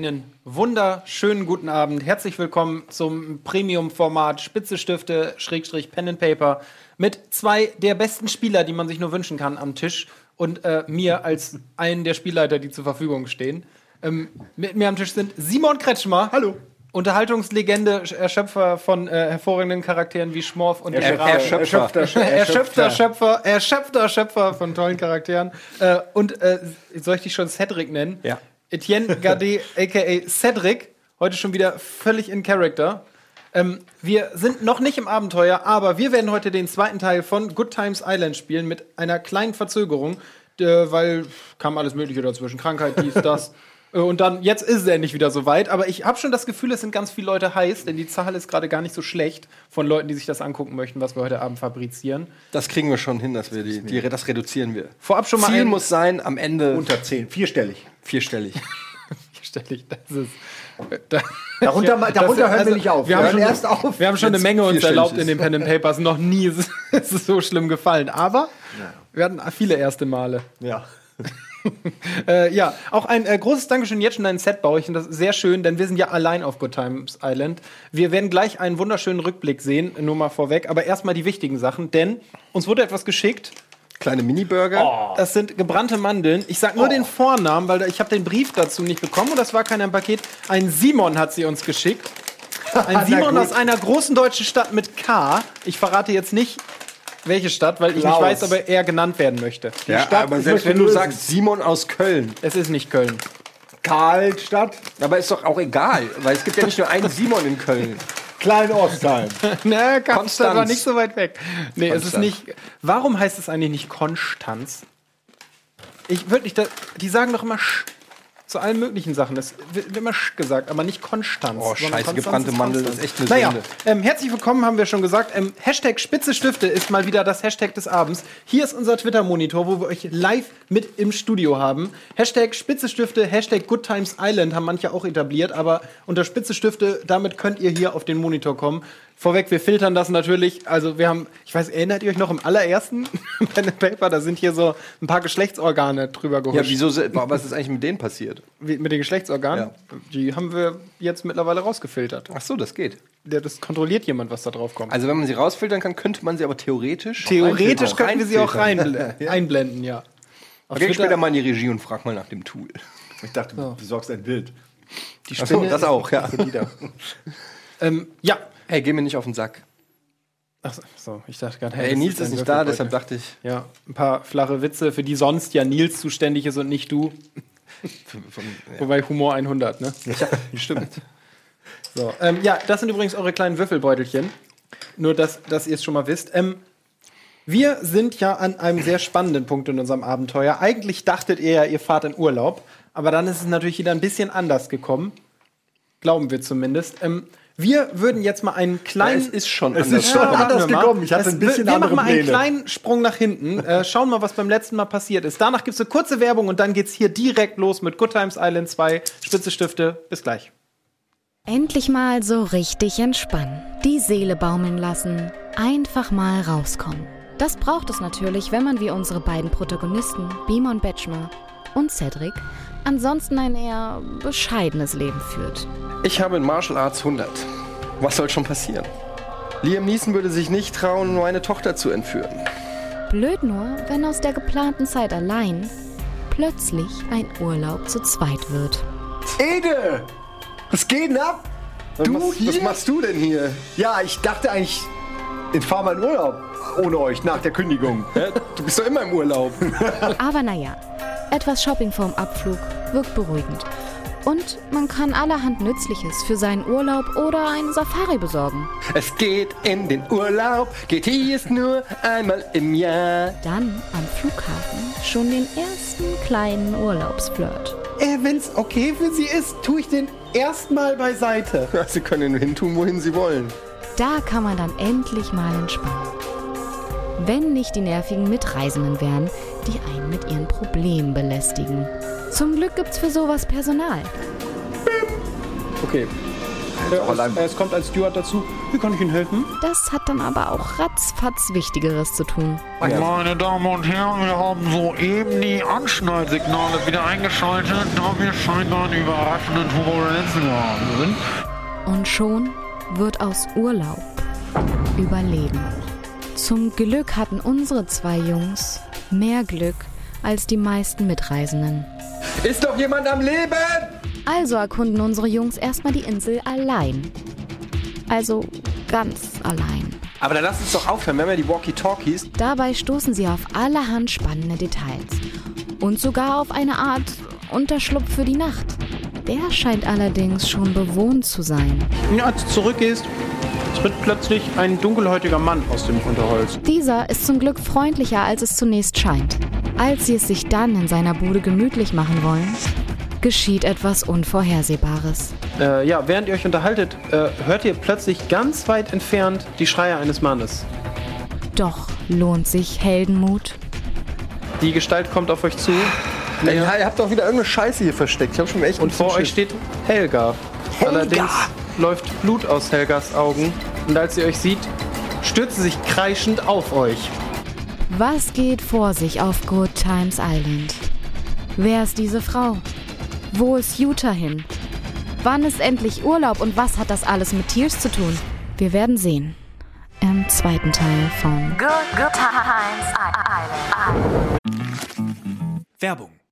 Einen wunderschönen guten Abend. Herzlich willkommen zum Premium-Format Spitze Stifte Schrägstrich Pen and Paper mit zwei der besten Spieler, die man sich nur wünschen kann, am Tisch und äh, mir als einen der Spielleiter, die zur Verfügung stehen. Ähm, mit mir am Tisch sind Simon Kretschmer. Hallo. Unterhaltungslegende, Erschöpfer von äh, hervorragenden Charakteren wie Schmorf und der Gerard. Erschöpfer. Erschöpfter Schöpfer, erschöpfter Schöpfer von tollen Charakteren. Äh, und äh, soll ich dich schon Cedric nennen? Ja. Etienne Gardet, aka Cedric, heute schon wieder völlig in Character. Ähm, wir sind noch nicht im Abenteuer, aber wir werden heute den zweiten Teil von Good Times Island spielen mit einer kleinen Verzögerung, äh, weil kam alles Mögliche dazwischen, Krankheit, dies, das. Äh, Und dann, jetzt ist es endlich wieder soweit, aber ich habe schon das Gefühl, es sind ganz viele Leute heiß, denn die Zahl ist gerade gar nicht so schlecht von Leuten, die sich das angucken möchten, was wir heute Abend fabrizieren. Das kriegen wir schon hin, dass wir die, die das reduzieren wir. Vorab schon mal Ziel muss sein, am Ende Unter 10, vierstellig. Vierstellig. Ständig, das ist. Da, Darunter, ma- darunter hören wir nicht auf. Wir haben, hören schon, erst auf. wir haben schon eine Menge uns vierstellig erlaubt in den Pen and Papers. Noch nie ist es, ist es so schlimm gefallen. Aber wir hatten viele erste Male. ja. Äh, ja, auch ein äh, großes Dankeschön jetzt schon an Set baue ich und das ist sehr schön, denn wir sind ja allein auf Good Times Island. Wir werden gleich einen wunderschönen Rückblick sehen, nur mal vorweg, aber erstmal die wichtigen Sachen, denn uns wurde etwas geschickt. Kleine Mini-Burger. Das sind gebrannte Mandeln. Ich sag nur den Vornamen, weil ich habe den Brief dazu nicht bekommen und das war kein Paket. Ein Simon hat sie uns geschickt. Ein Simon aus einer großen deutschen Stadt mit K. Ich verrate jetzt nicht, welche Stadt, weil ich nicht weiß, ob er genannt werden möchte. Ja, Stadt, aber ich selbst wenn du lösen. sagst Simon aus Köln, Es ist nicht Köln. Karlstadt, aber ist doch auch egal, weil es gibt ja nicht nur einen Simon in Köln. Klein-Ostheim. Ne, Konstanz war Konstanz. nicht so weit weg. Nee, es ist Konstanz. nicht. Warum heißt es eigentlich nicht Konstanz? Ich wirklich, da, die sagen doch immer Sch zu allen möglichen Sachen. Es wird immer Sch gesagt, aber nicht Konstanz. Oh, scheiße, Konstanz gebrannte Mandel ist echt eine Naja, ähm, herzlich willkommen, haben wir schon gesagt. Ähm, Hashtag Spitze Stifte ist mal wieder das Hashtag des Abends. Hier ist unser Twitter-Monitor, wo wir euch live mit im Studio haben. Hashtag Spitze Stifte, Hashtag Good Times Island haben manche auch etabliert, aber unter Spitze Stifte, damit könnt ihr hier auf den Monitor kommen. Vorweg, wir filtern das natürlich. Also wir haben, ich weiß, erinnert ihr euch noch im allerersten Pen and Paper, da sind hier so ein paar Geschlechtsorgane drüber Ja, gehuscht. wieso, se- was ist eigentlich mit denen passiert? Wie, mit den Geschlechtsorganen? Die haben wir jetzt mittlerweile rausgefiltert. Ach so, das geht. Der, das kontrolliert jemand, was da drauf kommt. Also wenn man sie rausfiltern kann, könnte man sie aber theoretisch Theoretisch könnten wir sie auch rein, einblenden, ja. Auf Geh später mal in die Regie und frag mal nach dem Tool. Ich dachte, du besorgst ein Bild. die Ach so, Spinne das auch, ja. Ähm, ja. Hey, geh mir nicht auf den Sack. Ach so, ich dachte gerade, Ey, das Nils ist ein nicht da, Würfelbeutel. deshalb dachte ich, Ja, ein paar flache Witze, für die sonst ja Nils zuständig ist und nicht du. von, von, ja. Wobei Humor 100, ne? stimmt. So, ähm, ja, das sind übrigens eure kleinen Würfelbeutelchen. Nur, dass, dass ihr es schon mal wisst. Ähm, wir sind ja an einem sehr spannenden Punkt in unserem Abenteuer. Eigentlich dachtet ihr ja, ihr fahrt in Urlaub. Aber dann ist es natürlich wieder ein bisschen anders gekommen. Glauben wir zumindest. Ähm, wir würden jetzt mal einen kleinen. es ist schon Es anders. ist schon Ja, warten anders wir mal. gekommen. Ich hatte Das- ein bisschen wir machen mal einen Pläne. kleinen Sprung nach hinten. Äh, schauen mal, was beim letzten Mal passiert ist. Danach gibt es eine kurze Werbung und dann geht's hier direkt los mit Good Times Island 2. Spitze Stifte. Bis gleich. Endlich mal so richtig entspannen. Die Seele baumeln lassen. Einfach mal rauskommen. Das braucht es natürlich, wenn man wie unsere beiden Protagonisten, Beamon Betschmer und Cedric, ansonsten ein eher bescheidenes Leben führt. Ich habe in Martial Arts 100. Was soll schon passieren? Liam Neeson würde sich nicht trauen, meine Tochter zu entführen. Blöd nur, wenn aus der geplanten Zeit allein plötzlich ein Urlaub zu zweit wird. Ede! Was geht denn ab? Du was, hier? was machst du denn hier? Ja, ich dachte eigentlich, ich fahre mal in Urlaub ohne euch nach der Kündigung. Du bist doch immer im Urlaub. Aber naja, etwas Shopping vorm Abflug wirkt beruhigend. Und man kann allerhand Nützliches für seinen Urlaub oder eine Safari besorgen. Es geht in den Urlaub, geht hier ist nur einmal im Jahr. Dann am Flughafen schon den ersten kleinen Urlaubsflirt. Äh, wenn's okay für Sie ist, tue ich den erstmal beiseite. Ja, Sie können ihn hintun, wohin Sie wollen. Da kann man dann endlich mal entspannen. Wenn nicht die nervigen Mitreisenden wären, die einen mit ihren Problemen belästigen. Zum Glück gibt's für sowas Personal. Okay. auch allein. es kommt als Steward dazu. Wie kann ich Ihnen helfen? Das hat dann aber auch ratzfatz Wichtigeres zu tun. Meine Damen und Herren, wir haben soeben die Anschnallsignale wieder eingeschaltet, da wir scheinbar eine überraschende Turbulenz gehabt sind. Und schon wird aus Urlaub Überleben. Zum Glück hatten unsere zwei Jungs mehr Glück als die meisten Mitreisenden. Ist doch jemand am Leben? Also erkunden unsere Jungs erstmal die Insel allein. Also ganz allein. Aber dann lass uns doch aufhören, wir haben ja die Walkie-Talkies. Dabei stoßen sie auf allerhand spannende Details. Und sogar auf eine Art Unterschlupf für die Nacht. Der scheint allerdings schon bewohnt zu sein. Ja, als du zurückgehst, tritt plötzlich ein dunkelhäutiger Mann aus dem Unterholz. Dieser ist zum Glück freundlicher, als es zunächst scheint. Als sie es sich dann in seiner Bude gemütlich machen wollen, geschieht etwas Unvorhersehbares. Äh, ja, während ihr euch unterhaltet, äh, hört ihr plötzlich ganz weit entfernt die Schreie eines Mannes. Doch lohnt sich Heldenmut? Die Gestalt kommt auf euch zu Ja, ihr habt doch wieder irgendeine Scheiße hier versteckt. Ich hab schon echt und vor euch steht Helga. Allerdings läuft Blut aus Helgas Augen und als sie euch sieht, stürzt sie sich kreischend auf euch. Was geht vor sich auf Good Times Island? Wer ist diese Frau? Wo ist Utah hin? Wann ist endlich Urlaub und was hat das alles mit Tears zu tun? Wir werden sehen. Im zweiten Teil von Good, good times Island. Werbung.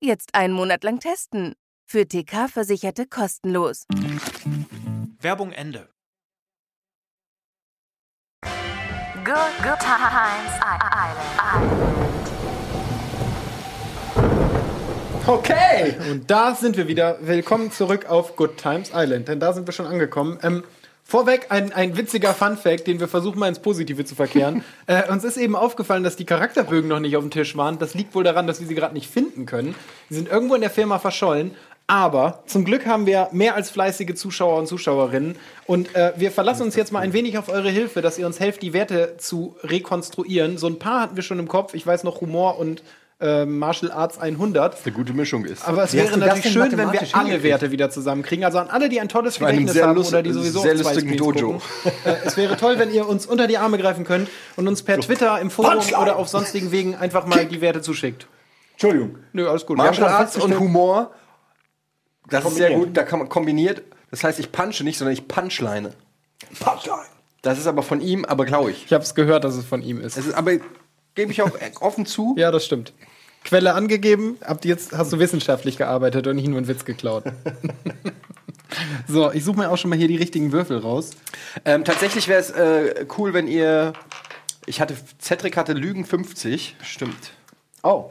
Jetzt einen Monat lang testen. Für TK-Versicherte kostenlos. Werbung Ende. Good, good times Island. Okay, und da sind wir wieder. Willkommen zurück auf Good Times Island, denn da sind wir schon angekommen. Ähm, vorweg ein, ein witziger Fun-Fact, den wir versuchen mal ins Positive zu verkehren. äh, uns ist eben aufgefallen, dass die Charakterbögen noch nicht auf dem Tisch waren. Das liegt wohl daran, dass wir sie gerade nicht finden können. Sie sind irgendwo in der Firma verschollen. Aber zum Glück haben wir mehr als fleißige Zuschauer und Zuschauerinnen. Und äh, wir verlassen uns jetzt mal ein wenig auf eure Hilfe, dass ihr uns helft, die Werte zu rekonstruieren. So ein paar hatten wir schon im Kopf. Ich weiß noch Humor und äh, Martial Arts 100. eine gute Mischung ist. Aber es Wie wäre das natürlich schön, wenn wir alle? Werte wieder zusammenkriegen. Also an alle, die ein tolles Gedächtnis haben lust- oder die sowieso sehr auf zwei lustigen Dojo. gucken. Äh, es wäre toll, wenn ihr uns unter die Arme greifen könnt und uns per Twitter, im Forum Punchline! oder auf sonstigen Wegen einfach mal die Werte zuschickt. Entschuldigung. Nö, alles gut. Martial Arts und Humor, das ist sehr gut, da kann man kombiniert. Das heißt, ich punche nicht, sondern ich punchline. Punchline. Das ist aber von ihm, aber glaube ich. Ich habe es gehört, dass es von ihm ist. Es ist, aber gebe ich auch offen zu. Ja, das stimmt. Quelle angegeben, ab jetzt hast du wissenschaftlich gearbeitet und nicht nur einen Witz geklaut. so, ich suche mir auch schon mal hier die richtigen Würfel raus. Ähm, tatsächlich wäre es äh, cool, wenn ihr. Ich hatte. Cedric hatte Lügen 50. Stimmt. Oh.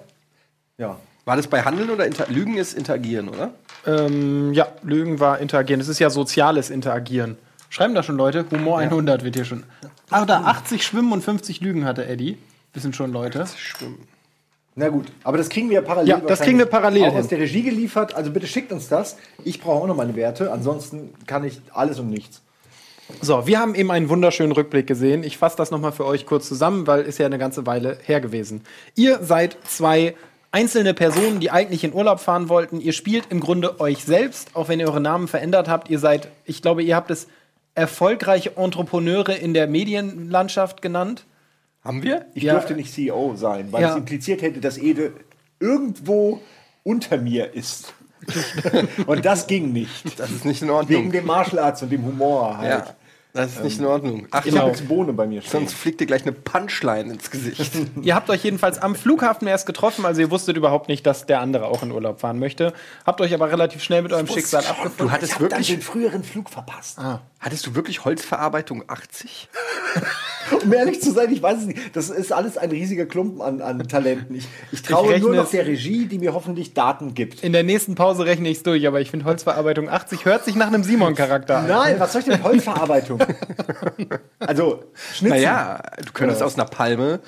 Ja. War das bei Handeln oder Inter Lügen ist interagieren, oder? Ähm, ja, Lügen war interagieren. Das ist ja soziales Interagieren. Schreiben da schon Leute? Humor 100 wird hier schon. Ach, da 80 Schwimmen und 50 Lügen hatte Eddie. Wissen schon Leute. Schwimmen. Na gut, aber das kriegen wir parallel. Ja, das kriegen wir parallel Auch hin. aus der Regie geliefert. Also bitte schickt uns das. Ich brauche auch noch meine Werte. Ansonsten kann ich alles und nichts. So, wir haben eben einen wunderschönen Rückblick gesehen. Ich fasse das nochmal für euch kurz zusammen, weil ist ja eine ganze Weile her gewesen. Ihr seid zwei einzelne Personen, die eigentlich in Urlaub fahren wollten. Ihr spielt im Grunde euch selbst, auch wenn ihr eure Namen verändert habt. Ihr seid, ich glaube, ihr habt es erfolgreiche Entrepreneure in der Medienlandschaft genannt. Haben wir? Ich Ja. durfte nicht CEO sein, weil Ja. es impliziert hätte, dass Ede irgendwo unter mir ist. und das ging nicht. Das ist nicht in Wegen Ordnung. dem Martial Arts und dem Humor halt. ja, das ist nicht in Ordnung. Ach, Ich Genau. habe jetzt Bohne bei mir stehen. sonst fliegt dir gleich eine Punchline ins Gesicht. Ihr habt euch jedenfalls am Flughafen erst getroffen, also ihr wusstet überhaupt nicht, dass der andere auch in Urlaub fahren möchte. Habt euch aber relativ schnell mit eurem Schicksal abgefunden. Du hattest ich habe dann wirklich, den früheren Flug verpasst. Ah. Hattest du wirklich Holzverarbeitung 80? Um ehrlich zu sein, ich weiß es nicht. Das ist alles ein riesiger Klumpen an, an Talenten. Ich, ich traue Ich nur noch der Regie, die mir hoffentlich Daten gibt. In der nächsten Pause rechne ich es durch, aber ich finde Holzverarbeitung 80 hört sich nach einem Simon-Charakter an. Nein, was soll ich denn Holzverarbeitung? also, Schnitzen. Naja, du könntest aus einer Palme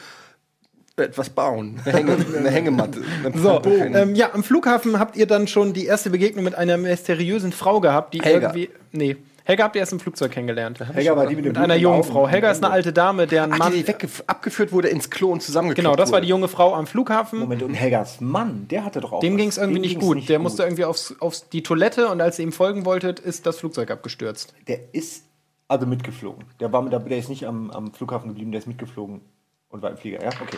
etwas bauen. Eine, Hänge, eine Hängematte. Eine So, ähm, ja, am Flughafen habt ihr dann schon die erste Begegnung mit einer mysteriösen Frau gehabt, die Helga. irgendwie. Nee, Helga habt ihr erst im Flugzeug kennengelernt. Helga war die mit dem Mit einer jungen. Frau. Helga ist eine alte Dame, deren Ach, Mann. die, abgeführt wurde ins Klo und zusammengeklebt Genau, das war die junge Frau am Flughafen. Moment, und Helgas Mann, der hatte doch auch. Dem ging es irgendwie nicht gut. der musste irgendwie aufs, aufs die Toilette und als ihr ihm folgen wolltet, ist das Flugzeug abgestürzt. Der ist also mitgeflogen. Der, war mit, der ist nicht am, am Flughafen geblieben, der ist mitgeflogen und war im Flieger. Ja, okay.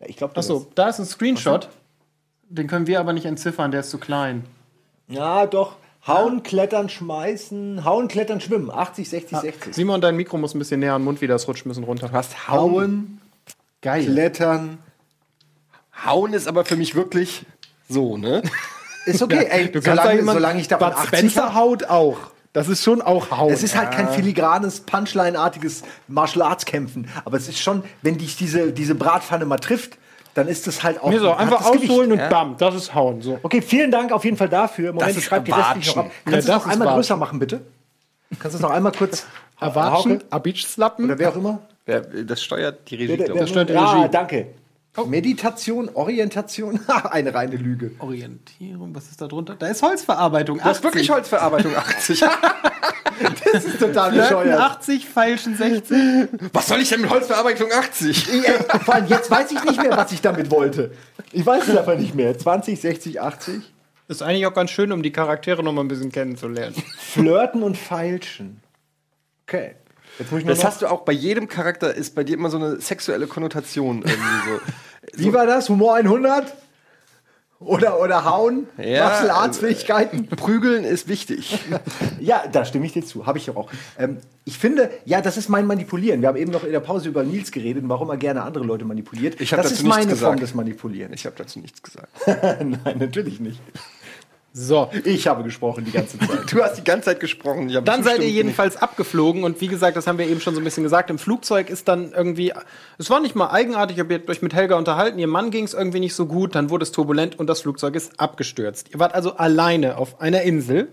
Ja, ich glaube, Achso, da ist ein Screenshot. Den können wir aber nicht entziffern, der ist zu klein. Ja, doch. Hauen, klettern, schmeißen. Hauen, klettern, schwimmen. 80, 60, 60. Simon, dein Mikro muss ein bisschen näher an den Mund, wie das rutscht ein bisschen runter. Was? Hauen, Geil. klettern. Hauen ist aber für mich wirklich so, ne? Ist okay. Ey, Du kannst solange, jemand, solange ich davon Bud 80 Spencer hab. haut auch. Das ist schon auch Haut. Es ist halt kein filigranes, Punchline-artiges Martial Arts Kämpfen. Aber es ist schon, wenn dich diese, diese Bratpfanne mal trifft, dann ist es halt auch. Nee, so, einfach das Gewicht. ausholen und bam, das ist Hauen. So. Okay, vielen Dank auf jeden Fall dafür. Moment, Das ich schreibe die restlichen noch ab. Kannst Ja, du es das noch einmal Watschen. größer machen, bitte? Kannst du es noch einmal kurz Hauke? Abitsch-Slappen. Oder wer auch immer? Wer, das steuert die Regie, Wer- wer- ich. stört die ja, Regie. danke. Meditation, Orientation, eine reine Lüge. Orientierung, was ist da drunter? Da ist Holzverarbeitung. Das ist wirklich Holzverarbeitung 80. Das ist total bescheuert. 80, Feilschen 60. Was soll ich denn mit Holzverarbeitung 80? Ja, Vor allem jetzt weiß ich nicht mehr, was ich damit wollte. Ich weiß es einfach nicht mehr. 20, 60, 80. Ist eigentlich auch ganz schön, um die Charaktere noch mal ein bisschen kennenzulernen. Flirten und Feilschen. Okay. Jetzt muss ich nur Das hast du auch bei jedem Charakter, ist bei dir immer so eine sexuelle Konnotation irgendwie so. Wie war das? Humor 100? Oder, oder Hauen? Ja, Martial Arts Fähigkeiten? Prügeln ist wichtig. Ja, da stimme ich dir zu. Habe ich ja auch. Ähm, ich finde, ja, das ist mein Manipulieren. Wir haben eben noch in der Pause über Nils geredet und warum er gerne andere Leute manipuliert. Ich das dazu ist nichts meine Form gesagt. des Manipulierens. Ich habe dazu nichts gesagt. Nein, natürlich nicht. So. Ich habe gesprochen die ganze Zeit. Du hast die ganze Zeit gesprochen. Ich hab Dann seid ihr jedenfalls abgeflogen und wie gesagt, das haben wir eben schon so ein bisschen gesagt. Im Flugzeug ist dann irgendwie, es war nicht mal eigenartig, ihr habt euch mit Helga unterhalten, ihr Mann ging es irgendwie nicht so gut, dann wurde es turbulent und das Flugzeug ist abgestürzt. Ihr wart also alleine auf einer Insel.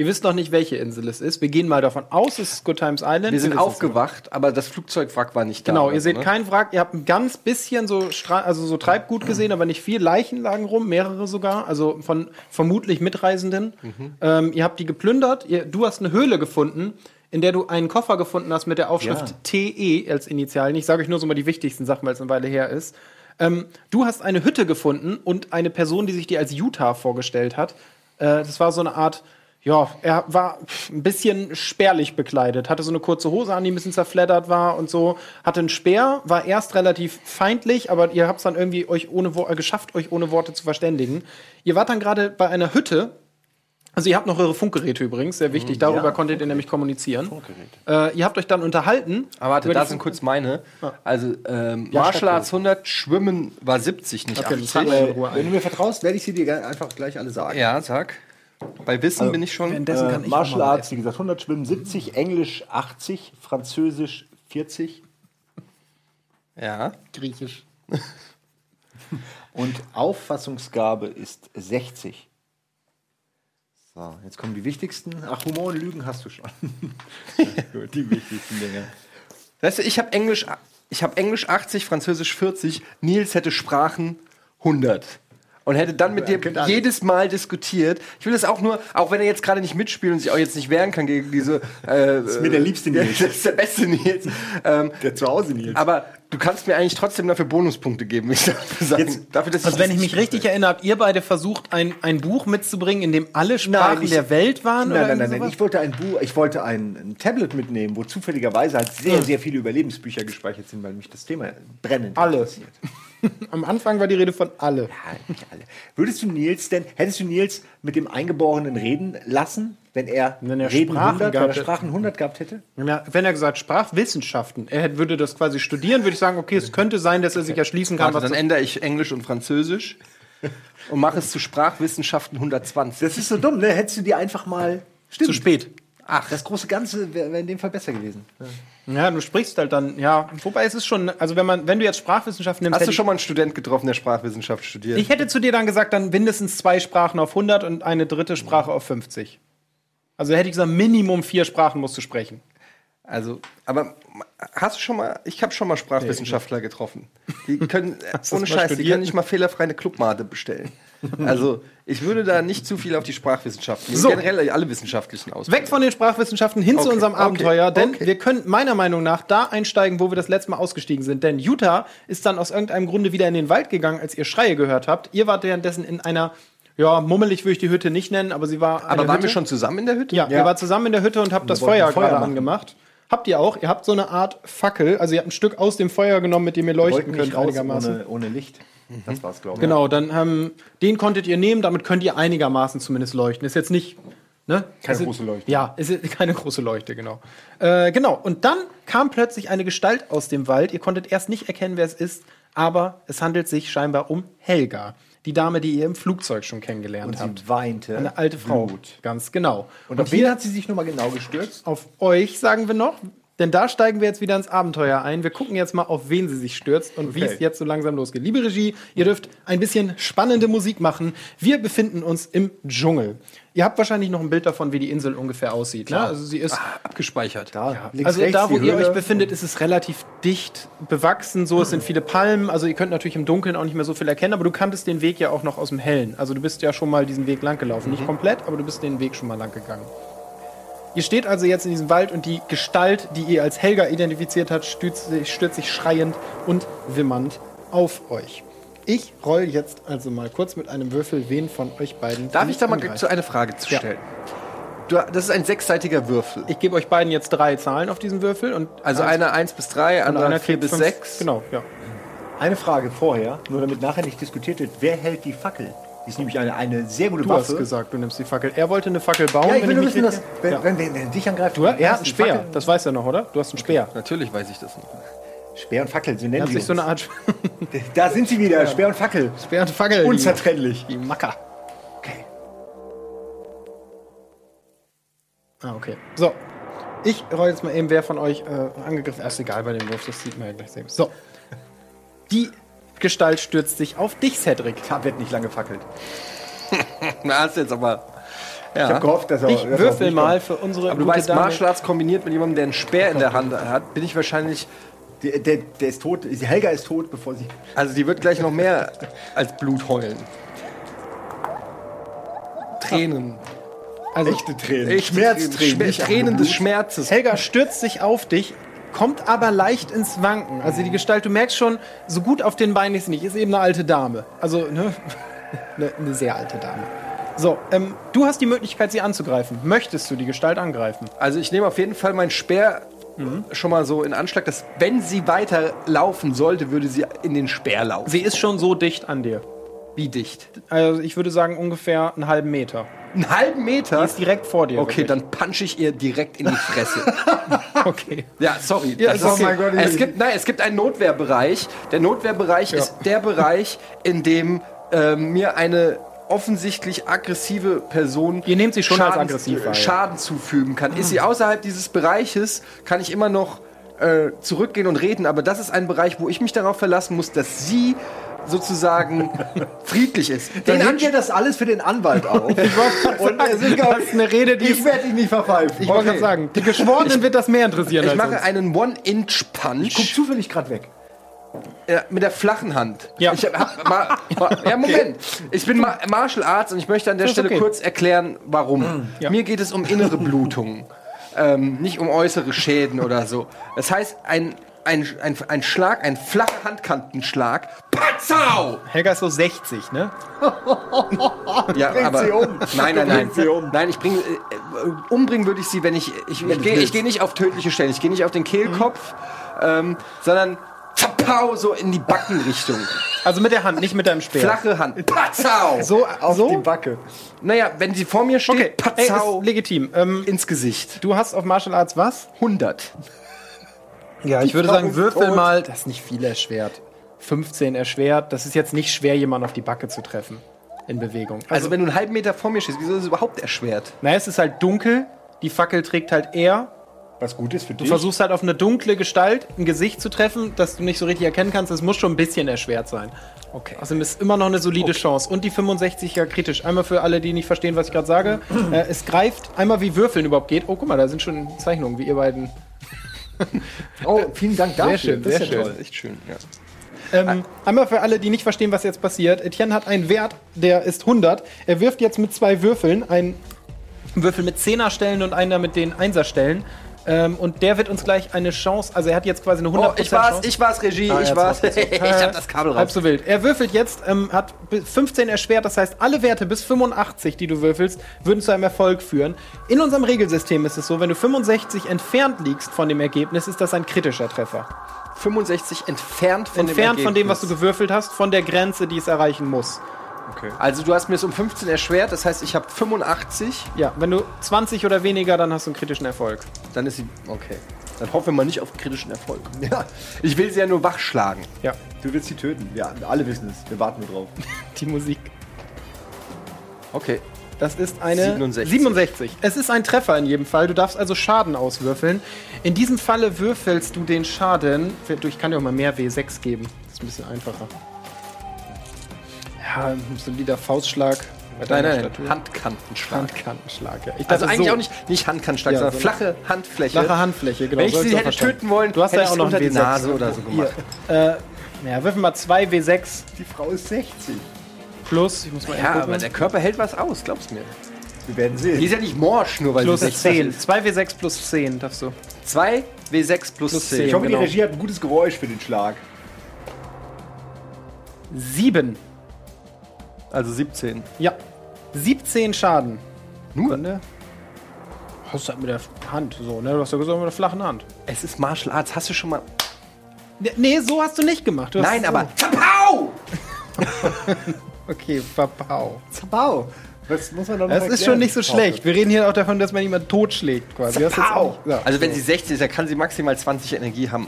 Ihr wisst noch nicht, welche Insel es ist. Wir gehen mal davon aus, es ist Good Times Island. Wir sind es aufgewacht, aber das Flugzeugwrack war nicht da. Genau, ihr seht ne? kein Wrack, ihr habt ein ganz bisschen so, Stra also so Treibgut gesehen, aber nicht viel. Leichen lagen rum, mehrere sogar, also von vermutlich Mitreisenden. Ähm, ihr habt die geplündert, ihr, du hast eine Höhle gefunden, in der du einen Koffer gefunden hast mit der Aufschrift Ja. TE als Initialen. Ich sage euch nur so mal die wichtigsten Sachen, weil es eine Weile her ist. Ähm, du hast eine Hütte gefunden und eine Person, die sich dir als Utah vorgestellt hat. Äh, das war so eine Art, ja, er war ein bisschen spärlich bekleidet, hatte so eine kurze Hose an, die ein bisschen zerfleddert war und so, hatte einen Speer, war erst relativ feindlich, aber ihr habt es dann irgendwie euch ohne Wo- äh, geschafft, euch ohne Worte zu verständigen. Ihr wart dann gerade bei einer Hütte. Also ihr habt noch eure Funkgeräte übrigens, sehr wichtig. Darüber ja, konntet ihr nämlich kommunizieren. Äh, ihr habt euch dann unterhalten. Aber warte, über da die sind kurz meine. Also, ähm, Ja, Martial. Arts 100, Schwimmen war 70, nicht Okay, das 80. fangen wir in Äh, Ruhe wenn du mir vertraust, werde ich sie dir einfach gleich alle sagen. Ja, sag. Bei Wissen bin ich schon. Währenddessen Äh, kann ich Martial Arts, wie gesagt, 100 Schwimmen 70, Englisch 80, Französisch 40 Ja. Griechisch. und Auffassungsgabe ist 60. So, jetzt kommen die wichtigsten. Ach, Humor und Lügen hast du schon. Die wichtigsten Dinge. Weißt du, ich habe Englisch, ich habe Englisch 80, Französisch 40. Nils hätte Sprachen 100. Und hätte dann mit dir jedes Mal diskutiert. Ich will das auch nur, auch wenn er jetzt gerade nicht mitspielt und sich auch jetzt nicht wehren kann gegen diese. Äh, das ist mir der liebste Nils. Das ist der beste Nils. ähm, Der zu Hause Nils. aber du kannst mir eigentlich trotzdem dafür Bonuspunkte geben, ich dafür sagen. Jetzt- dafür, dass Also wenn ich mich richtig erinnere, habt ihr beide versucht, ein, ein Buch mitzubringen, in dem alle Sprachen ich- der Welt waren? Nein, oder nein, nein, nein. Ich wollte ein Buch, ich wollte ein, ein Tablet mitnehmen, wo zufälligerweise halt sehr, sehr viele Überlebensbücher gespeichert sind, weil mich das Thema brennend Alle. interessiert. Am Anfang war die Rede von alle. Ja, nicht alle. Würdest du Nils denn, hättest du Nils mit dem Eingeborenen reden lassen, wenn er, Wenn er Reden Sprachen 100, wenn gehabt er hätte? Sprachen 100 gehabt hätte? Ja, wenn er gesagt Sprachwissenschaften, er hätte- würde das quasi studieren, würde ich sagen, okay, es könnte sein, dass er sich erschließen kann, Warte, was dann ändere ich Englisch und Französisch und mache es zu Sprachwissenschaften 120. Das ist so dumm, ne? Hättest du dir einfach mal. Stimmt. zu spät. Ach. Das große Ganze wäre wär in dem Fall besser gewesen. Ja, du sprichst halt dann, ja. Wobei es ist schon, also wenn man, wenn du jetzt Sprachwissenschaft nimmst, Hast du schon mal einen Student getroffen, der Sprachwissenschaft studiert? ich hätte zu dir dann gesagt, dann mindestens zwei Sprachen auf 100 und eine dritte Sprache auf 50. Also hätte ich gesagt, Minimum vier Sprachen musst du sprechen. Also, aber hast du schon mal, ich habe schon mal Sprachwissenschaftler getroffen. Die können, ohne Scheiß, die können nicht mal fehlerfrei eine Clubmate bestellen. Also, ich würde da nicht zu viel auf die Sprachwissenschaften, So. generell alle wissenschaftlichen aus. Weg von den Sprachwissenschaften hin zu Okay, unserem okay, Abenteuer, denn okay. wir können meiner Meinung nach da einsteigen, wo wir das letzte Mal ausgestiegen sind. Denn Utah ist dann aus irgendeinem Grunde wieder in den Wald gegangen, als ihr Schreie gehört habt. Ihr wart währenddessen in einer, ja, mummelig würde ich die Hütte nicht nennen, aber sie war. Aber waren Hütte. wir schon zusammen in der Hütte? Ja, ihr wart zusammen in der Hütte und habt das Feuer Feuer gerade machen. angemacht. Habt ihr auch? Ihr habt so eine Art Fackel, also ihr habt ein Stück aus dem Feuer genommen, mit dem ihr leuchten könnt einigermaßen. ohne, ohne Licht. Das war's, glaube ich. Genau, dann ähm, den konntet ihr nehmen, damit könnt ihr einigermaßen zumindest leuchten. Ist jetzt nicht. Ne? Keine Ist- große Leuchte. Ja, ist keine große Leuchte, genau. Äh, genau, und dann kam plötzlich eine Gestalt aus dem Wald. Ihr konntet erst nicht erkennen, wer es ist, aber es handelt sich scheinbar um Helga, die Dame, die ihr im Flugzeug schon kennengelernt Und habt. sie weinte. Eine alte Frau. Blut. Ganz genau. Und, auf wen hat sie sich nochmal genau gestürzt? auf euch, sagen wir noch. Denn da steigen wir jetzt wieder ins Abenteuer ein. Wir gucken jetzt mal, auf wen sie sich stürzt und wie Okay. es jetzt so langsam losgeht. Liebe Regie, ihr dürft ein bisschen spannende Musik machen. Wir befinden uns im Dschungel. Ihr habt wahrscheinlich noch ein Bild davon, wie die Insel ungefähr aussieht. Ne? Also sie ist. Abgespeichert. Da, links, Also rechts, da, wo ihr Höhle. euch befindet, ist es relativ dicht bewachsen. So, es sind viele Palmen. Also ihr könnt natürlich im Dunkeln auch nicht mehr so viel erkennen. Aber du kanntest den Weg ja auch noch aus dem Hellen. Also du bist ja schon mal diesen Weg lang gelaufen. Nicht komplett, aber du bist den Weg schon mal lang gegangen. Ihr steht also jetzt in diesem Wald und die Gestalt, die ihr als Helga identifiziert habt, stürzt sich, stürzt sich schreiend und wimmernd auf euch. Ich roll jetzt also mal kurz mit einem Würfel, wen von euch beiden. Darf ich da mal zu eine Frage zu Ja. stellen? Du, das ist ein sechsseitiger Würfel. Ich gebe euch beiden jetzt drei Zahlen auf diesen Würfel und Also eins- einer 1 bis 3, und anderer einer 4 kriegt bis fünf. 6. Genau, ja. Eine Frage vorher, nur damit nachher nicht diskutiert wird. Wer hält die Fackel? Die ist nämlich eine, eine sehr gute Du Waffe. hast gesagt, du nimmst die Fackel. Er wollte eine Fackel bauen. Ja, ich wenn will nur wissen, dass, wenn, Ja. wenn, wenn, er dich angreift, Du, er hat hast einen Speer, das weißt du noch, oder? Du hast einen Speer. Natürlich weiß ich das noch. Speer und Fackel, so nennen sie sich so uns. eine Art Da sind sie wieder, Speer und Fackel. Speer und Fackel. die- Unzertrennlich. Die Macker. Okay. Ah, okay. So. Ich roll jetzt mal eben, wer von euch äh, angegriffen ist. egal bei dem Wurf, das sieht man ja gleich selbst. So. Die Gestalt stürzt sich auf dich, Cedric. Da wird nicht lange fackelt. Na, ist jetzt aber. Ich habe gehofft, dass er Ich würfel mal kommt. für unsere Aber du weißt, Dame. Martial Arts kombiniert mit jemandem, der einen Speer in der Hand hat, bin ich wahrscheinlich. Der, der, der ist tot. Helga ist tot, bevor sie. Also die wird gleich noch mehr als Blut heulen. Tränen. Also, Echte Tränen. Echte Schmerztränen. Schmer- nicht Tränen des. Schmerzes. Helga stürzt sich auf dich, kommt aber leicht ins Wanken. Also die Gestalt, du merkst schon, so gut auf den Beinen ist sie nicht. Ist eben eine alte Dame. Also, ne? eine, eine sehr alte Dame. So, ähm, du hast die Möglichkeit, sie anzugreifen. Möchtest du die Gestalt angreifen? Also ich nehme auf jeden Fall meinen Speer schon mal so in Anschlag, dass wenn sie weiter laufen sollte, würde sie in den Speer laufen. Sie ist schon so dicht an dir. Wie dicht? Also ich würde sagen ungefähr einen halben Meter. Einen halben Meter? Die ist direkt vor dir. Okay, wirklich. dann punch ich ihr direkt in die Fresse. Okay. ja, sorry. Ja, das ist okay. Oh mein Gott, es ich- gibt, nein, es gibt einen Notwehrbereich. Der Notwehrbereich ist der Bereich, in dem ähm, mir eine offensichtlich aggressive Person Ihr nehmt sie schon als Schaden- aggressiv wahr, ja. Schaden zufügen kann. Ist sie außerhalb dieses Bereiches, kann ich immer noch äh, zurückgehen und reden, aber das ist ein Bereich, wo ich mich darauf verlassen muss, dass sie sozusagen friedlich ist. Dann Den nehmt ihr das alles für den Anwalt auf. und es ist gar Das ist eine Rede, die ich werde ihn nicht verpfeifen. ich wollte gerade sagen, die Geschworenen wird das mehr interessieren ich als mache uns. einen One-Inch-Punch. Guck zufällig gerade weg. Ja, mit der flachen Hand. Ja. Ich hab, ma, ma, ja, Moment. Ich bin Ma Martial Arts und ich möchte an der Das Stelle okay. kurz erklären, warum. Ja. Mir geht es um innere Blutungen, ähm, nicht um äußere Schäden oder so. Das heißt, ein, ein, ein, ein Schlag, ein flacher Handkantenschlag. Patzau! Helga ist so 60, ne? Ja, bringt aber sie um. nein, nein, nein, sie um. nein, ich bringe, äh, umbringen würde ich sie, wenn ich, ich, ich, gehe, ich gehe nicht auf tödliche Stellen, ich gehe nicht auf den Kehlkopf, ähm, sondern Zapau, so in die Backenrichtung. Also mit der Hand, nicht mit deinem Speer. Flache Hand. Patzau! So, Auf so? die Backe. Naja, wenn sie vor mir steht, Okay, ey, Patzau ist legitim. Ähm, ins Gesicht. du hast auf Martial Arts was? 100. Ja, ich würde Frau sagen, würfel tot. mal. Das ist nicht viel erschwert. 15 erschwert. Das ist jetzt nicht schwer, jemanden auf die Backe zu treffen. In Bewegung. Also, wenn du einen halben Meter vor mir stehst, wieso ist es überhaupt erschwert? naja, es ist halt dunkel Die Fackel trägt halt er. Was gut ist für Du dich. versuchst halt auf eine dunkle Gestalt ein Gesicht zu treffen, das du nicht so richtig erkennen kannst. Das muss schon ein bisschen erschwert sein. Okay. Außerdem ist immer noch eine solide Chance. Und die 65er kritisch. Einmal für alle, die nicht verstehen, was ich gerade sage. äh, es greift einmal, wie Würfeln überhaupt geht. Oh, guck mal, da sind schon Zeichnungen, wie ihr beiden. Oh, vielen Dank dafür. schön, das ist sehr ja schön. toll. Echt schön, ja. Ähm, einmal für alle, die nicht verstehen, was jetzt passiert. Etienne hat einen Wert, der ist 100. Er wirft jetzt mit zwei Würfeln. Einen Würfel mit 10er-Stellen und einer mit den 1er-Stellen. Ähm, und der wird uns gleich eine Chance. Also, er hat jetzt quasi eine 100% Oh, ich war's, Chance. ich war's, Regie, Ah, ich war's. ich hab das Kabel Halb raus. so wild. Er würfelt jetzt, ähm, hat bi- 15 erschwert, das heißt, alle Werte bis 85, die du würfelst, würden zu einem Erfolg führen. In unserem Regelsystem ist es so, wenn du 65 entfernt liegst von dem Ergebnis, ist das ein kritischer Treffer. 65 entfernt von entfernt dem von dem, was du gewürfelt hast, von der Grenze, die es erreichen muss. Also du hast mir es um 15 erschwert, das heißt, ich habe 85, Ja, wenn du 20 oder weniger, dann hast du einen kritischen Erfolg. dann ist sie. Okay. Dann hoffen wir mal nicht auf kritischen Erfolg. Ja. Ich will sie ja nur wachschlagen. Ja, Du willst sie töten. Wir alle wissen es. Wir warten nur drauf. die Musik. Okay. Das ist eine 67. 67. Es ist ein Treffer in jedem Fall. Du darfst also Schaden auswürfeln. In diesem Falle würfelst du den Schaden. Ich kann dir auch mal mehr W6 geben. Das ist ein bisschen einfacher. Ja, solider Faustschlag. bei Nein, nein, Statur. Handkantenschlag. Handkantenschlag, ja. Ich Also eigentlich so. auch nicht, nicht Handkantenschlag, Ja, sondern so flache Handfläche. Flache Handfläche, genau. Wenn ich so sie hätte töten wollen, du hast hätte ja ich auch sie noch unter die W6. Nase oder so gemacht. Hier. Äh, ja, würfel mal zwei W6 Die Frau ist 60. plus, ich muss mal Ja, eben aber der Körper hält was aus, glaubst du mir. Wir werden Die sehen. ist ja nicht morsch, nur weil plus sie 60 10. ist. 2 W6 plus 10 darfst du. 2 W6 plus, Plus 10. 10. Ich hoffe, genau. die Regie hat ein gutes Geräusch für den Schlag. 7. Also 17. Ja. 17 Schaden. Nur? Sekunde. Hast du halt mit der Hand, so, ne? Du hast ja gesagt, mit der flachen Hand. Es ist Martial Arts. Hast du schon mal. Ne- Nee, so hast du nicht gemacht. Du hast Nein, so. aber. Zapau! Okay, Papau. Zabau. Das muss man doch noch Das ist schon nicht so schlecht. Wir reden hier auch davon, dass man jemanden totschlägt, quasi. Das ist jetzt Zapau! ja, Also, wenn sie 60 ist, dann kann sie maximal 20 Energie haben.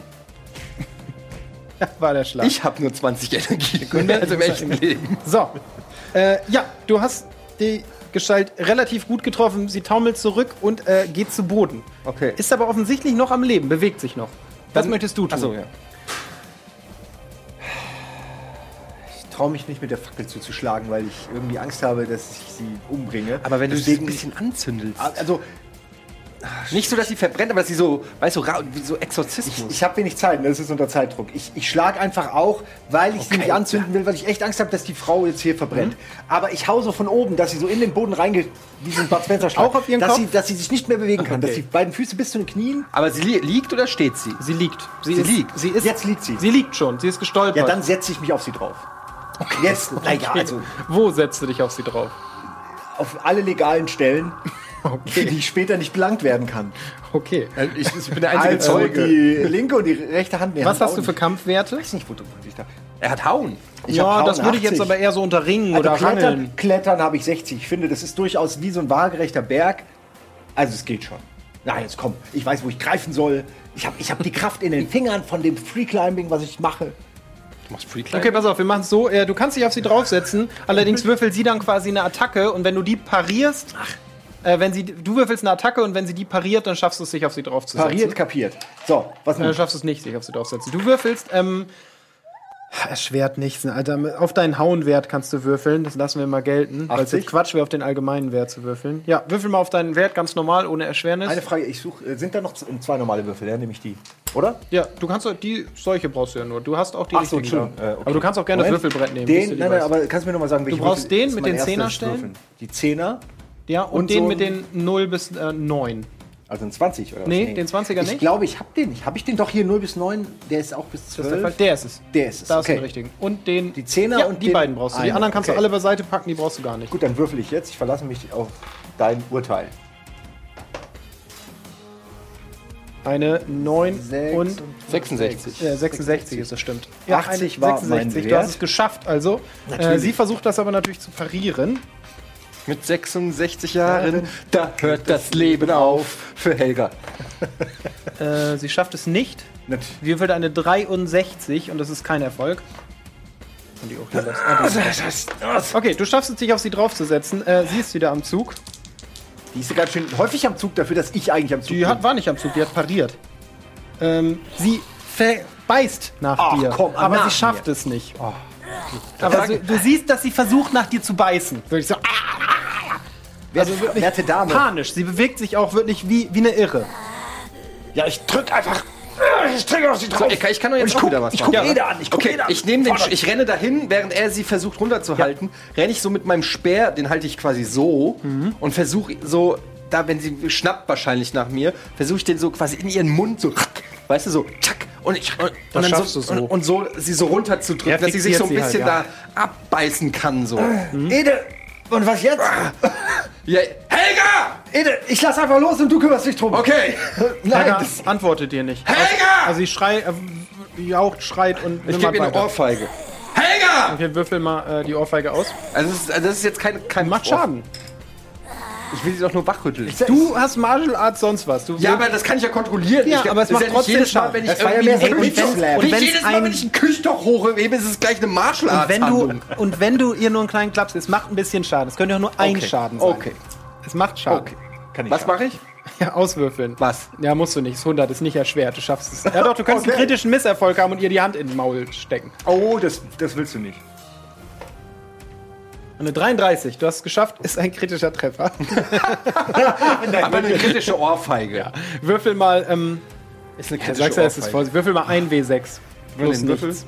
war der Schlag. Ich habe nur 20 Energie. Also im echten Leben. So. Äh, ja, du hast die Gestalt relativ gut getroffen. Sie taumelt zurück und äh, geht zu Boden. Okay. Ist aber offensichtlich noch am Leben, bewegt sich noch. Was Dann- möchtest du tun? Achso, ja. Ich traue mich nicht mit der Fackel zuzuschlagen, weil ich irgendwie Angst habe, dass ich sie umbringe. Aber wenn du sie ein Deswegen, bisschen anzündelst. Also, Nicht so, dass sie verbrennt, aber dass sie so, weißt du, wie so Exorzismus. ich habe wenig Zeit, ne? das ist unter Zeitdruck. Ich, ich schlage einfach auch, weil ich sie Okay, nicht anzünden will, weil ich echt Angst habe, dass die Frau jetzt hier verbrennt. Aber ich hau so von oben, dass sie so in den Boden reingeht, wie so ein Bud Spencer Schlag. Auch auf ihren dass Kopf? Sie, dass sie sich nicht mehr bewegen kann. Dass Okay. die beiden Füße bis zu den Knien. aber sie li liegt oder steht sie? Sie liegt. Sie, Sie ist, liegt. Sie ist, Jetzt liegt sie. Sie liegt schon. Sie ist gestolpert. Ja, dann setze ich mich auf sie drauf. Jetzt, naja, also Wo setzt du dich auf sie drauf? auf alle legalen Stellen, für die später nicht belangt werden kann. Okay. Ich, ich bin der einzige Also Zeuge. die linke und die rechte Hand. Nee, Was hast du für nicht. Kampfwerte? Ich weiß nicht, wo du ich da. Er hat Hauen. Ich ja, hab das würde ich jetzt 80. aber eher so unter Ringen Also oder Klettern, Rangeln. Klettern habe ich 60. Ich finde, das ist durchaus wie so ein waagerechter Berg. Also es geht schon. Na, jetzt komm. Ich weiß, wo ich greifen soll. Ich habe ich hab die Kraft in den Fingern von dem Freeclimbing, was ich mache. Du machst Free Okay, pass auf, wir machen es so. Äh, du kannst dich auf sie draufsetzen, allerdings würfelt sie dann quasi eine Attacke und wenn du die parierst, äh, wenn sie, du würfelst eine Attacke und wenn sie die pariert, dann schaffst du es, sich auf sie draufzusetzen. Pariert, kapiert. So, was Äh, Dann nun? schaffst du es nicht, sich auf sie draufzusetzen. Du würfelst, ähm, erschwert nichts, Alter. Auf deinen Hauenwert kannst du würfeln, das lassen wir mal gelten. Weil es 80? jetzt Quatsch wäre, auf den allgemeinen Wert zu würfeln. Ja, würfel mal auf deinen Wert ganz normal, ohne Erschwernis. Eine Frage, ich suche, sind da noch z- zwei normale Würfel, ja, nämlich die, oder? ja, du kannst doch, die solche brauchst du ja nur. Du hast auch die Ach so, richtigen. Äh, okay. Aber du kannst auch gerne das Moment. Würfelbrett nehmen. Den, nein, nein, aber kannst du mir noch mal sagen, welche brauchst Würfel den mit den Zehnerstellen? Würfeln? Die Zehner, Ja, und, und den so mit den 0 bis äh, 9. also ein 20 oder was? Nee, den 20er Ich nicht. glaube, ich habe den nicht. Habe ich den doch hier 0 bis 9? Der ist auch bis Das ist der. 12. Der ist es. Der ist es, Da ist okay. den richtigen. Und den. Die Zehner ja, und die den beiden brauchst du. Die anderen kannst okay. du alle beiseite packen, die brauchst du gar nicht. Gut, dann würfel ich jetzt. Ich verlasse mich auf dein Urteil. Eine 9 und 66. äh, 66 ist das stimmt. 80 eine war mein 66. Du Wert. hast es geschafft, also. Äh, sie versucht das aber natürlich zu parieren. Mit 66 Jahren, da hört das Leben auf für Helga. Äh, sie schafft es nicht. Sie würfelt eine 63 und das ist kein Erfolg. Und die auch. Ah, die- Okay, du schaffst es, dich auf sie draufzusetzen. Äh, sie ist wieder am Zug. Die ist ja ganz schön häufig am Zug dafür, dass ich eigentlich am Zug Die bin. hat, war nicht am Zug, die hat pariert. Ähm, sie beißt nach Ach, dir, komm, aber nach sie schafft es nicht. Aber so, du siehst, dass sie versucht, nach dir zu beißen. Wirklich so, ah, also wirklich, werte Dame. panisch. Sie bewegt sich auch wirklich wie, wie eine Irre. Ja, ich drück einfach. Ich drück auf sie drauf. So, ich, kann- ich kann doch jetzt ich auch guck, wieder was ich guck machen. Ede an. Ich guck Okay, Ede an. ich nehme den, ich renne dahin, während er sie versucht runterzuhalten, renne ich so mit meinem Speer, den halte ich quasi so Mhm. und versuche so, da wenn sie schnappt wahrscheinlich nach mir, versuche ich den so quasi in ihren Mund so, weißt du so, zack und ich und, und dann schaffst so, du so. Und, und so sie so runterzudrücken, Ja, dass sie sich so ein sie bisschen halt, da abbeißen kann so. Ede, und was jetzt? Ja, Helga! Ede, ich lass einfach los und du kümmerst dich drum. Okay. Nein, Helga das, antwortet dir nicht. Helga! Also sie schreit, äh, jaucht, schreit und Ich gebe ihr eine. Ohrfeige. Helga! Okay, würfel mal äh, die Ohrfeige aus. Also das ist, das ist jetzt kein, kein Macht Schaden. Ich will sie doch nur wachrütteln. Du hast Martial Arts sonst was. Du Ja, aber das kann ich ja kontrollieren. Ja, ich, aber es macht ja trotzdem jedes Mal, Schaden. wenn ich Das ja irgendwie so einen ein Küchtoch- und Wenn's jedes Mal, ein- wenn ich einen Küchtoch hochhebe, ist es gleich eine Martial und Arts wenn, du, und wenn du ihr nur einen kleinen Klaps gibst, macht ein bisschen Schaden. Es könnte auch nur ein Okay. Schaden sein. Okay. Es macht Schaden. Okay. kann ich Was mache ich? Ja, auswürfeln. Was? Ja, musst du nicht. Das 100 ist nicht erschwert. Du schaffst es. Ja, doch, du kannst einen Okay. kritischen Misserfolg haben und ihr die Hand in den Maul stecken. Oh, das, das willst du nicht. Eine 33, du hast es geschafft, ist ein kritischer Treffer. Aber eine kritische Ohrfeige. Würfel mal, ähm, Ist eine ja, kritische sagst du, es ist Ohrfeige. Vorsicht. Würfel mal ein W6. Plus Würfel? nichts.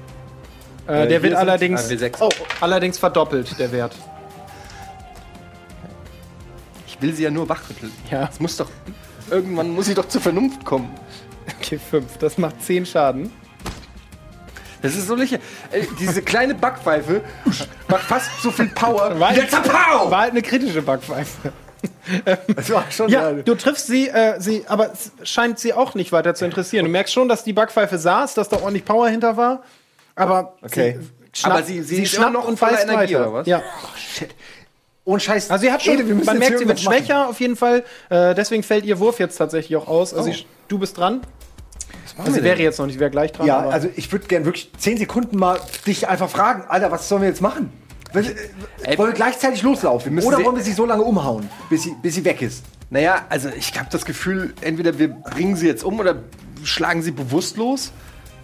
Äh, der wird allerdings, sind- W6. oh, allerdings verdoppelt, der Wert. Ich will sie ja nur wachrütteln. Ja. Es muss doch. Irgendwann muss sie doch zur Vernunft kommen. Okay, 5. Das macht 10 Schaden. Das ist so lächerlich. Ey, Diese kleine Backpfeife macht fast so viel Power. War, Jetzt Pow! war halt eine kritische Backpfeife. Das war schon Ja, du triffst sie, äh, sie, aber es scheint sie auch nicht weiter zu interessieren. Du merkst schon, dass die Backpfeife saß, dass da ordentlich Power hinter war. Aber Okay. sie, schnappt, Aber sie- sie ist schnappt noch und voller Energie, weiter. oder was? Ja. Shit. Ohne Scheiß. Also sie hat schon, Ede, man merkt, sie wird schwächer auf jeden Fall. Äh, deswegen fällt ihr Wurf jetzt tatsächlich auch aus. Also Oh. sie, du bist dran. Also sie wäre jetzt noch nicht, wäre gleich dran. Ja, also ich würde gerne wirklich 10 Sekunden mal dich einfach fragen, Alter, was sollen wir jetzt machen? Äh, wollen wir gleichzeitig loslaufen? Oder wollen wir sie so lange umhauen, bis sie, bis sie weg ist? Naja, also ich habe das Gefühl, entweder wir bringen sie jetzt um oder schlagen sie bewusstlos.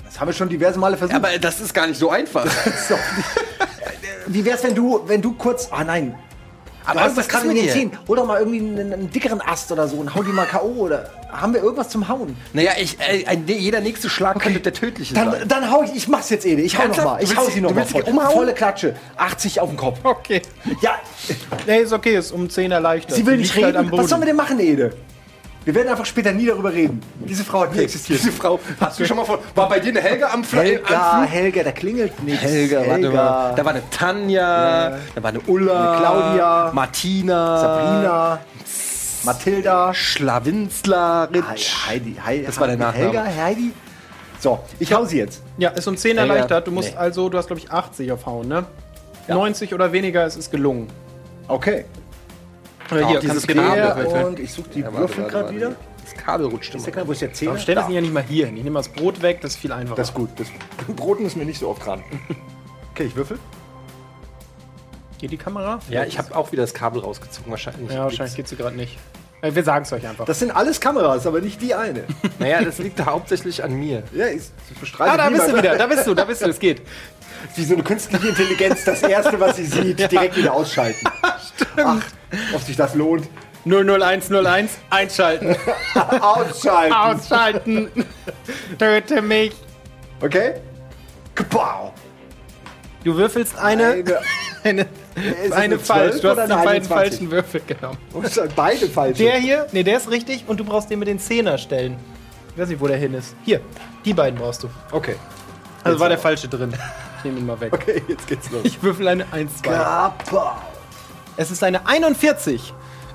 Das haben wir schon diverse Male versucht. Aber das ist gar nicht so einfach. So. Wie wär's, wenn du, wenn du kurz. Ah nein. Aber was das in mit den? Zähnen. Hol doch mal irgendwie einen, einen dickeren Ast oder so und hau die mal K.O. oder. Haben wir irgendwas zum Hauen? naja, ich, äh, ein, jeder nächste Schlag könnte der tödliche Dann, sein. dann hau ich, ich mach's jetzt, Ede. Ich hau noch Ernsthaft? mal. Ich hau sie sie- noch du mal willst sie voll. umhauen? Volle Klatsche. 80 auf den Kopf. okay. Ja, Nee, ist okay, ist um 10 erleichtert. sie will nicht halt reden. am Boden. Was sollen wir denn machen, Ede? Wir werden einfach später nie darüber reden. Diese Frau hat nie existiert. Diese Frau, hast du schon mal vor, war bei dir eine Helga am Fl Helga, am Flug? Helga, da klingelt nichts. Helga, warte mal. Da war eine Tanja, da war eine Ulla, Eine Claudia, Martina, Sabrina, Mathilda, Schlawinzleritsch. Heidi, Heidi. Das war der Nachname. Helga, Heidi. So, ich hau sie jetzt. Ja, ist um 10 Helga, erleichtert. Du musst nee. also, du hast glaube ich 80 auf Hauen, ne? 90 oder weniger, es ist gelungen. Okay. Oder hier, dieses Kabel. Und ich suche die warte, Würfel gerade wieder. Das Kabel rutscht Ist immer. der klar, wo ist der Zehner? Aber stell das Da. ja nicht mal hier hin. Ich nehme das Brot weg, das ist viel einfacher. Das ist gut. Das Brot müssen wir nicht so oft ran. Okay, ich würfel. Geht die Kamera? Ja, ich habe auch wieder das Kabel rausgezogen, wahrscheinlich. Ja, wahrscheinlich geht sie gerade nicht. Äh, Wir sagen es euch einfach. Das sind alles Kameras, aber nicht die eine. Naja, das liegt hauptsächlich an mir. ja, ich, ich bestreite ah, da bist du wieder, da bist du, da bist du, es geht. Wie so eine künstliche Intelligenz, das erste, was sie sieht, direkt wieder ausschalten. Ach, ob sich das lohnt. 00101, einschalten. Ausschalten. Ausschalten. Töte mich. Okay? Kapow. Du würfelst eine, Eine- eine, es eine eine falsch. 12 Du hast die eine beiden 21? falschen Würfel genommen. Beide falsch. Der hier, nee, der ist richtig und du brauchst den mit den Zehner stellen. Ich weiß nicht, wo der hin ist. Hier, die beiden brauchst du. Okay. Also war der falsche drin. Ich nehme ihn mal weg. Okay, jetzt geht's los. Ich würfel eine 1, 2. Kapow. Es ist eine 41.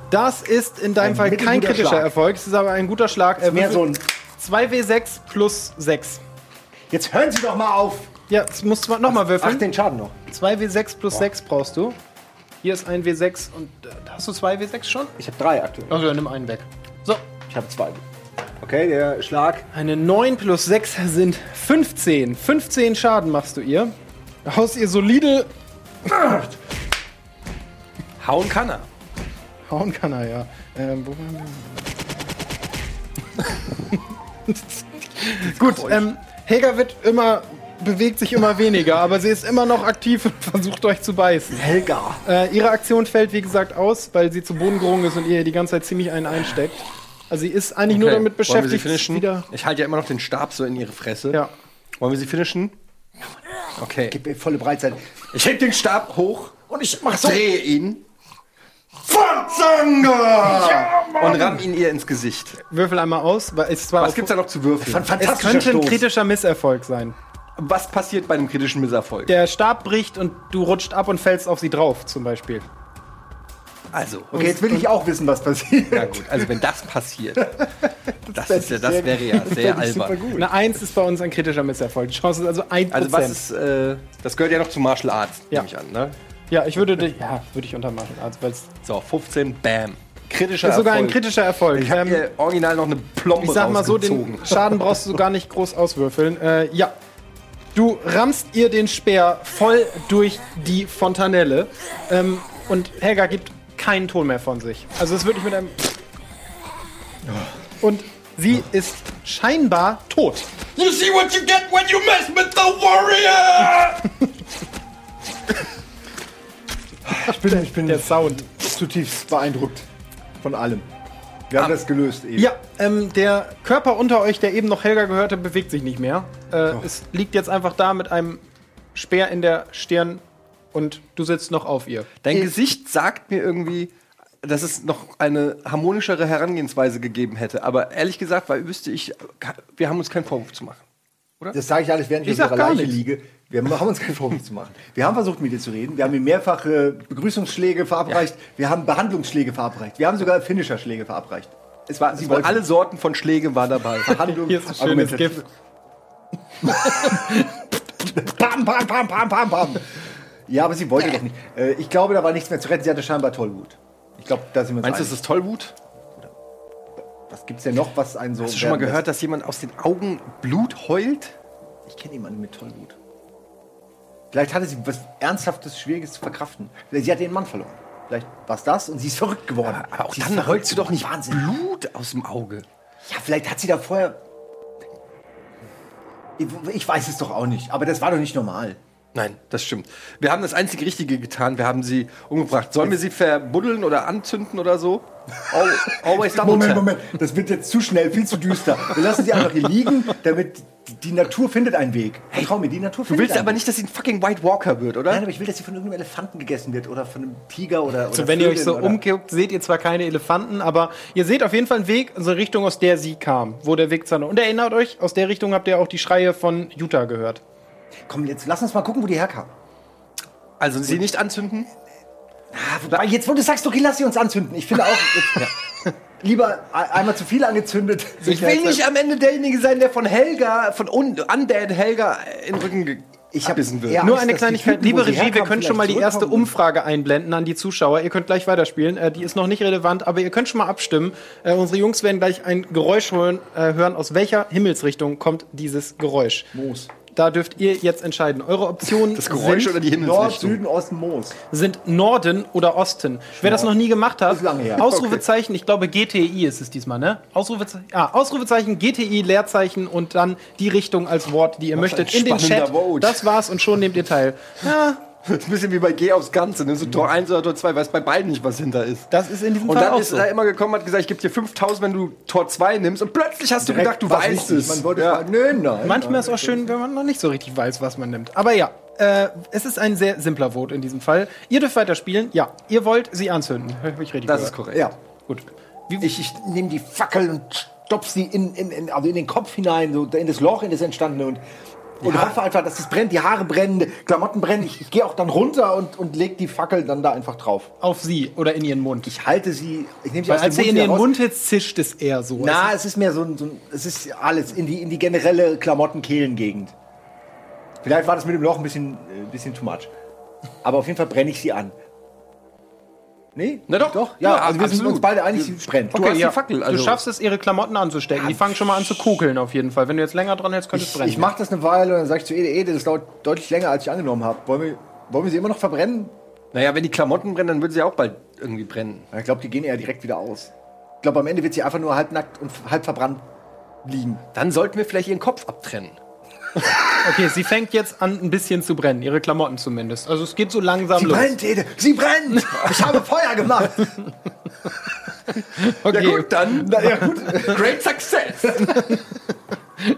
Das ist in deinem Ein Fall kein kritischer Schlag. Erfolg. Es ist aber ein guter Schlag. Mehr so würfelt ein. 2W6 plus 6. Jetzt hören Sie doch mal auf. Ja, das musst du nochmal Ach, würfeln. den Schaden noch. 2W6 plus 6 brauchst du. Hier ist ein W6 und äh, hast du 2W6 schon? Ich habe drei aktuell. Also nimm einen weg. So, Ich habe zwei. Okay, der Schlag. eine 9 plus 6 sind 15. 15 Schaden machst du ihr. Haust ihr solide. Hauen kann er. Hauen kann er, ja. Ähm, wo waren wir? Gut, ähm, Helga wird immer, bewegt sich immer weniger, aber sie ist immer noch aktiv und versucht euch zu beißen. Helga. Äh, ihre Aktion fällt, wie gesagt, aus, weil sie zu Boden gerungen ist und ihr die ganze Zeit ziemlich einen einsteckt. Also sie ist eigentlich nur Okay. damit Wollen wir sie beschäftigt, finishen? wieder. Ich halte ja immer noch den Stab so in ihre Fresse. Ja. Wollen wir sie finishen? Okay. Gib mir volle Breitseite. Ich heb den Stab hoch Und ich mach so. drehe ihn. Fazanga! und ramm ihn ihr ins Gesicht. Würfel einmal aus, weil es zwar Was gibt's da noch zu würfeln? Es könnte ein Stoß. kritischer Misserfolg sein. Was passiert bei einem kritischen Misserfolg? Der Stab bricht und du rutscht ab und fällst auf sie drauf, zum Beispiel. Also, Okay, jetzt will ich auch wissen, was passiert. na gut, also wenn das passiert, das, ist ja, das wäre ja sehr albern. gut. Eine 1 ist bei uns ein kritischer Misserfolg. Die Chance ist also 1%. Also was ist, äh, das gehört ja noch zu Martial Arts, Ja. nehme ich an, ne? ja, ich würde dich, ja, würde ich unter Martial Arts, weil es So, 15, bam. Kritischer ist sogar ein kritischer Erfolg. Ich habe Ähm, hier original noch eine Plombe ich sag mal so, den. Schaden brauchst du gar nicht groß auswürfeln. Äh, ja. Du rammst ihr den Speer voll durch die Fontanelle ähm, und Helga gibt keinen Ton mehr von sich. Also es ist wirklich mit einem... Und sie ist scheinbar tot. You see what you get when you mess with the warrior! Ich bin, ich bin Der Sound. zutiefst beeindruckt von allem. Wir haben das gelöst eben. Ja, ähm, der Körper unter euch, der eben noch Helga gehörte, bewegt sich nicht mehr. Äh, Es liegt jetzt einfach da mit einem Speer in der Stirn und du sitzt noch auf ihr. Dein Gesicht sagt mir irgendwie, dass es noch eine harmonischere Herangehensweise gegeben hätte. Aber ehrlich gesagt, weil wüsste ich, wir haben uns keinen Vorwurf zu machen. Das sage ich alles, während ich, Ich auf ihrer Leiche nichts. liege. Wir haben uns keinen Vorwurf zu machen. Wir haben versucht, mit dir zu reden. Wir haben ihm mehrfache Begrüßungsschläge verabreicht. Wir haben Behandlungsschläge verabreicht. Wir haben sogar Finisher-Schläge verabreicht. Es war, sie wollten Alle Sorten von Schlägen waren dabei. Verhandlung, Hier ist ein schönes. Gift. Pam, pam, pam, pam, pam, pam. Ja, aber sie wollte doch nicht. Äh, ich glaube, da war nichts mehr zu retten. Sie hatte scheinbar Tollwut. Ich glaube, da sind wir uns Meinst du, es ist Tollwut? Was gibt's denn noch, was einen so. Hast du schon mal gehört, dass jemand aus den Augen Blut heult? Ich kenne jemanden mit Tollwut. Vielleicht hatte sie was Ernsthaftes, Schwieriges zu verkraften. Vielleicht sie hat ihren Mann verloren. Vielleicht war es das und sie ist verrückt geworden. Aber auch sie dann heulst du doch nicht Wahnsinn. Blut aus dem Auge. Ja, vielleicht hat sie da vorher. Ich, ich weiß es doch auch nicht, aber das war doch nicht normal. Nein, das stimmt. Wir haben das einzige Richtige getan. Wir haben sie umgebracht. Sollen wir sie verbuddeln oder anzünden oder so? Al- Always double Moment. Moment, das wird jetzt zu schnell, viel zu düster. Wir lassen sie einfach hier liegen, damit die Natur findet einen Weg. Vertrau mir, die Natur Du findet willst einen aber Weg. nicht, dass sie ein fucking White Walker wird, oder? Nein, aber ich will, dass sie von irgendeinem Elefanten gegessen wird oder von einem Tiger oder. Also oder wenn ihr euch so Vögeln oder- umguckt, seht ihr zwar keine Elefanten, aber ihr seht auf jeden Fall einen Weg in so eine Richtung, aus der sie kam, wo der Weg zur Und erinnert euch, aus der Richtung habt ihr auch die Schreie von Jutta gehört. Komm, jetzt lass uns mal gucken, wo die herkam. Also sie nicht anzünden? Ah, wobei, jetzt, wo du sagst, okay, lass sie uns anzünden. Ich finde auch, jetzt, ja. lieber ein- einmal zu viel angezündet. Ich will nicht am Ende derjenige sein, der von Helga, von Un Undead Helga in den Rücken Ich hab gebissen wird. Nur eine Kleinigkeit, Typen, liebe Regie, wir können schon mal die erste. Umfrage einblenden an die Zuschauer. Ihr könnt gleich weiterspielen. Äh, die ist noch nicht relevant, aber ihr könnt schon mal abstimmen. Äh, unsere Jungs werden gleich ein Geräusch hören, äh, hören. Aus welcher Himmelsrichtung kommt dieses Geräusch? Moos. Da dürft ihr jetzt entscheiden. Eure Optionen Das Geräusch sind, oder die Nord, Himmelsrichtung? Süden, Osten, Moos. sind Norden oder Osten. Wer das noch nie gemacht hat, Ist lange her. Ausrufezeichen, ich glaube GTI ist es diesmal, ne? Ausrufezeichen, ah, Ausrufezeichen, GTI, Leerzeichen und dann die Richtung als Wort, die ihr möchtet, in den spannender Chat. Vote. Das war's und schon nehmt ihr teil. Ja, Das ist ein bisschen wie bei Geh aufs Ganze. Ne? So Tor 1 oder Tor 2, weiß bei beiden nicht, was hinter ist. das ist in diesem Und Fall dann auch ist so. er immer gekommen, hat gesagt, ich gebe dir 5000, wenn du Tor 2 nimmst. Und plötzlich hast du gedacht, du was weißt es. Man wollte Ja. fragen, nö, nein. Manchmal ist es auch schön, wenn man noch nicht so richtig weiß, was man nimmt. Aber ja, äh, es ist ein sehr simpler Vote in diesem Fall. Ihr dürft weiterspielen. Ja, ihr wollt sie anzünden. Hab ich richtig Das gehört. ist korrekt. Ja. Gut. Ich, ich nehme die Fackel und stopf sie in, in, in, also in den Kopf hinein, so in das Loch, in das entstandene und, und hoffe einfach, dass es brennt, die Haare brennen, Klamotten brennen. Ich, ich gehe auch dann runter und, und leg die Fackel dann da einfach drauf. Auf sie oder in ihren Mund. Ich halte sie, ich nehme sie Weil aus als dem sie in ihren raus. Mund hitzt, zischt es eher so. Na, es ist mehr so ein, so ein es ist alles in die, in die generelle Klamotten-Kehlen-Gegend. Vielleicht war das mit dem Loch ein bisschen, äh, bisschen too much. Aber auf jeden Fall brenne ich sie an. Nee? Na doch. Doch? Ja, Ja, also wir sind absolut. uns beide einig, sie brennt. Okay, Okay, die ja. Fackel, Du also- schaffst es, ihre Klamotten anzustecken. Die fangen schon mal an zu kugeln auf jeden Fall. Wenn du jetzt länger dran hältst, könnte es Ich, brennen. ich mache das eine Weile und dann sage ich zu Ede, Ede, das dauert deutlich länger, als ich angenommen habe. Wollen wir, wollen wir sie immer noch verbrennen? Naja, wenn die Klamotten brennen, dann würden sie auch bald irgendwie brennen. Ich glaube, die gehen eher direkt wieder aus. Ich glaube, am Ende wird sie einfach nur halbnackt und halb verbrannt liegen. Dann sollten wir vielleicht ihren Kopf abtrennen. Okay, sie fängt jetzt an, ein bisschen zu brennen. Ihre Klamotten zumindest. Also es geht so langsam Sie los. brennt, Ede! Sie brennt! Ich habe Feuer gemacht! Okay. Ja gut, dann. Na ja, gut. Great success!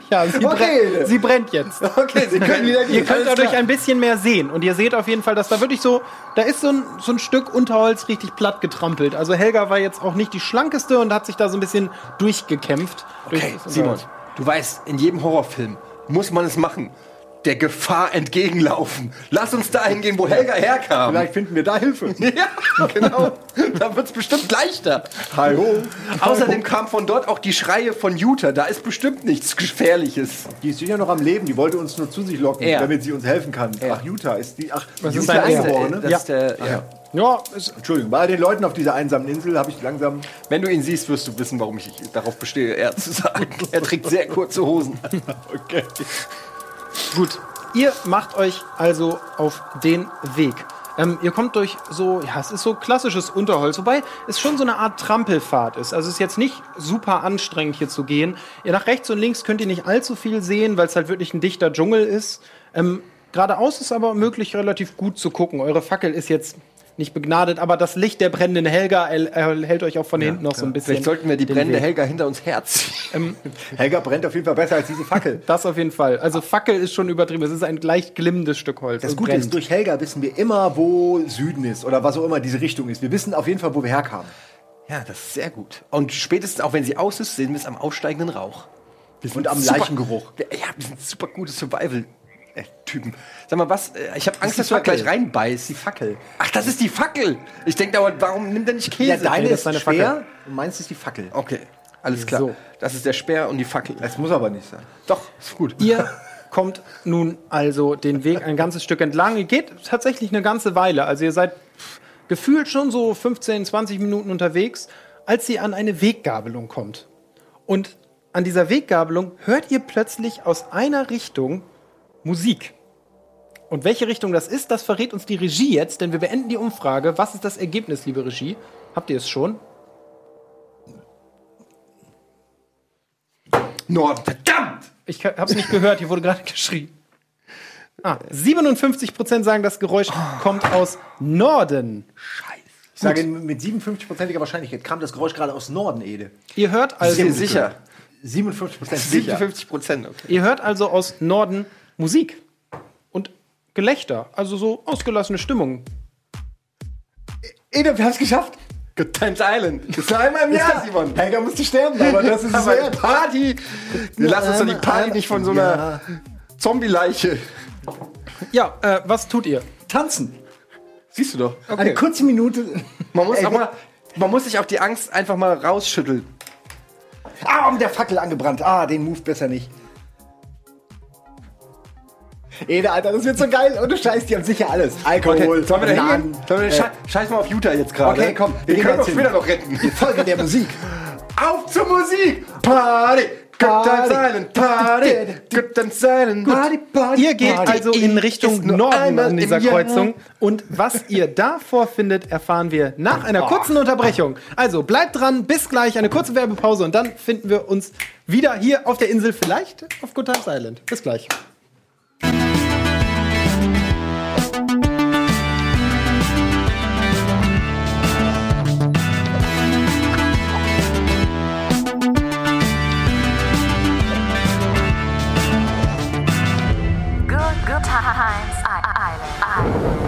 Ja, sie, Okay. brennt, sie brennt jetzt. Okay, Sie können wieder Ihr könnt dadurch ein bisschen mehr sehen. Und ihr seht auf jeden Fall, dass da wirklich so, da ist so ein, so ein Stück Unterholz richtig platt getrampelt. Also Helga war jetzt auch nicht die schlankeste und hat sich da so ein bisschen durchgekämpft. durch Okay, das Simon, du weißt, in jedem Horrorfilm muss man es machen. Der Gefahr entgegenlaufen. Lass uns dahin gehen, wo Helga herkam. Vielleicht finden wir da Hilfe. Ja, genau. da wird's bestimmt leichter. Hi ho. Außerdem kamen von dort auch die Schreie von Jutta. Da ist bestimmt nichts Gefährliches. Die ist sicher noch am Leben. Die wollte uns nur zu sich locken, Er. damit sie uns helfen kann. Ach, Jutta ist die. Ach, Was Jutta ist ein? Eingeborene. Das Ja. ist der, ja. Ja, es, Entschuldigung, bei den Leuten auf dieser einsamen Insel habe ich langsam. Wenn du ihn siehst, wirst du wissen, warum ich darauf bestehe, er zu sagen. Er trägt sehr kurze Hosen. Okay. Gut, ihr macht euch also auf den Weg. Ähm, ihr kommt durch so, ja, es ist so klassisches Unterholz, wobei es schon so eine Art Trampelfahrt ist. Also es ist jetzt nicht super anstrengend hier zu gehen. Ihr nach rechts und links könnt ihr nicht allzu viel sehen, weil es halt wirklich ein dichter Dschungel ist. Ähm, geradeaus ist aber möglich relativ gut zu gucken. Eure Fackel ist jetzt nicht begnadet, aber das Licht der brennenden Helga erhält euch auch von hinten noch so ein bisschen. Vielleicht sollten wir die brennende Weg. Helga hinter uns herziehen. Helga brennt auf jeden Fall besser als diese Fackel. Das auf jeden Fall. Also Fackel ist schon übertrieben. Es ist ein leicht glimmendes Stück Holz. Das und Gute brennt. ist, durch Helga wissen wir immer, wo Süden ist oder was auch immer diese Richtung ist. Wir wissen auf jeden Fall, wo wir herkamen. Ja, das ist sehr gut. Und spätestens, auch wenn sie aus ist, sehen wir es am aussteigenden Rauch. Wir sind Und am super- Leichengeruch. Ja, wir sind super gute Survival-Typen. Sag mal, was? äh, Ich habe Angst, dass du da gleich reinbeißt. Die Fackel. Ach, das ist die Fackel. Ich denke dauernd, warum nimmt er nicht Käse? Ja, deine das ist ist deine schwer Fackel. und meins ist die Fackel. Okay, alles klar. So. Das ist der Speer und die Fackel. Das muss aber nicht sein. Doch, ist gut. Ihr kommt nun also den Weg ein ganzes Stück entlang. Ihr geht tatsächlich eine ganze Weile. Also ihr seid pff, gefühlt schon so 15, 20 Minuten unterwegs, als ihr an eine Weggabelung kommt. Und an dieser Weggabelung hört ihr plötzlich aus einer Richtung Musik. Und welche Richtung das ist, das verrät uns die Regie jetzt, denn wir beenden die Umfrage. Was ist das Ergebnis, liebe Regie? Habt ihr es schon? Norden, verdammt! Ich habe es nicht gehört, hier wurde gerade geschrien. Ah, 57% sagen, das Geräusch kommt aus Norden. Ich sage, mit 57%iger Wahrscheinlichkeit kam das Geräusch gerade aus Norden, Ede. Ihr hört also, Sehr sicher. 57% sicher. 57 Prozent. Okay. ihr hört also aus Norden Musik und Gelächter, also so ausgelassene Stimmung. Ede, wir haben es geschafft. Good Times Island. Das ist nur einmal im Jahr, Simon. Helga musste sterben, aber das ist Aber wert. Party. Wir lassen uns doch die Party nicht von so einer Zombie-Leiche. Ja, äh, was tut ihr? Tanzen. Siehst du doch. Eine kurze Minute. Man muss, Ey, auch mal, man muss sich auch die Angst einfach mal rausschütteln. Ah, mit der Fackel angebrannt. Ah, den Move besser nicht. Ede, Alter, das wird so geil. Und du Scheiß, die haben sicher alles. Alkohol, sollen wir da hingehen? Sollen wir Sche scheiß mal auf Utah jetzt gerade. Okay, komm, Wir wir können uns später noch retten. Die Folge der Musik. Auf zur Musik! Party! Good Times Party. Island! Party! Good Times Island! Party, Party, Ihr geht Party. also in Richtung Norden an dieser. Kreuzung. Und was ihr da vorfindet, erfahren wir nach einer kurzen Unterbrechung. Also bleibt dran, bis gleich, eine kurze Werbepause und dann finden wir uns wieder hier auf der Insel, vielleicht auf Good Times Island. Bis gleich. Good, good times. I- Island. Island.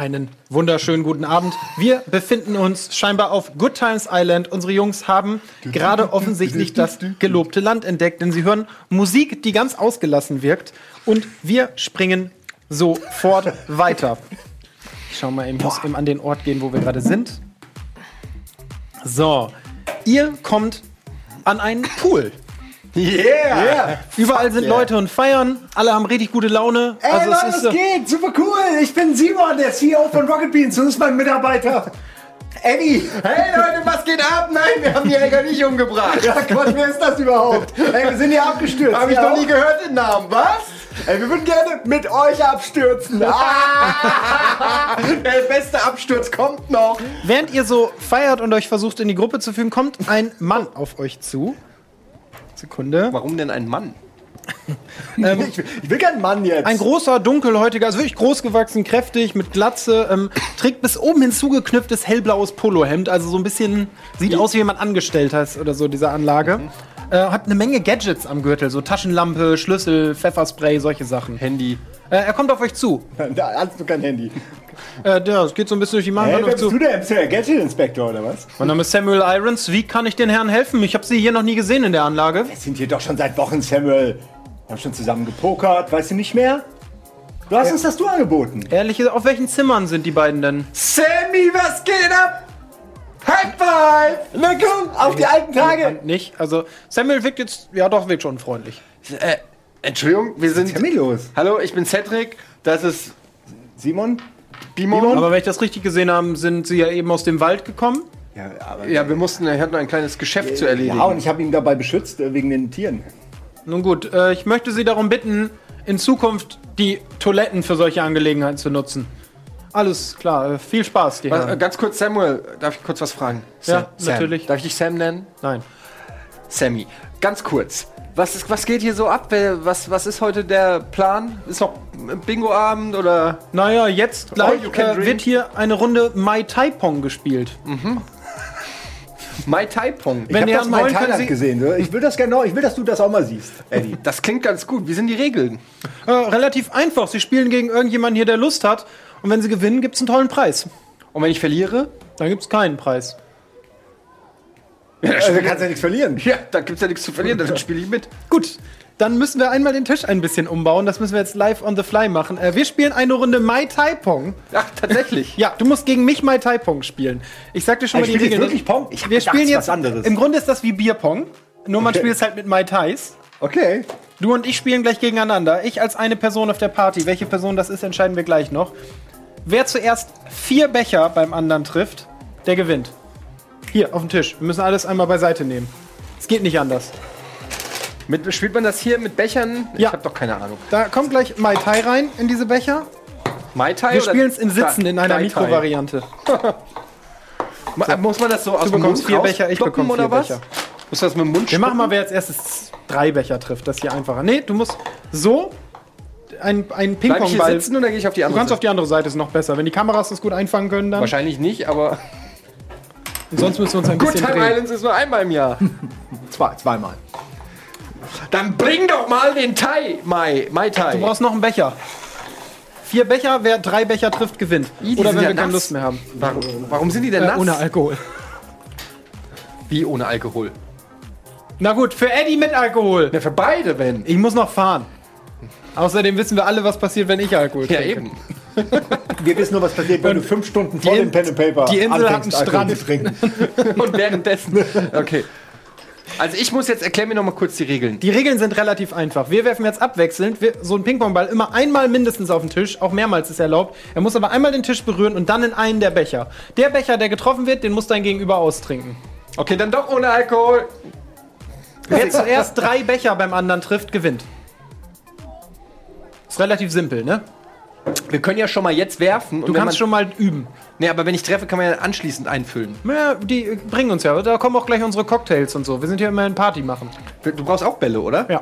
Einen wunderschönen guten Abend. Wir befinden uns scheinbar auf Good Times Island. Unsere Jungs haben gerade offensichtlich das gelobte Land entdeckt, denn sie hören Musik, die ganz ausgelassen wirkt. Und wir springen sofort weiter. Ich schau mal, ich muss eben an den Ort gehen, wo wir gerade sind. So, ihr kommt an einen Pool. Yeah! Überall sind Leute und feiern. Alle haben richtig gute Laune. Ey, also Leute, es ist es geht. Super cool. Ich bin Simon, der CEO von Rocket Beans. Du bist mein Mitarbeiter. Eddie! Hey Leute, was geht ab? Nein, wir haben die Jäger nicht umgebracht. Ja, Gott, wer ist das überhaupt? Ey, wir sind hier abgestürzt. Hab ich Ihr noch nie gehört den Namen. Was? Ey, wir würden gerne mit euch abstürzen. Ah! Der beste Absturz kommt noch. Während ihr so feiert und euch versucht in die Gruppe zu fügen, kommt ein Mann auf euch zu. Sekunde. Warum denn ein Mann? ich, will, ich will keinen Mann jetzt. Ein großer, dunkelhäutiger, also wirklich groß gewachsen, kräftig, mit Glatze, ähm, trägt bis oben hinzugeknüpftes hellblaues Polohemd, also so ein bisschen, sieht aus wie jemand angestellt hat oder so, dieser Anlage. Äh, hat eine Menge Gadgets am Gürtel, so Taschenlampe, Schlüssel, Pfefferspray, solche Sachen. Handy. Äh, er kommt auf euch zu. da hast du kein Handy. Äh, ja, es geht so ein bisschen durch die Mauer Hey, wer bist zu. du der MC, Gadget Inspector oder was? Mein Name ist Samuel Irons. Wie kann ich den Herren helfen? Ich habe sie hier noch nie gesehen in der Anlage. Wir sind hier doch schon seit Wochen, Samuel. Wir haben schon zusammen gepokert, weißt du nicht mehr? Du hast uns das du angeboten. Ehrlich, auf welchen Zimmern sind die beiden denn? Sammy, was geht ab? High five! Komm, auf die alten Tage. Nicht. Also, Samuel wirkt jetzt, ja doch, wirkt schon freundlich. Äh, Entschuldigung, wir sind. Was ist denn mit los? Hallo, ich bin Cedric. Das ist Simon? Bimon. Aber wenn ich das richtig gesehen habe, sind sie ja eben aus dem Wald gekommen. Ja, aber Ja, wir mussten, er hat noch ein kleines Geschäft zu erledigen. ja, und ich habe ihn dabei beschützt äh, wegen den Tieren. Nun gut, äh, ich möchte Sie darum bitten, in Zukunft die Toiletten für solche Angelegenheiten zu nutzen. Alles klar, äh, viel Spaß, die Was, äh, ganz kurz, Samuel, darf ich kurz was fragen? Ja, Sam. natürlich. Darf ich dich Sam nennen? Nein. Sammy, ganz kurz. Was, ist, was geht hier so ab? Was, was ist heute der Plan? Ist noch Bingo-Abend oder? Naja, jetzt gleich you can äh, wird hier eine Runde Mai Tai Pong gespielt. Mai Tai Pong. Ich Wenn das mal in Thailand gesehen. Ich will das gerne, ich will, dass du das auch mal siehst, Eddie. Das klingt ganz gut. Wie sind die Regeln? Äh, relativ einfach. Sie spielen gegen irgendjemanden hier, der Lust hat. Und wenn Sie gewinnen, gibt es einen tollen Preis. Und wenn ich verliere? Dann gibt es keinen Preis. Also kannst ja nichts verlieren. Ja, da gibt's ja nichts zu verlieren, dann spiele ich mit. Gut, dann müssen wir einmal den Tisch ein bisschen umbauen. Das müssen wir jetzt live on the fly machen. Äh, wir spielen eine Runde Mai Tai Pong. Ach, tatsächlich. Ja, du musst gegen mich Mai Tai Pong spielen. Ich sag dir schon Ey, mal die Regeln. wirklich Pong? Ich hab wir gedacht, spielen es jetzt was anderes. Im Grunde ist das wie Bierpong. Nur man Okay. spielt es halt mit Mai Tais. Okay. Du und ich spielen gleich gegeneinander. Ich als eine Person auf der Party. Welche Person das ist, entscheiden wir gleich noch. Wer zuerst vier Becher beim anderen trifft, der gewinnt. Hier, auf den Tisch. Wir müssen alles einmal beiseite nehmen. Es geht nicht anders. Mit, spielt man das hier mit Bechern? Ich Ja. habe doch keine Ahnung. Da kommt gleich Mai Tai rein in diese Becher. Mai Tai Wir spielen es im Sitzen in einer? Mikrovariante. Ma- Muss man das so aus Du dem bekommst Mund vier Becher, ich bekomme vier oder was? Becher. Muss das mit dem Mund Wir machen mal, wer als erstes drei Becher trifft. Das ist hier einfacher. Nee, du musst so ein, ein Bleib ich hier Ping-Pong-Ball. sitzen oder gehe ich auf die Du andere kannst auf die andere Seite, ist noch besser. Wenn die Kameras das gut einfangen können, dann. Wahrscheinlich nicht, aber Sonst müssen wir uns ein Good bisschen Time drehen. Islands ist nur einmal im Jahr. Zwei, zweimal. Dann bring doch mal den Thai, Mai, Mai Tai. Du brauchst noch einen Becher. Vier Becher, wer drei Becher trifft, gewinnt. Die Oder wenn ja wir keine nass. Lust mehr haben. warum, warum sind die denn Äh, nass? ohne Alkohol. Wie ohne Alkohol? Na gut, für Eddie mit Alkohol. Ja, für beide, wenn. Ich muss noch fahren. Außerdem wissen wir alle, was passiert, wenn ich Alkohol Ja, trinke. eben. Wir wissen nur, was passiert, wenn du fünf Stunden vor Die dem Pen and Paper die Insel hat anfängst, einen Alkohol Strand. Und währenddessen. Okay. Also ich muss jetzt, erklär mir noch mal kurz die Regeln. Die Regeln sind relativ einfach. Wir werfen jetzt abwechselnd wir, so einen Pingpongball immer einmal mindestens auf den Tisch, auch mehrmals ist erlaubt. Er muss aber einmal den Tisch berühren und dann in einen der Becher. Der Becher, der getroffen wird, den muss dein Gegenüber austrinken. Okay, dann doch ohne Alkohol. Wer zuerst drei Becher beim anderen trifft, gewinnt. Ist relativ simpel, ne? Wir können ja schon mal jetzt werfen. Du und wenn kannst schon mal üben. Nee, aber wenn ich treffe, kann man ja anschließend einfüllen. Ja, die äh, bringen uns ja. Da kommen auch gleich unsere Cocktails und so. Wir sind hier immer in Party machen. Du brauchst auch Bälle, oder? Ja.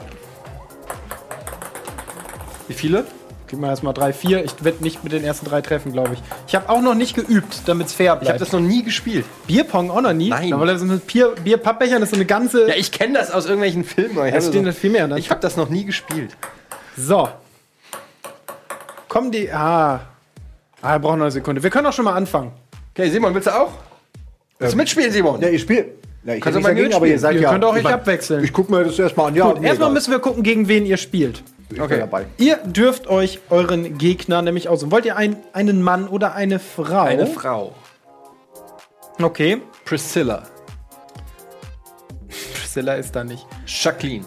Wie viele? Gib mal erstmal drei, vier. Ich werde nicht mit den ersten drei treffen, glaube ich. Ich habe auch noch nicht geübt, damit es fair Ich habe bleibt. das noch nie gespielt. Bierpong auch noch nie? Nein. Weil das mit Bier, Bierpappbechern ist so eine ganze. Ja, ich kenne das aus irgendwelchen Filmen. aber Ich, habe so, da viel mehr, ne? ich habe das noch nie gespielt. So. Kommen die. Ah. Ah, wir brauchen noch eine Sekunde. Wir können auch schon mal anfangen. Okay, Simon, willst du auch? Willst du mitspielen, Simon? Ja, ihr spielt. Ja, ich Kannst kann du nicht mal dagegen, aber ihr seid Ihr ja. könnt auch ich euch mein, abwechseln. Ich guck mir das erstmal an. Ja, Gut, erstmal müssen wir gucken, gegen wen ihr spielt. wir. Okay. Dabei. Ihr dürft euch euren Gegner nämlich aussuchen. Wollt ihr ein, einen Mann oder eine Frau? Eine Frau. Okay. Priscilla. Priscilla ist da nicht. Jacqueline.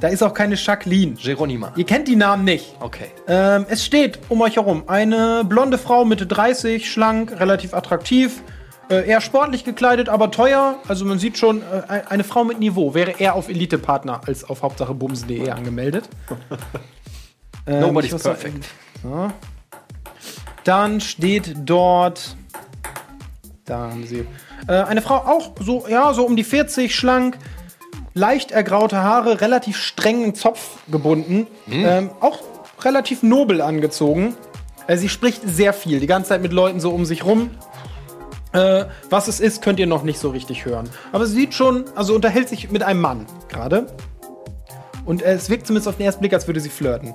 Da ist auch keine Jacqueline. Geronima. Ihr kennt die Namen nicht. Okay. Ähm, es steht um euch herum eine blonde Frau Mitte 30, schlank, relativ attraktiv, äh, eher sportlich gekleidet, aber teuer. Also man sieht schon, äh, ein- eine Frau mit Niveau wäre eher auf Elite-Partner als auf Hauptsache Bumsen.de angemeldet. Ähm, Nobody's perfect. So. Dann steht dort. Da haben sie. Äh, eine Frau auch so, ja, so um die 40, schlank, leicht ergraute Haare, relativ strengen Zopf gebunden, ähm, auch relativ nobel angezogen. Äh, sie spricht sehr viel, die ganze Zeit mit Leuten so um sich rum. Äh, was es ist, könnt ihr noch nicht so richtig hören. Aber sie sieht schon, also unterhält sich mit einem Mann gerade. Und äh, es wirkt zumindest auf den ersten Blick, als würde sie flirten.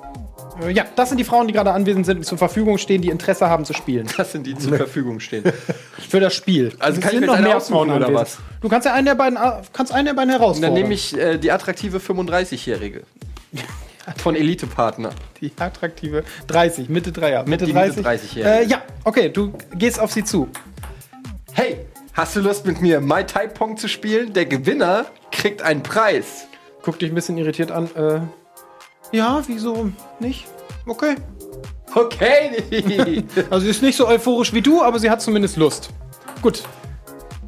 Äh, ja, das sind die Frauen, die gerade anwesend sind, die zur Verfügung stehen, die Interesse haben zu spielen. Das sind die zur Verfügung stehen. Für das Spiel. Also Es kann ich mir noch mehr Frauen oder was? Du kannst ja einen der beiden, äh, kannst einen der beiden herausfordern. Dann nehme ich äh, die attraktive 35-Jährige. Von Elite-Partner. die attraktive 30, Mitte 3 Mitte Die 30. Mitte 30-Jährige. äh, ja, okay, du gehst auf sie zu. Hey, hast du Lust mit mir Mai Tai Pong zu spielen? Der Gewinner kriegt einen Preis. Guck dich ein bisschen irritiert an. Äh, ja, wieso nicht? Okay. Okay. Also sie ist nicht so euphorisch wie du, aber sie hat zumindest Lust. Gut.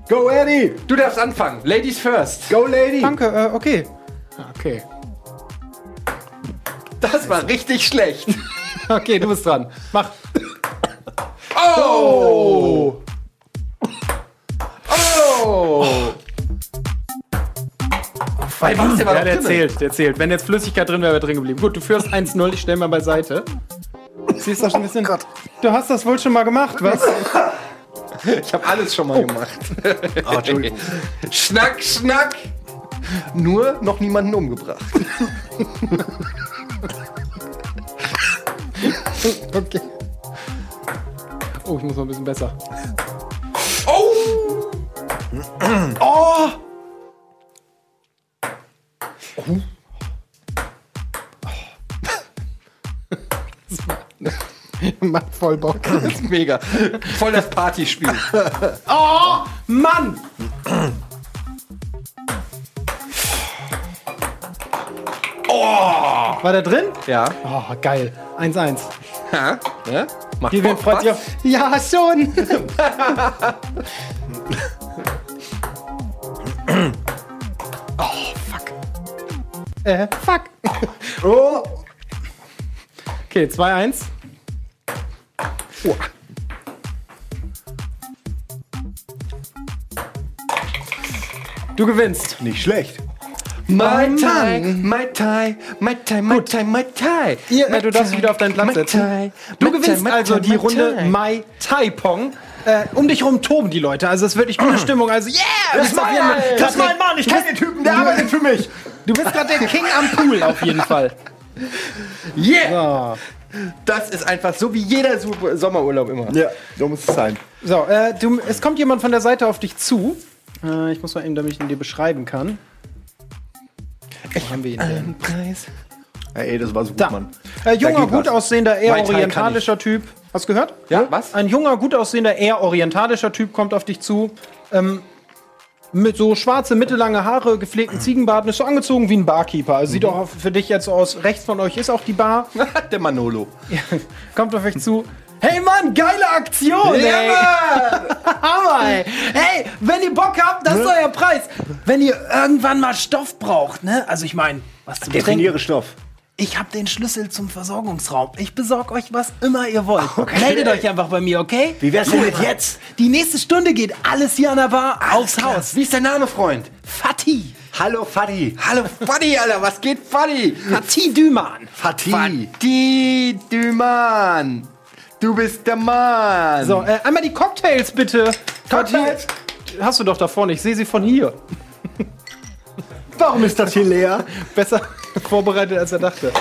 Go, Eddie! du darfst anfangen. Ladies first. Go, Lady! Danke, äh, okay. Okay. Das war richtig schlecht. Okay, du bist dran. Mach. Oh! Oh! Weil der Ja, der drinne. zählt, der zählt. Wenn jetzt Flüssigkeit drin wäre, wäre drin geblieben. Gut, du führst 1-0, ich stell mal beiseite. Siehst du schon ein bisschen. Du hast das wohl schon mal gemacht, was? Ich habe alles schon mal gemacht. Oh, Entschuldigung. Schnack, schnack. Nur noch niemanden umgebracht. Okay. Oh, ich muss mal ein bisschen besser. Oh! Oh! Macht voll Bock. Das ist mega. Voll das Partyspiel. Oh, Mann! Oh! War der drin? Ja. Oh, geil. 1-1. Ja? ja? Macht Hier Bock, freut sich. Ja, schon! oh. Äh, fuck. Oh! Okay, 2-1. Du gewinnst. Nicht schlecht. Mai Tai. Mai Tai, Mai Tai, Mai Tai, Mai Tai. Ihr, äh, du darfst wieder auf deinen Platz setzen. Du gewinnst also die Runde. Mai Tai Pong. Äh, um dich rum toben die Leute. Also es ist wirklich gute Stimmung. Also yeah! Das ist mein Mann! Das ist mein Mann! Ich kenne den Typen, der arbeitet für mich! Du bist gerade der King am Pool auf jeden Fall. Yeah! So, Das ist einfach so wie jeder Super Sommerurlaub immer. Ja, so muss es sein. so äh, du, es kommt jemand von der Seite auf dich zu. Äh, ich muss mal eben, damit ich ihn dir beschreiben kann. Wo haben wir ihn denn? Preis. Ey, das war so gut, Da. Mann. Äh, junger, gut aussehender, eher orientalischer Typ. Hast du gehört? Ja, was? Ein junger, gut aussehender, eher orientalischer Typ kommt auf dich zu. Ähm, mit so schwarze, mittellange Haare, gepflegten Ziegenbart, ist so angezogen wie ein Barkeeper. Also sieht Mhm. auch für dich jetzt so aus. Rechts von euch ist auch die Bar. Der Manolo. kommt auf euch zu. Hey Mann, geile Aktion! ey. Hammer, ey. Hey, wenn ihr Bock habt, das ist euer Preis. Wenn ihr irgendwann mal Stoff braucht, ne? Also ich meine, was zum Trinken. Definiere Stoff. Ich habe den Schlüssel zum Versorgungsraum. Ich besorge euch was immer ihr wollt. Meldet euch einfach bei mir, okay? Wie wär's denn mit jetzt? Die nächste Stunde geht alles hier an der Bar aufs Haus. Wie ist der Name, Freund? Fatih. Hallo, Fadi. Hallo, Fadi, Alter. Was geht, Fadi? Fatih Düman. Fati. Fadi, du Mann. Du bist der Mann. So, äh, einmal die Cocktails bitte. Cocktails? Fatih. Hast du doch da vorne. Ich sehe sie von hier. Warum ist das hier leer? Besser vorbereitet, als er dachte.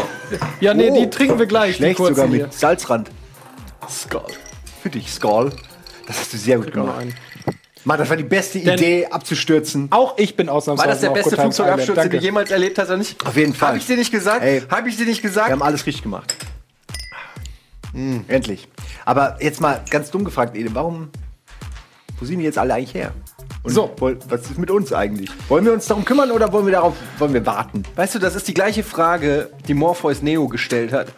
Ja, nee, Oh. die trinken wir gleich. Schlecht sogar hier. mit Salzrand. Skull. Für dich, Skull. Das hast du sehr gut gemacht. Mann, das war die beste Denn- Idee, abzustürzen. Auch ich bin War ausnahmsweise das der auf beste. Flugzeugabsturz, den du jemals erlebt hast, oder nicht? Auf jeden Fall. Habe ich dir nicht gesagt? Ey. Habe ich dir nicht Wir gesagt? haben alles richtig gemacht. Endlich. Aber jetzt mal ganz dumm gefragt, Ede, warum, wo sind die jetzt alle eigentlich her? Und So. was ist mit uns eigentlich? Wollen wir uns darum kümmern oder wollen wir darauf wollen wir warten? Weißt du, das ist die gleiche Frage, die Morpheus Neo gestellt hat.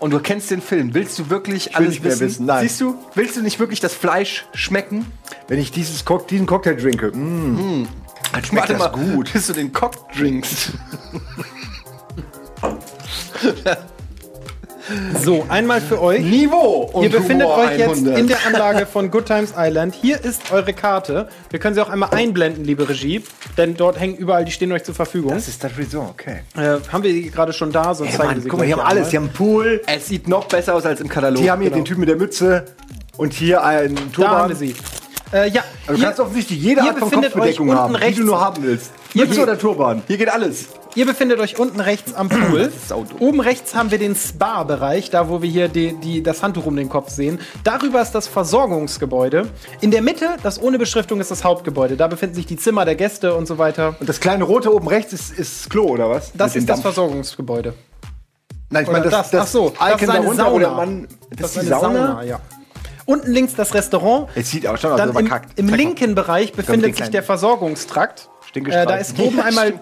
Und du kennst den Film. Willst du wirklich will alles nicht mehr wissen? wissen, nein. Siehst du? Willst du nicht wirklich das Fleisch schmecken? Wenn ich dieses Cock diesen Cocktail trinke, mm, dann schmeckt Warte das mal, gut. Bis du den Cock drinkst. So, einmal für euch. Niveau und Ihr befindet Humor euch jetzt 100. in der Anlage von Good Times Island. Hier ist eure Karte. Wir können sie auch einmal einblenden, liebe Regie, denn dort hängen überall, die stehen euch zur Verfügung. Das ist das Resort, okay. Äh, haben wir die gerade schon da, sonst zeigen wir Mann, sie guck mal, gleich haben alles. Einmal. haben einen Pool, Es sieht noch besser aus als im Katalog. die haben hier den Typen mit der Mütze und hier einen Da Turban. haben wir sie. Äh, ja, Also du hier, kannst offensichtlich jede ihr Art von befindet Kopfbedeckung euch haben, unten die rechts. du nur haben willst. Ihr- Mütze oder Turban? Hier geht alles. ihr befindet euch unten rechts am Pool. Oben rechts haben wir den Spa-Bereich, da wo wir hier die, die, das Handtuch um den Kopf sehen. Darüber ist das Versorgungsgebäude. In der Mitte, das ohne Beschriftung, ist das Hauptgebäude. Da befinden sich die Zimmer der Gäste und so weiter. Und das kleine rote oben rechts ist, ist das Klo, oder was? Das ist das. Versorgungsgebäude. Nein, ich Oder meine, das, das, ach so, das ist eine Sauna. wo der Mann, das, ist die Sauna? ja. Unten links das Restaurant. Es sieht auch schon aus, aber im, kackt. im linken Bereich befindet sich der Versorgungstrakt. Äh, da ist oben einmal,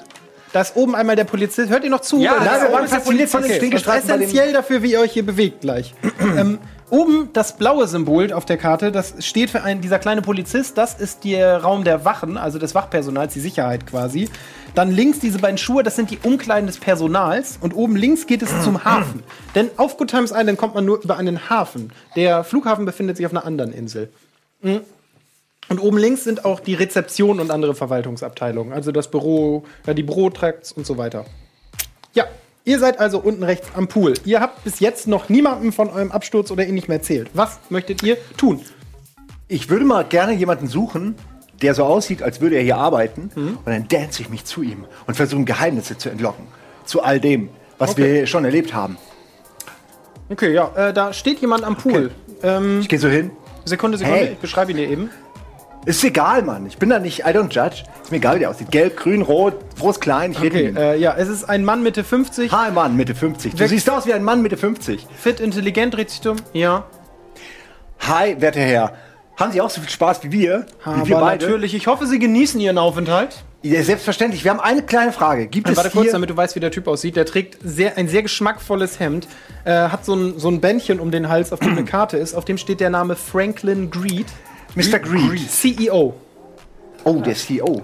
da ist oben einmal der Polizist. Hört ihr noch zu? Ja, Da wir oben ist der den Okay, das ist essentiell dafür, wie ihr euch hier bewegt gleich. ähm, oben das blaue Symbol auf der Karte, das steht für einen dieser kleine Polizist. Das ist der Raum der Wachen, also des Wachpersonals, die Sicherheit quasi. Dann links diese beiden Schuhe, das sind die Umkleiden des Personals. Und oben links geht es zum Hafen. Denn auf Good Times Island kommt man nur über einen Hafen. Der Flughafen befindet sich auf einer anderen Insel. Und oben links sind auch die Rezeption und andere Verwaltungsabteilungen. Also das Büro, die Bürotrakts und so weiter. Ja, ihr seid also unten rechts am Pool. Ihr habt bis jetzt noch niemandem von eurem Absturz oder ähnlichem erzählt. Was möchtet ihr tun? Ich würde mal gerne jemanden suchen, der so aussieht, als würde er hier arbeiten. Mhm. Und dann dance ich mich zu ihm und versuche Geheimnisse zu entlocken. Zu all dem, was Okay. wir schon erlebt haben. Okay, ja, äh, da steht jemand am Pool. Ähm, Ich gehe so hin. Sekunde, Sekunde, Hey. ich beschreibe ihn dir eben. Ist egal, Mann. Ich bin da nicht, I don't judge. Ist mir egal, wie der aussieht. Gelb, grün, rot, groß, klein. Ich rede Okay, äh, ja, es ist ein Mann Mitte 50, Hi, Mann, Mitte 50. Du Weg- siehst aus wie ein Mann Mitte 50. fit, intelligent, dreht sich dumm. Ja, Hi, werter Herr. Haben Sie auch so viel Spaß wie wir? wie wir aber beide? natürlich. Ich hoffe, Sie genießen Ihren Aufenthalt. Ja, selbstverständlich. Wir haben eine kleine Frage. Gibt es Warte kurz, damit du weißt, wie der Typ aussieht. Der trägt sehr, ein sehr geschmackvolles Hemd, äh, hat so ein, so ein Bändchen um den Hals, auf dem eine Karte ist. Auf dem steht der Name Franklin Greed, Mr. Greed. CEO. Oh, der CEO.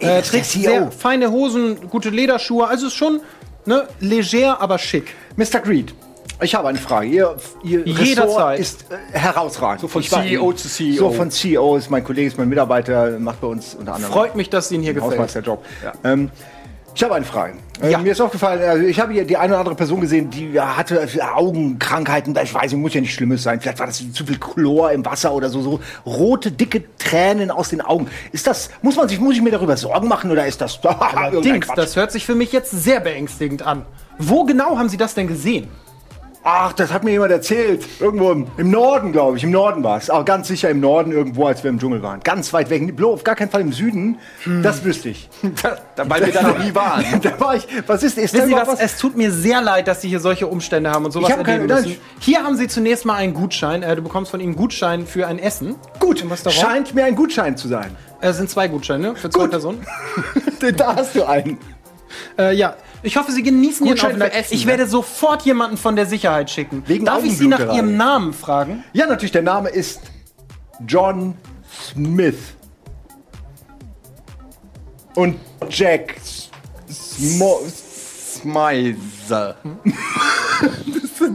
Ey, Äh, trägt sehr CEO. feine Hosen, gute Lederschuhe. Also ist schon ne, leger, aber schick. Mr. Greed, ich habe eine Frage. Ihr, ihr Jederzeit. Ressort ist äh, herausragend. So von Ich war- CEO zu CEO. So von CEO ist mein Kollege, ist mein Mitarbeiter, macht bei uns unter anderem Freut mich, dass Ihnen hier gefällt. Hausmeisterjob. Ähm, ich habe eine Frage. Ähm, Ja. Mir ist aufgefallen, also ich habe hier die eine oder andere Person gesehen, die hatte Augenkrankheiten. Ich weiß, nicht, muss ja nicht Schlimmes sein. Vielleicht war das zu viel Chlor im Wasser oder so. So rote, dicke Tränen aus den Augen. Ist das, muss man sich, muss ich mir darüber Sorgen machen oder ist das irgendein Allerdings, Quatsch? das hört sich für mich jetzt sehr beängstigend an. Wo genau haben Sie das denn gesehen? Ach, das hat mir jemand erzählt. Irgendwo im, im Norden, glaube ich. Im Norden war es. Aber ganz sicher im Norden irgendwo, als wir im Dschungel waren. Ganz weit weg. Bloß auf gar keinen Fall im Süden. Das wüsste ich. Da, weil wir da noch nie waren. da war ich. Was ist, ist Wissen Sie überhaupt was? Es tut mir sehr leid, dass Sie hier solche Umstände haben und sowas Ich keine- erleben müssen. Hier haben Sie zunächst mal einen Gutschein. Äh, du bekommst von ihm einen Gutschein für ein Essen. Gut, scheint mir ein Gutschein zu sein. Äh, sind zwei Gutscheine für zwei Gut. Personen. da hast du einen. Äh, ja, ich hoffe, Sie genießen Ihren Gutschein für Aufenthalt. Essen, Ich ne? werde sofort jemanden von der Sicherheit schicken. Wegen Darf ich Sie nach Augenbluterei. Ihrem Namen fragen? Ja, natürlich, der Name ist John Smith. Und Jack Smo Smeiser.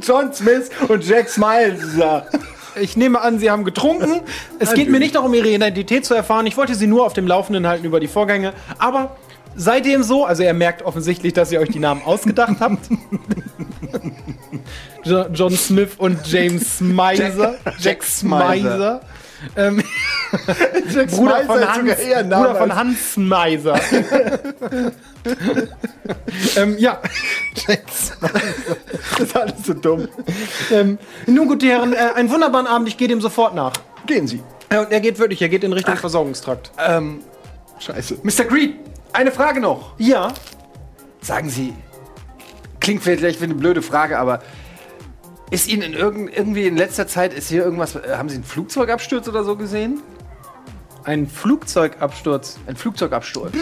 John Smith und Jack Smileser. Ich nehme an, Sie haben getrunken. Es geht mir nicht darum, Ihre Identität zu erfahren. Ich wollte Sie nur auf dem Laufenden halten über die Vorgänge. Aber seitdem so, also er merkt offensichtlich, dass ihr euch die Namen ausgedacht habt. Jo- John Smith und James Smizer. Jack, Smizer. Ähm, Jack Bruder, von Hans, Bruder von Hans Smizer. ähm, ja. Das ist alles so dumm. Ähm, nun, gute Herren, äh, einen wunderbaren Abend. Ich gehe dem sofort nach. Gehen Sie. Ja, und er geht wirklich, er geht in Richtung Versorgungstrakt. Ähm, Scheiße. Mr. Greed, eine Frage noch. Ja. Sagen Sie, klingt vielleicht wie eine blöde Frage, aber ist Ihnen in irgend, irgendwie in letzter Zeit, ist hier irgendwas, äh, haben Sie einen Flugzeugabsturz oder so gesehen? Ein Flugzeugabsturz. Ein Flugzeugabsturz.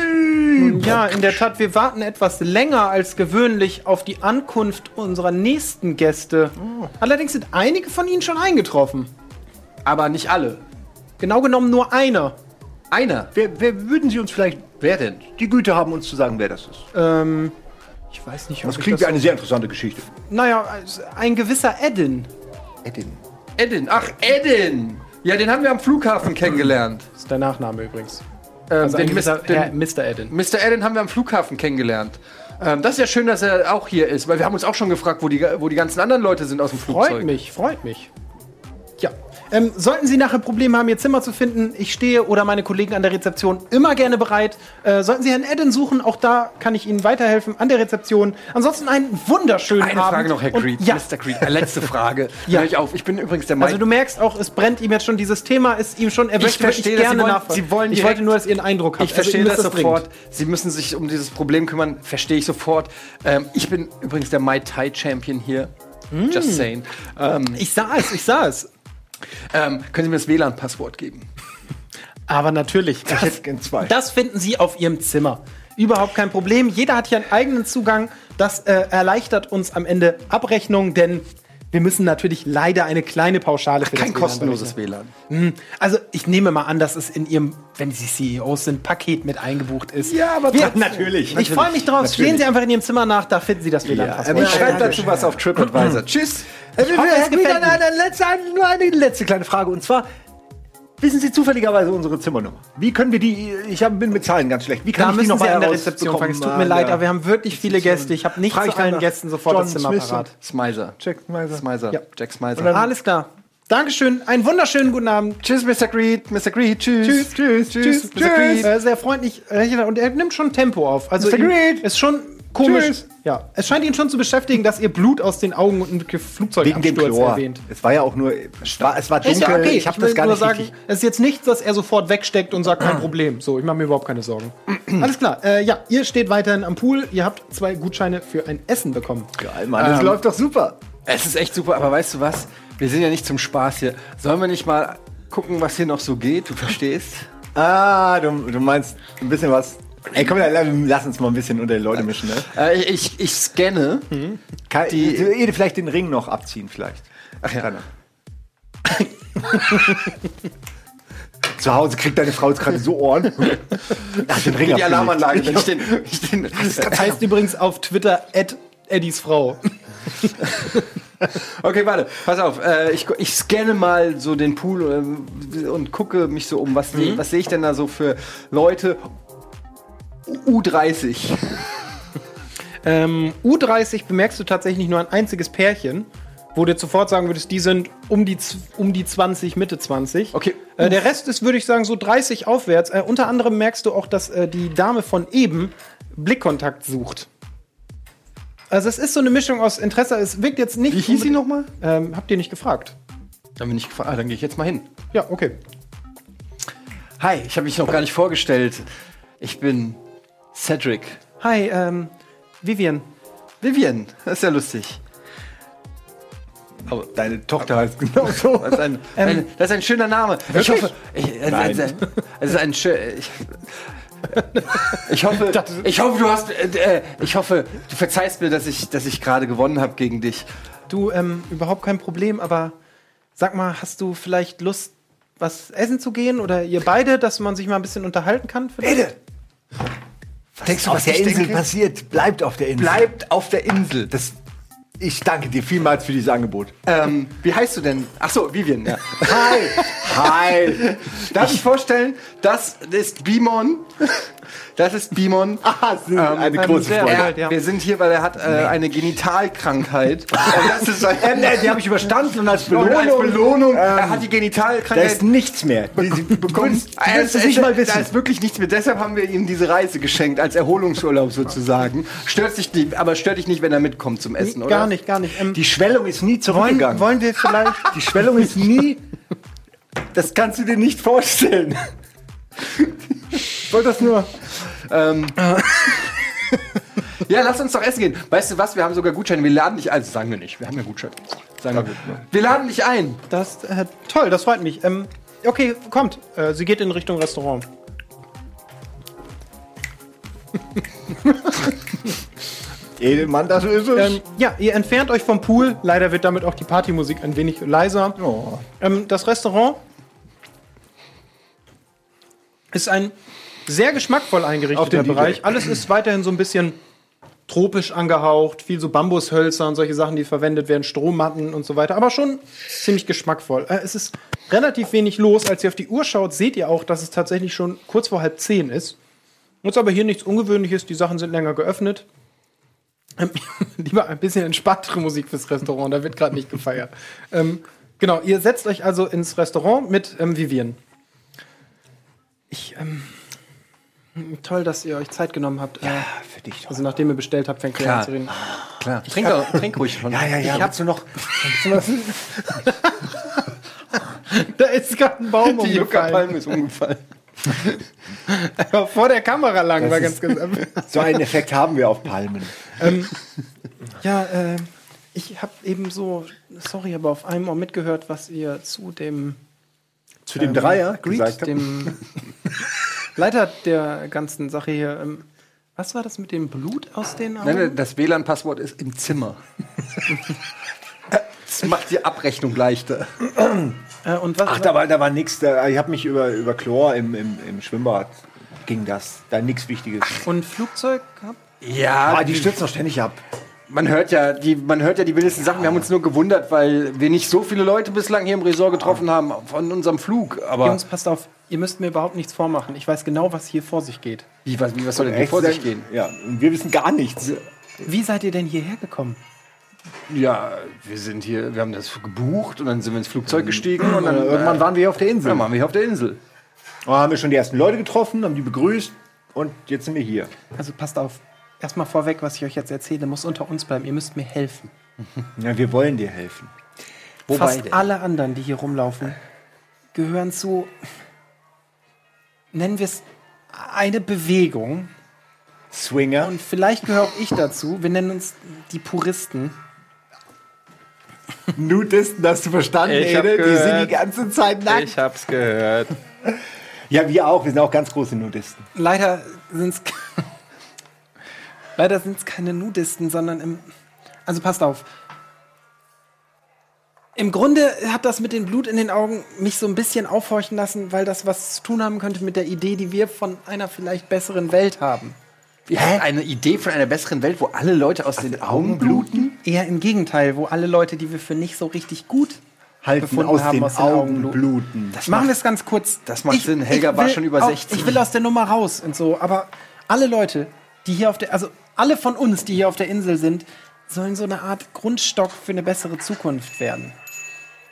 Ja, in der Tat, wir warten etwas länger als gewöhnlich auf die Ankunft unserer nächsten Gäste. Allerdings sind einige von ihnen schon eingetroffen. Aber nicht alle. Genau genommen nur einer. Einer. Wer, wer würden Sie uns vielleicht Wer denn? die Güte haben, uns zu sagen, wer das ist? Ähm, ich weiß nicht, ob Das ich klingt wie eine sehr interessante Geschichte. Naja, also ein gewisser Edin. Edin. Edin. Ach, Edin. Ja, den haben wir am Flughafen kennengelernt. Das ist der Nachname übrigens. Ähm, Also den Mis- den- Mr. Edin. Mr. Edin haben wir am Flughafen kennengelernt. Ähm, das ist ja schön, dass er auch hier ist, weil wir haben uns auch schon gefragt, wo die, wo die ganzen anderen Leute sind aus dem Flugzeug. Freut mich, freut mich. Ja. Ähm, sollten Sie nachher Probleme haben, Ihr Zimmer zu finden, ich stehe oder meine Kollegen an der Rezeption immer gerne bereit. Äh, sollten Sie Herrn Edden suchen, auch da kann ich Ihnen weiterhelfen an der Rezeption. Ansonsten einen wunderschönen Eine Abend. Frage noch, Herr Und- Creed. Ja, Mr. Creed, äh, letzte Frage. Ja. Hör ich auf. Ich bin übrigens der also Meinung. du merkst auch, es brennt ihm jetzt schon, dieses Thema ist ihm schon, er Ich möchte wirklich verstehe das. gerne nachfragen. Sie wollen ich wollte nur, dass ihr einen Eindruck habt. Ich verstehe Also, das ist sofort. Sie müssen sich um dieses Problem kümmern. Verstehe ich sofort. Ähm, ich bin übrigens der Mai Tai Champion hier. Mm. Just saying. Ähm. Ich sah es, ich sah es. Ähm, können Sie mir das WLAN-Passwort geben? Aber natürlich. Ich hätte gern zwei. Das finden Sie auf Ihrem Zimmer. Überhaupt kein Problem. Jeder hat hier einen eigenen Zugang. Das äh, erleichtert uns am Ende Abrechnung, denn wir müssen natürlich leider eine kleine Pauschale für Kein das WLAN kostenloses. WLAN. Also ich nehme mal an, dass es in Ihrem, wenn Sie CEOs sind, Paket mit eingebucht ist. Ja, aber wir. Natürlich. Ich freue mich drauf. Stehen Sie einfach in Ihrem Zimmer nach, da finden Sie das WLAN-Passwort. Ich schreibe dazu was auf TripAdvisor. Tschüss. Äh, hoffe, es Herr Green, gefällt eine, eine letzte, nur eine letzte kleine Frage. Und zwar, wissen Sie zufälligerweise unsere Zimmernummer? Wie können wir die, ich hab, bin mit Zahlen ganz schlecht. Wie kann Da ich die müssen noch Sie mal an der Rezeption fragen. Es tut mir leid, aber wir haben wirklich viele Gäste. Ich habe nicht Frag ich zu allen. Gästen sofort John das Zimmer Smith parat. Smiser. Jack Smiser. Smiser. Ja. Jack Smiser. Alles klar. Dankeschön. Einen wunderschönen guten Abend. Tschüss, Mr. Greed. Mr. Greed. Tschüss. Tschüss, tschüss, tschüss, Mr. Greed. Äh, sehr freundlich. äh, Und er nimmt schon Tempo auf. Also Mr. Greed. ist schon komisch. Tschüss. Ja, es scheint ihn schon zu beschäftigen, dass ihr Blut aus den Augen und ein Wegen dem Flugzeugabsturz Chlor. erwähnt. Es war ja auch nur, es war, es war dunkel. Ist ja okay. Ich habe das gar nur nicht sagen, richtig. es ist jetzt nichts, dass er sofort wegsteckt und sagt, kein Problem. So, ich mache mir überhaupt keine Sorgen. Alles klar. Äh, ja, ihr steht weiterhin am Pool. Ihr habt zwei Gutscheine für ein Essen bekommen. Geil, Mann, das läuft doch super. Es ist echt super, aber weißt du was? Wir sind ja nicht zum Spaß hier. Sollen wir nicht mal gucken, was hier noch so geht? Du verstehst? Ah, du, du meinst ein bisschen was. Ey, komm, lass uns mal ein bisschen unter die Leute mischen, ne? Äh, ich, ich scanne. Kann, Die- die, vielleicht den Ring noch abziehen, vielleicht. Ach ja. Zu Hause kriegt deine Frau jetzt gerade so Ohren. Ach, den Ring Die. Alarmanlage. Ich den, ich den, Das heißt übrigens auf Twitter Eddies Frau. okay, warte, pass auf. Äh, ich, ich scanne mal so den Pool ähm, und gucke mich so um. Was, seh- was sehe ich denn da so für Leute? U- U30. Ähm, U30 bemerkst du tatsächlich nur ein einziges Pärchen, wo du sofort sagen würdest, die sind um die, um die 20, Mitte 20. Okay. Äh, der Rest ist, würde ich sagen, so 30 aufwärts. Äh, unter anderem merkst du auch, dass äh, die Dame von eben Blickkontakt sucht. Also es ist so eine Mischung aus Interesse. Es wirkt jetzt nicht. Wie hieß sie nochmal? Ähm, habt ihr nicht gefragt? Dann bin ich gefragt. Ah, dann gehe ich jetzt mal hin. Ja, okay. Hi, ich habe mich noch gar nicht vorgestellt. Ich bin Cedric. Hi, ähm, Vivian. Vivian, das ist ja lustig. Aber deine Tochter heißt genau so. Das ist ein, ein, das ist ein schöner Name. Ich hoffe, ich, es, Nein. es, es ist ein schön. Ich, ich hoffe, ich hoffe, du hast, äh, äh, ich hoffe, du verzeihst mir, dass ich, dass ich gerade gewonnen habe gegen dich. Du, ähm, überhaupt kein Problem, aber sag mal, hast du vielleicht Lust, was essen zu gehen? Oder ihr beide, dass man sich mal ein bisschen unterhalten kann? vielleicht? Ede! Denkst du, auf was der ich Insel denke? passiert, bleibt auf der Insel. Bleibt auf der Insel. Das, ich danke dir vielmals für dieses Angebot. Ähm, wie heißt du denn? Ach so, Vivian. Ja. Hi! Hi! Darf ich vorstellen, das ist Bimon. Das ist Bimon. Ah, ist eine große sehr Freude. ja. Wir sind hier, weil er hat äh, eine Genitalkrankheit. Und das ist ein, Ähm, äh, die habe ich überstanden und als und Belohnung. als Belohnung, er ähm, hat die da Genitalkrankheit ist nichts mehr. Die- die- du es nicht mal Da ist wirklich nichts mehr. Deshalb haben wir ihm diese Reise geschenkt, als Erholungsurlaub sozusagen. Stört dich nicht, aber stört dich nicht, wenn er mitkommt zum Essen, oder? Gar nicht, gar nicht. Ähm, Die Schwellung ist nie wollen, zurückgegangen. wollen wir vielleicht. Die Schwellung ist nie. Das kannst du dir nicht vorstellen. Ich wollte das nur. Ähm, ja, lass uns doch essen gehen. Weißt du was? Wir haben sogar Gutscheine. Wir laden dich ein. Also sagen wir nicht. Wir haben ja Gutscheine. Sagen wir. Wir laden dich ein. Das, äh, toll, das freut mich. Ähm, okay, kommt. Äh, sie geht in Richtung Restaurant. Edelmann, das ist es. Ähm, ja, ihr entfernt euch vom Pool. Leider wird damit auch die Partymusik ein wenig leiser. Oh. Ähm, das Restaurant ist ein sehr geschmackvoll eingerichteter Bereich. Alles ist weiterhin so ein bisschen tropisch angehaucht, viel so Bambushölzer und solche Sachen, die verwendet werden, Strommatten und so weiter, aber schon ziemlich geschmackvoll. Äh, es ist relativ wenig los. Als ihr auf die Uhr schaut, seht ihr auch, dass es tatsächlich schon kurz vor halb zehn ist. Ist aber hier nichts Ungewöhnliches, die Sachen sind länger geöffnet. Lieber ein bisschen entspanntere Musik fürs Restaurant, da wird gerade nicht gefeiert. Ähm, genau, ihr setzt euch also ins Restaurant mit ähm, Vivian. Ich, ähm, toll, dass ihr euch Zeit genommen habt. Ja, für dich doch. Also nachdem ihr bestellt habt, fängt ihr Klar. an zu reden. Klar. Trink, doch- trink ruhig schon. Ja, ja, ja. Ich hab- Willst du noch. Da ist gerade ein Baum Die umgefallen. Yucca-Palme ist umgefallen. Aber vor der Kamera lang war ganz, ganz. So einen Effekt haben wir auf Palmen. Ja, äh, ich habe eben so, sorry, aber auf einmal mitgehört, was ihr zu dem Zu dem Dreier Greet, gesagt habt. dem Leiter der ganzen Sache hier. Ähm, was war das mit dem Blut aus den Augen? Nein, nein, das WLAN-Passwort ist im Zimmer. Das macht die Abrechnung leichter. Äh, und was? Ach, da war, da war nichts. Ich habe mich über, über Chlor im, im, im Schwimmbad ging das. Da nichts Wichtiges. und Flugzeug? gehabt? Ja, Ah, die stürzt doch ständig ab. man hört ja die, man hört ja die wildesten Sachen. Wir haben uns nur gewundert, weil wir nicht so viele Leute bislang hier im Resort getroffen haben von unserem Flug. Aber Jungs, passt auf, ihr müsst mir überhaupt nichts vormachen. Ich weiß genau, was hier vor sich geht. wie, was, wie, was soll denn hier vor sich gehen? Ja, und wir wissen gar nichts. Wie seid ihr denn hierher gekommen? Ja, wir sind hier, wir haben das gebucht und dann sind wir ins Flugzeug gestiegen und dann Äh, irgendwann waren wir hier auf der Insel. dann waren wir hier auf der Insel. Da haben wir schon die ersten Leute getroffen, haben die begrüßt und jetzt sind wir hier. Also passt auf. Erstmal vorweg, was ich euch jetzt erzähle, muss unter uns bleiben. Ihr müsst mir helfen. Ja, wir wollen dir helfen. Wobei Fast denn? alle anderen, die hier rumlaufen, gehören zu, nennen wir es, eine Bewegung. Swinger. Und vielleicht gehöre auch ich dazu. Wir nennen uns die Puristen. Nudisten, hast du verstanden? Ich Ede? die sind die ganze Zeit nackt. hab's gehört. Ja, wir auch. Wir sind auch ganz große Nudisten. Leider sind es leider sind's keine Nudisten, sondern im. Also passt auf. Im Grunde hat das mit dem Blut in den Augen mich so ein bisschen aufhorchen lassen, weil das was zu tun haben könnte mit der Idee, die wir von einer vielleicht besseren Welt haben. Wir haben eine Idee von einer besseren Welt, wo alle Leute aus den Augen bluten. Eher im Gegenteil, wo alle Leute, die wir für nicht so richtig gut Halten befunden aus haben, den aus den Augen bluten. bluten. Machen wir es ganz kurz. das macht Sinn. Helga ich war will schon über auch- 60. Ich will aus der Nummer raus und so, aber alle Leute, die hier auf der, also alle von uns, die hier auf der Insel sind, sollen so eine Art Grundstock für eine bessere Zukunft werden.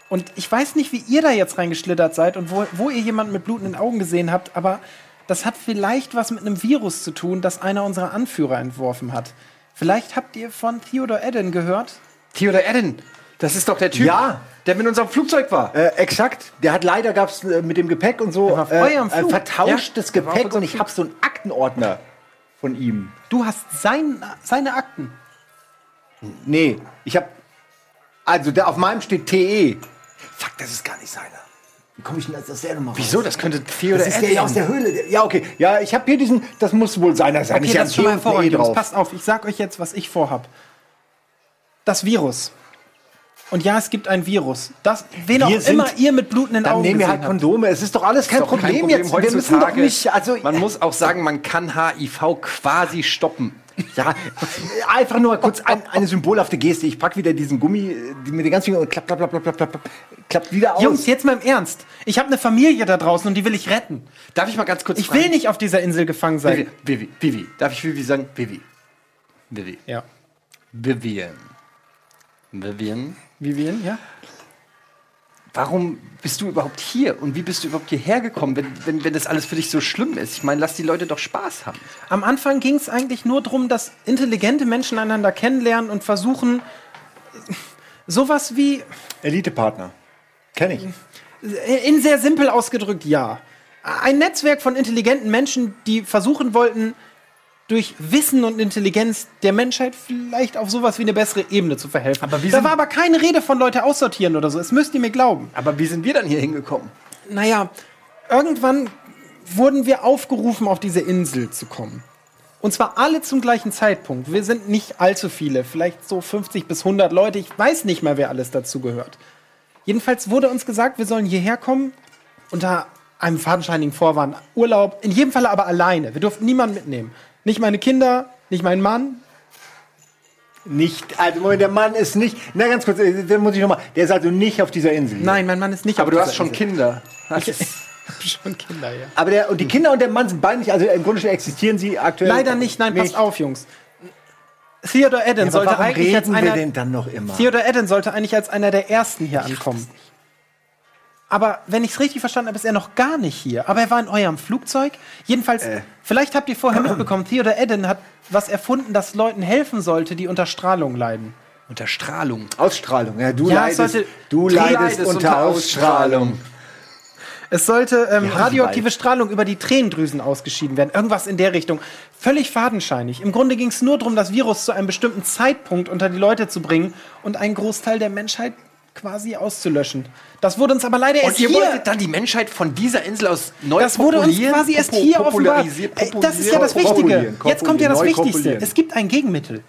Und ich weiß nicht, wie ihr da jetzt reingeschlittert seid und wo, wo ihr jemanden mit blutenden Augen gesehen habt, aber das hat vielleicht was mit einem Virus zu tun, das einer unserer Anführer entworfen hat. Vielleicht habt ihr von Theodor Eden gehört? Theodor Eden, das ist doch der Typ, Ja. der mit unserem Flugzeug war. Äh, exakt. Der hat leider gab es äh, mit dem Gepäck und so äh, eurem äh, vertauschtes Ja, Gepäck und ich habe so einen Aktenordner von ihm. Du hast sein, seine Akten. Nee, ich habe also der auf meinem steht TE. Fuck, das ist gar nicht seiner. Wie komme ich denn aus der Nummer raus? Wieso? Das könnte Theodor Das ist der ja aus der Höhle. Ja, okay. Ja, ich habe hier diesen, das muss wohl seiner sein. Okay, ich das ist schon mal. T Jungs. drauf. Passt auf, ich sag euch jetzt, was ich vorhab. Das Virus. Und ja, es gibt ein Virus. Das, wen auch Wir sind- immer ihr mit blutenden Dann Augen nehmen wir halt Kondome. Es ist doch alles kein, doch Problem, jetzt. Wir müssen doch nicht, also man muss auch sagen, man kann HIV quasi stoppen. Ja, einfach nur kurz ein, eine symbolhafte Geste. Ich pack wieder diesen Gummi die mit den ganzen Fingern und klapp, klapp, klapp, klapp, klapp, klapp, klapp, klappt wieder aus. Jungs, jetzt mal im Ernst. Ich habe eine Familie da draußen und die will ich retten. Darf ich mal ganz kurz Ich will nicht auf dieser Insel gefangen sein. Vivi, Vivi, Vivi. Darf ich Vivi sagen? Vivi. Vivi. Ja. Vivian. Vivian. Vivian, ja? Warum bist du überhaupt hier? Und wie bist du überhaupt hierher gekommen, wenn, wenn, wenn das alles für dich so schlimm ist? Ich meine, lass die Leute doch Spaß haben. Am Anfang ging es eigentlich nur darum, dass intelligente Menschen einander kennenlernen und versuchen, sowas wie Elite-Partner. Kenn ich. In sehr simpel ausgedrückt, ja. Ein Netzwerk von intelligenten Menschen, die versuchen wollten, durch Wissen und Intelligenz der Menschheit vielleicht auf sowas wie eine bessere Ebene zu verhelfen. Aber wie da war aber keine Rede von Leute aussortieren oder so. Es müsst ihr mir glauben. Aber wie sind wir dann hier hingekommen? naja, irgendwann wurden wir aufgerufen, auf diese Insel zu kommen. Und zwar alle zum gleichen Zeitpunkt. Wir sind nicht allzu viele, vielleicht so 50 bis 100 Leute. Ich weiß nicht mal, wer alles dazu gehört. Jedenfalls wurde uns gesagt, wir sollen hierher kommen unter einem fadenscheinigen Vorwand. Urlaub, in jedem Fall aber alleine. Wir durften niemanden mitnehmen. Nicht meine Kinder, nicht meinen Mann. Nicht, also Moment, der Mann ist nicht, na ganz kurz, äh, da muss ich nochmal, der ist also nicht auf dieser Insel. Nein, mein Mann ist nicht Aber auf du dieser hast schon Insel. Kinder. Ich hab schon Kinder, ja. Aber der, und die Kinder und der Mann sind beide nicht, also im Grunde existieren sie aktuell. Leider nicht, nein, passt auf, Jungs. Theodore Eden Ja, sollte eigentlich als reden wir einer. denn dann noch immer? Theodore Eden sollte eigentlich als einer der ersten hier ankommen. Aber wenn ich es richtig verstanden habe, ist er noch gar nicht hier. Aber er war in eurem Flugzeug. Jedenfalls, Äh. vielleicht habt ihr vorher mitbekommen, Theodore Eden hat was erfunden, das Leuten helfen sollte, die unter Strahlung leiden. Unter Strahlung. Ausstrahlung, ja, du Ja, leidest, sollte- du leidest, leidest unter, unter Ausstrahlung. Es sollte ähm, radioaktive. Strahlung über die Tränendrüsen ausgeschieden werden. Irgendwas in der Richtung. Völlig fadenscheinig. Im Grunde ging es nur darum, das Virus zu einem bestimmten Zeitpunkt unter die Leute zu bringen und einen Großteil der Menschheit quasi auszulöschen. Das wurde uns aber leider erst Und ihr hier. wolltet dann die Menschheit von dieser Insel aus neu Das wurde uns quasi erst hier offenbart. Das ist ja das Wichtige. Jetzt kommt ja das Wichtigste. Es gibt ein Gegenmittel.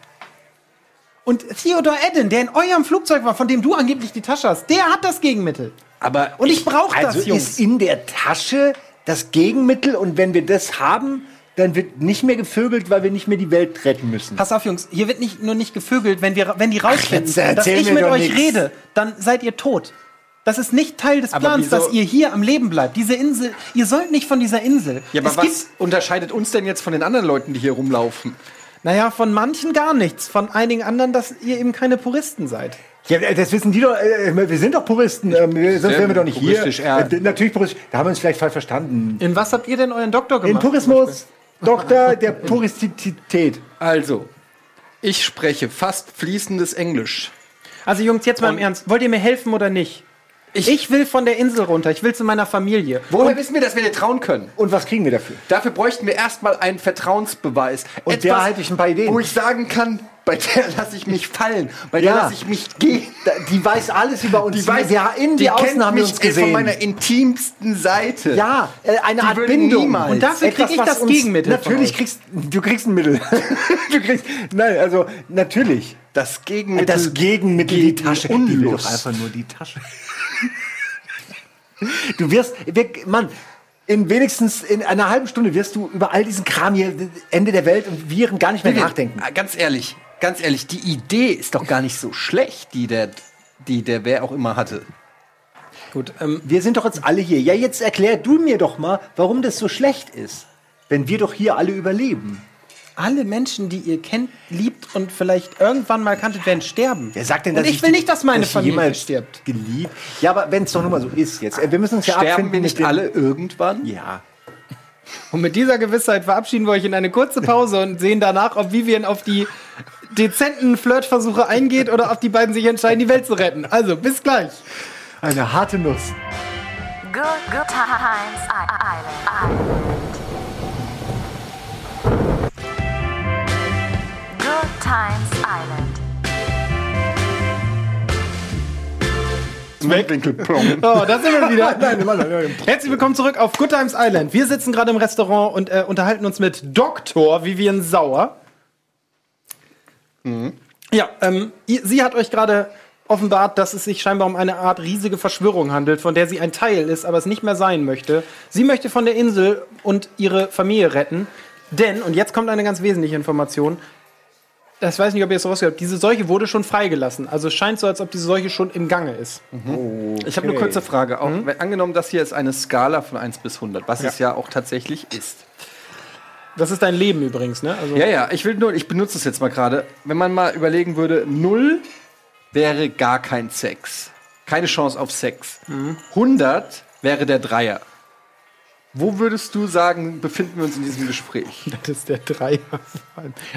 Und Theodore Eden, der in eurem Flugzeug war, von dem du angeblich die Tasche hast, der hat das Gegenmittel. Aber Und ich brauche also das, Jungs. ist in der Tasche das Gegenmittel und wenn wir das haben, dann wird nicht mehr gevögelt, weil wir nicht mehr die Welt retten müssen. Pass auf, Jungs, hier wird nicht, nur nicht gevögelt, wenn, wir, wenn die rausfinden, erzähl dass ich mit euch nix. rede, dann seid ihr tot. Das ist nicht Teil des Aber Plans, dass ihr hier am Leben bleibt. Diese Insel, ihr sollt nicht von dieser Insel. Ja, aber es was unterscheidet uns denn jetzt von den anderen Leuten, die hier rumlaufen? naja, von manchen gar nichts. Von einigen anderen, dass ihr eben keine Puristen seid. Ja, das wissen die doch. Äh, wir sind doch Puristen, ähm, wir- sonst wären wir doch nicht hier. ja. Äh, natürlich puristisch. Da haben wir uns vielleicht falsch verstanden. In was habt ihr denn euren Doktor In gemacht? Purismus, Doktor der Puristität. Also, ich spreche fast fließendes Englisch. Also Jungs, jetzt mal im Ernst. Wollt ihr mir helfen oder nicht? Ich, will von der Insel runter. Ich will zu meiner Familie. Woher wissen wir, dass wir dir trauen können? Und was kriegen wir dafür? Dafür bräuchten wir erstmal einen Vertrauensbeweis. Und der halte ich ein paar Ideen. Wo ich sagen kann, bei der lasse ich mich fallen, bei der Ja. lasse ich mich gehen. Da- Die weiß alles über uns. Die weiß, ja, innen die wie außen wir mich uns gesehen. von meiner intimsten Seite. ja, äh, eine Die Art Bindung. niemals. Und dafür krieg ich das Gegenmittel Natürlich kriegst du kriegst ein Mittel. du kriegst, nein, also natürlich. Das Gegenmittel. Das Gegenmittel, die Tasche. Die will Unlust. doch einfach nur die Tasche. Du wirst, wir, Mann, in wenigstens in einer halben Stunde wirst du über all diesen Kram hier, Ende der Welt und Viren gar nicht mehr nachdenken. äh, Ganz ehrlich, ganz ehrlich, die Idee ist doch gar nicht so schlecht, die der, die der wer auch immer hatte. Gut, ähm, Wir sind doch jetzt alle hier. Ja, jetzt erklär du mir doch mal, warum das so schlecht ist. Wenn wir doch hier alle überleben. Alle Menschen, die ihr kennt, liebt und vielleicht irgendwann mal kanntet, werden sterben. Wer sagt denn, und dass ich will nicht, dass meine dass Familie stirbt. Geliebt. Ja, aber wenn es doch nur mal so ist jetzt. Äh, Wir müssen uns ja Sterben abfinden wir nicht alle irgendwann? Ja. Und mit dieser Gewissheit verabschieden wir euch in eine kurze Pause und sehen danach, ob Vivian auf die dezenten Flirtversuche eingeht oder ob die beiden sich entscheiden, die Welt zu retten. Also, bis gleich. Eine harte Nuss. Good, good times I- Island. Good times Island. Oh, da sind wir wieder. Nein, nein, nein, nein. Herzlich willkommen zurück auf Good Times Island. Wir sitzen gerade im Restaurant und äh, unterhalten uns mit Dr. Vivian Sauer. Ja, ähm, sie hat euch gerade offenbart, dass es sich scheinbar um eine Art riesige Verschwörung handelt, von der sie ein Teil ist, aber es nicht mehr sein möchte. Sie möchte von der Insel und ihre Familie retten, denn, und jetzt kommt eine ganz wesentliche Information, das weiß nicht, ob ihr es rausgehört habt, diese Seuche wurde schon freigelassen. Also es scheint so, als ob diese Seuche schon im Gange ist. Ich habe eine kurze Frage. Auch, wenn, angenommen, das hier ist eine Skala von 1 bis 100, was es ja auch tatsächlich ist. Das ist dein Leben übrigens, ne? Also, Ja, ja, ich will nur, ich benutze es jetzt mal gerade. Wenn man mal überlegen würde, 0 wäre gar kein Sex. Keine Chance auf Sex. 100 wäre der Dreier. Wo würdest du sagen, befinden wir uns in diesem Gespräch? Das ist der Dreier.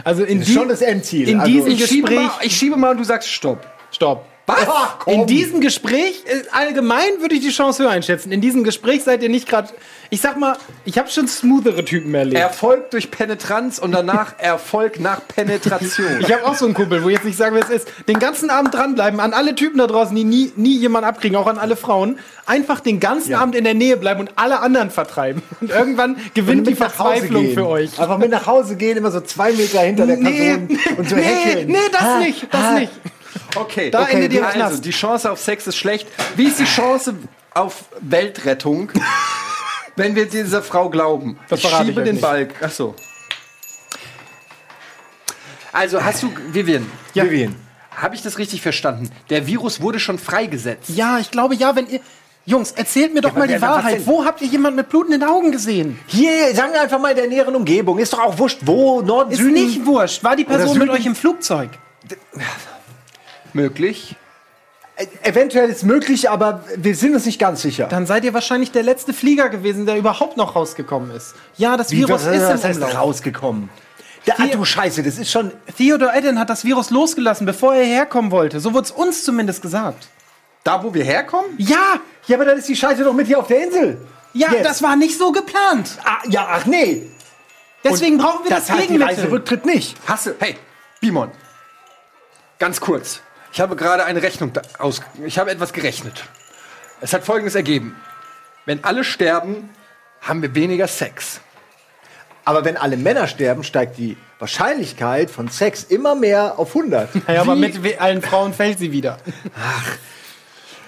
Also in Das ist schon das Endziel. in Also- diesem Ich schiebe, Gespräch. mal, ich schiebe mal und du sagst Stopp. Stopp. Was? Ach. In diesem Gespräch, äh, allgemein würde ich die Chance höher einschätzen. In diesem Gespräch seid ihr nicht gerade. Ich sag mal, ich habe schon smoothere Typen erlebt. Erfolg durch Penetranz und danach Erfolg nach Penetration. Ich habe auch so einen Kumpel, wo ich jetzt nicht sagen, wer es ist. Den ganzen Abend dranbleiben, an alle Typen da draußen, die nie, nie jemanden abkriegen, auch an alle Frauen. Einfach den ganzen Abend in der Nähe bleiben und alle anderen vertreiben. Und irgendwann gewinnt die Verzweiflung für euch. Einfach mit nach Hause gehen, immer so zwei Meter hinter der Nee, Person und so nee, hecheln. nee, das Ah, nicht, das ah. nicht. Okay, Da okay, endet ihr also, Knast. die Chance auf Sex ist schlecht. Wie ist die Chance auf Weltrettung, wenn wir dieser Frau glauben? Das ich verrate ich schiebe euch den nicht. Balk. Ach so. Also hast du, Vivian, Vivian. habe ich das richtig verstanden? Der Virus wurde schon freigesetzt. Ja, ich glaube ja, wenn ihr. Jungs, erzählt mir doch mal die Wahrheit. Wo habt ihr jemanden mit blutenden Augen gesehen? Hier, sagen wir einfach mal in der näheren Umgebung. Ist doch auch wurscht, wo, Norden, Ist Süden. nicht wurscht. War die Person mit euch im Flugzeug? Möglich. Äh, Eventuell ist möglich, aber wir sind uns nicht ganz sicher. Dann seid ihr wahrscheinlich der letzte Flieger gewesen, der überhaupt noch rausgekommen ist. Ja, das Virus was, ist was im heißt Umlauf. rausgekommen? Da, ah, du Scheiße, das ist schon. Theodor Eden hat das Virus losgelassen, bevor er herkommen wollte. So wurde es uns zumindest gesagt. Da, wo wir herkommen? Ja, Ja, aber dann ist die Scheiße doch mit hier auf der Insel. ja, Jetzt. das war nicht so geplant. Ah, ja, ach nee. Deswegen brauchen wir das, das heißt, die Gegenmittel. Reiserücktritt nicht. Hast du, hey, Bimon, ganz kurz. Ich habe gerade eine Rechnung aus. Ich habe etwas gerechnet. Es hat folgendes ergeben: Wenn alle sterben, haben wir weniger Sex. Aber wenn alle Männer sterben, steigt die Wahrscheinlichkeit von Sex immer mehr auf 100. Ja, aber mit we- allen Frauen fällt sie wieder.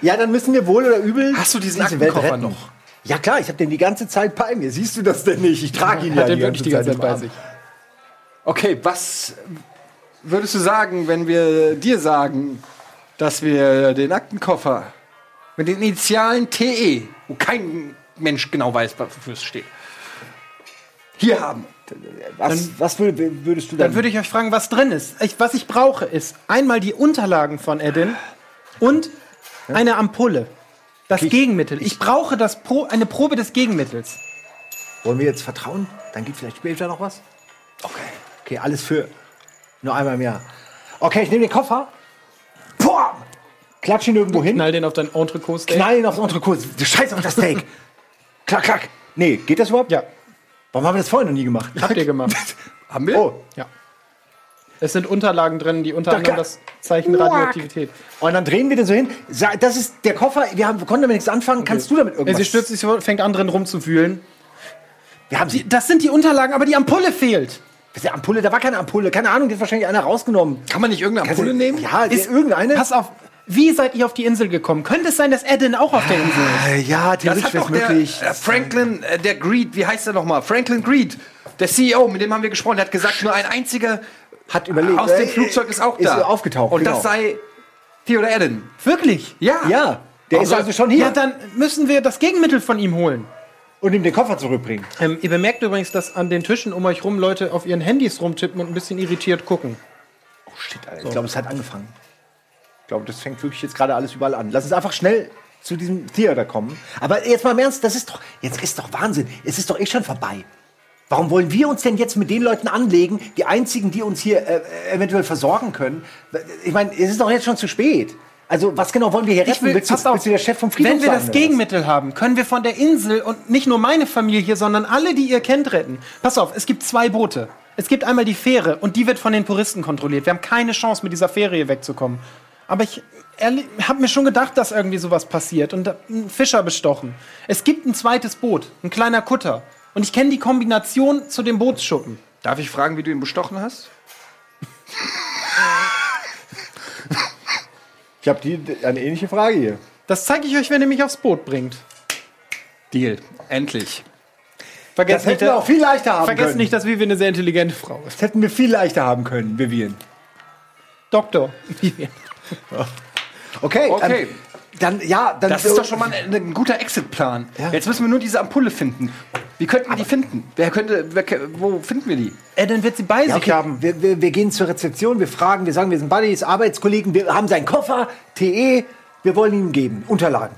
Ja, dann müssen wir wohl oder übel. Hast du diesen diese Welt retten. noch? Ja klar, ich habe den die ganze Zeit bei mir. Siehst du das denn nicht? Ich trage ihn ja Hat er die ganze, die ganze Zeit bei sich. Okay, was würdest du sagen, wenn wir dir sagen, dass wir den Aktenkoffer mit den Initialen TE, wo kein Mensch genau weiß, wofür es steht, hier haben? Was, was würd- würdest du dann? Dann würde ich euch fragen, was drin ist. Ich, was ich brauche, ist einmal die Unterlagen von Edin und eine Ampulle. Das Gegenmittel. Ich brauche das Pro, eine Probe des Gegenmittels. Wollen wir jetzt vertrauen? Dann gibt vielleicht später noch was? Okay. Okay, alles für nur einmal im Jahr. Okay, ich nehme den Koffer. Boah! Klatsch ihn irgendwo hin. Knall den auf dein Entrecot-Steak. Knall ihn aufs Entrecot. Scheiß auf das Steak. klack, klack. Nee, geht das überhaupt? Ja, Warum haben wir das vorher noch nie gemacht? habt ihr gemacht. Haben wir? Oh. Ja. Es sind Unterlagen drin, die unter Da anderem das Zeichen Radioaktivität. Und dann drehen wir den so hin. Das ist der Koffer. Wir, haben, wir konnten damit nichts anfangen. Kannst du damit irgendwas? Sie stürzt sich fängt an drin rumzufühlen. Wir haben sie. Das sind die Unterlagen, aber die Ampulle fehlt. Die Ampulle, da war keine Ampulle. Keine Ahnung, die hat wahrscheinlich einer rausgenommen. Kann man nicht irgendeine Ampulle nehmen? Ja, Ist- irgendeine. Pass auf, wie seid ihr auf die Insel gekommen? Könnte es sein, dass Edin auch auf der Insel ist? Äh, ja, Das theoretisch hat wäre doch es der, möglich. äh, Franklin, äh, der Greed, wie heißt er nochmal? Franklin Greed, der CEO, mit dem haben wir gesprochen, der hat gesagt, nur ein einziger Hat überlebt. aus dem Äh, Flugzeug ist auch ist da. aufgetaucht, Und genau. das sei Theodor Eden. Wirklich? Ja. Ja, der ist also schon hier. Ja, dann müssen wir das Gegenmittel von ihm holen. Und ihm den Koffer zurückbringen. Ähm, ihr bemerkt übrigens, dass an den Tischen um euch rum Leute auf ihren Handys rumtippen und ein bisschen irritiert gucken. Oh shit, Alter. Ich glaube, es hat angefangen. Ich glaube, das fängt wirklich jetzt gerade alles überall an. Lass uns einfach schnell zu diesem Theater kommen. Aber jetzt mal im Ernst, das ist doch, jetzt ist doch Wahnsinn. Es ist doch eh schon vorbei. Warum wollen wir uns denn jetzt mit den Leuten anlegen, die einzigen, die uns hier äh, eventuell versorgen können? Ich meine, es ist doch jetzt schon zu spät. Also, was genau wollen wir hier retten? willst, du, auf, willst du der Chef vom Friedhof Wenn wir das? Gegenmittel haben, können wir von der Insel und nicht nur meine Familie hier, sondern alle, die ihr kennt, retten. Pass auf, es gibt zwei Boote. Es gibt einmal die Fähre und die wird von den Puristen kontrolliert. Wir haben keine Chance, mit dieser Fähre hier wegzukommen. Aber ich habe mir schon gedacht, dass irgendwie sowas passiert und da- einen Fischer bestochen. Es gibt ein zweites Boot, ein kleiner Kutter. Und ich kenne die Kombination zu dem Bootsschuppen. Darf ich fragen, wie du ihn bestochen hast? Ich habe die eine ähnliche Frage hier. Das zeige ich euch, wenn ihr mich aufs Boot bringt. Deal. Endlich. Vergesst Das hätten wir auch viel leichter haben vergesst können. nicht, dass Vivian eine sehr intelligente Frau ist. Das hätten wir viel leichter haben können, Vivian. Doktor. Vivian. Okay, Okay. Ähm, dann, ja, dann. Das ist doch schon mal ein, ein guter Exitplan. Ja. Jetzt müssen wir nur diese Ampulle finden. Wie könnten wir die finden? Wer könnte, wer, wo finden wir die? Äh, dann wird sie bei Ja, sich okay. haben. wir, wir, wir gehen zur Rezeption, wir fragen, wir sagen, wir sind Buddies, Arbeitskollegen, wir haben seinen Koffer, TE, wir wollen ihm geben, Unterlagen.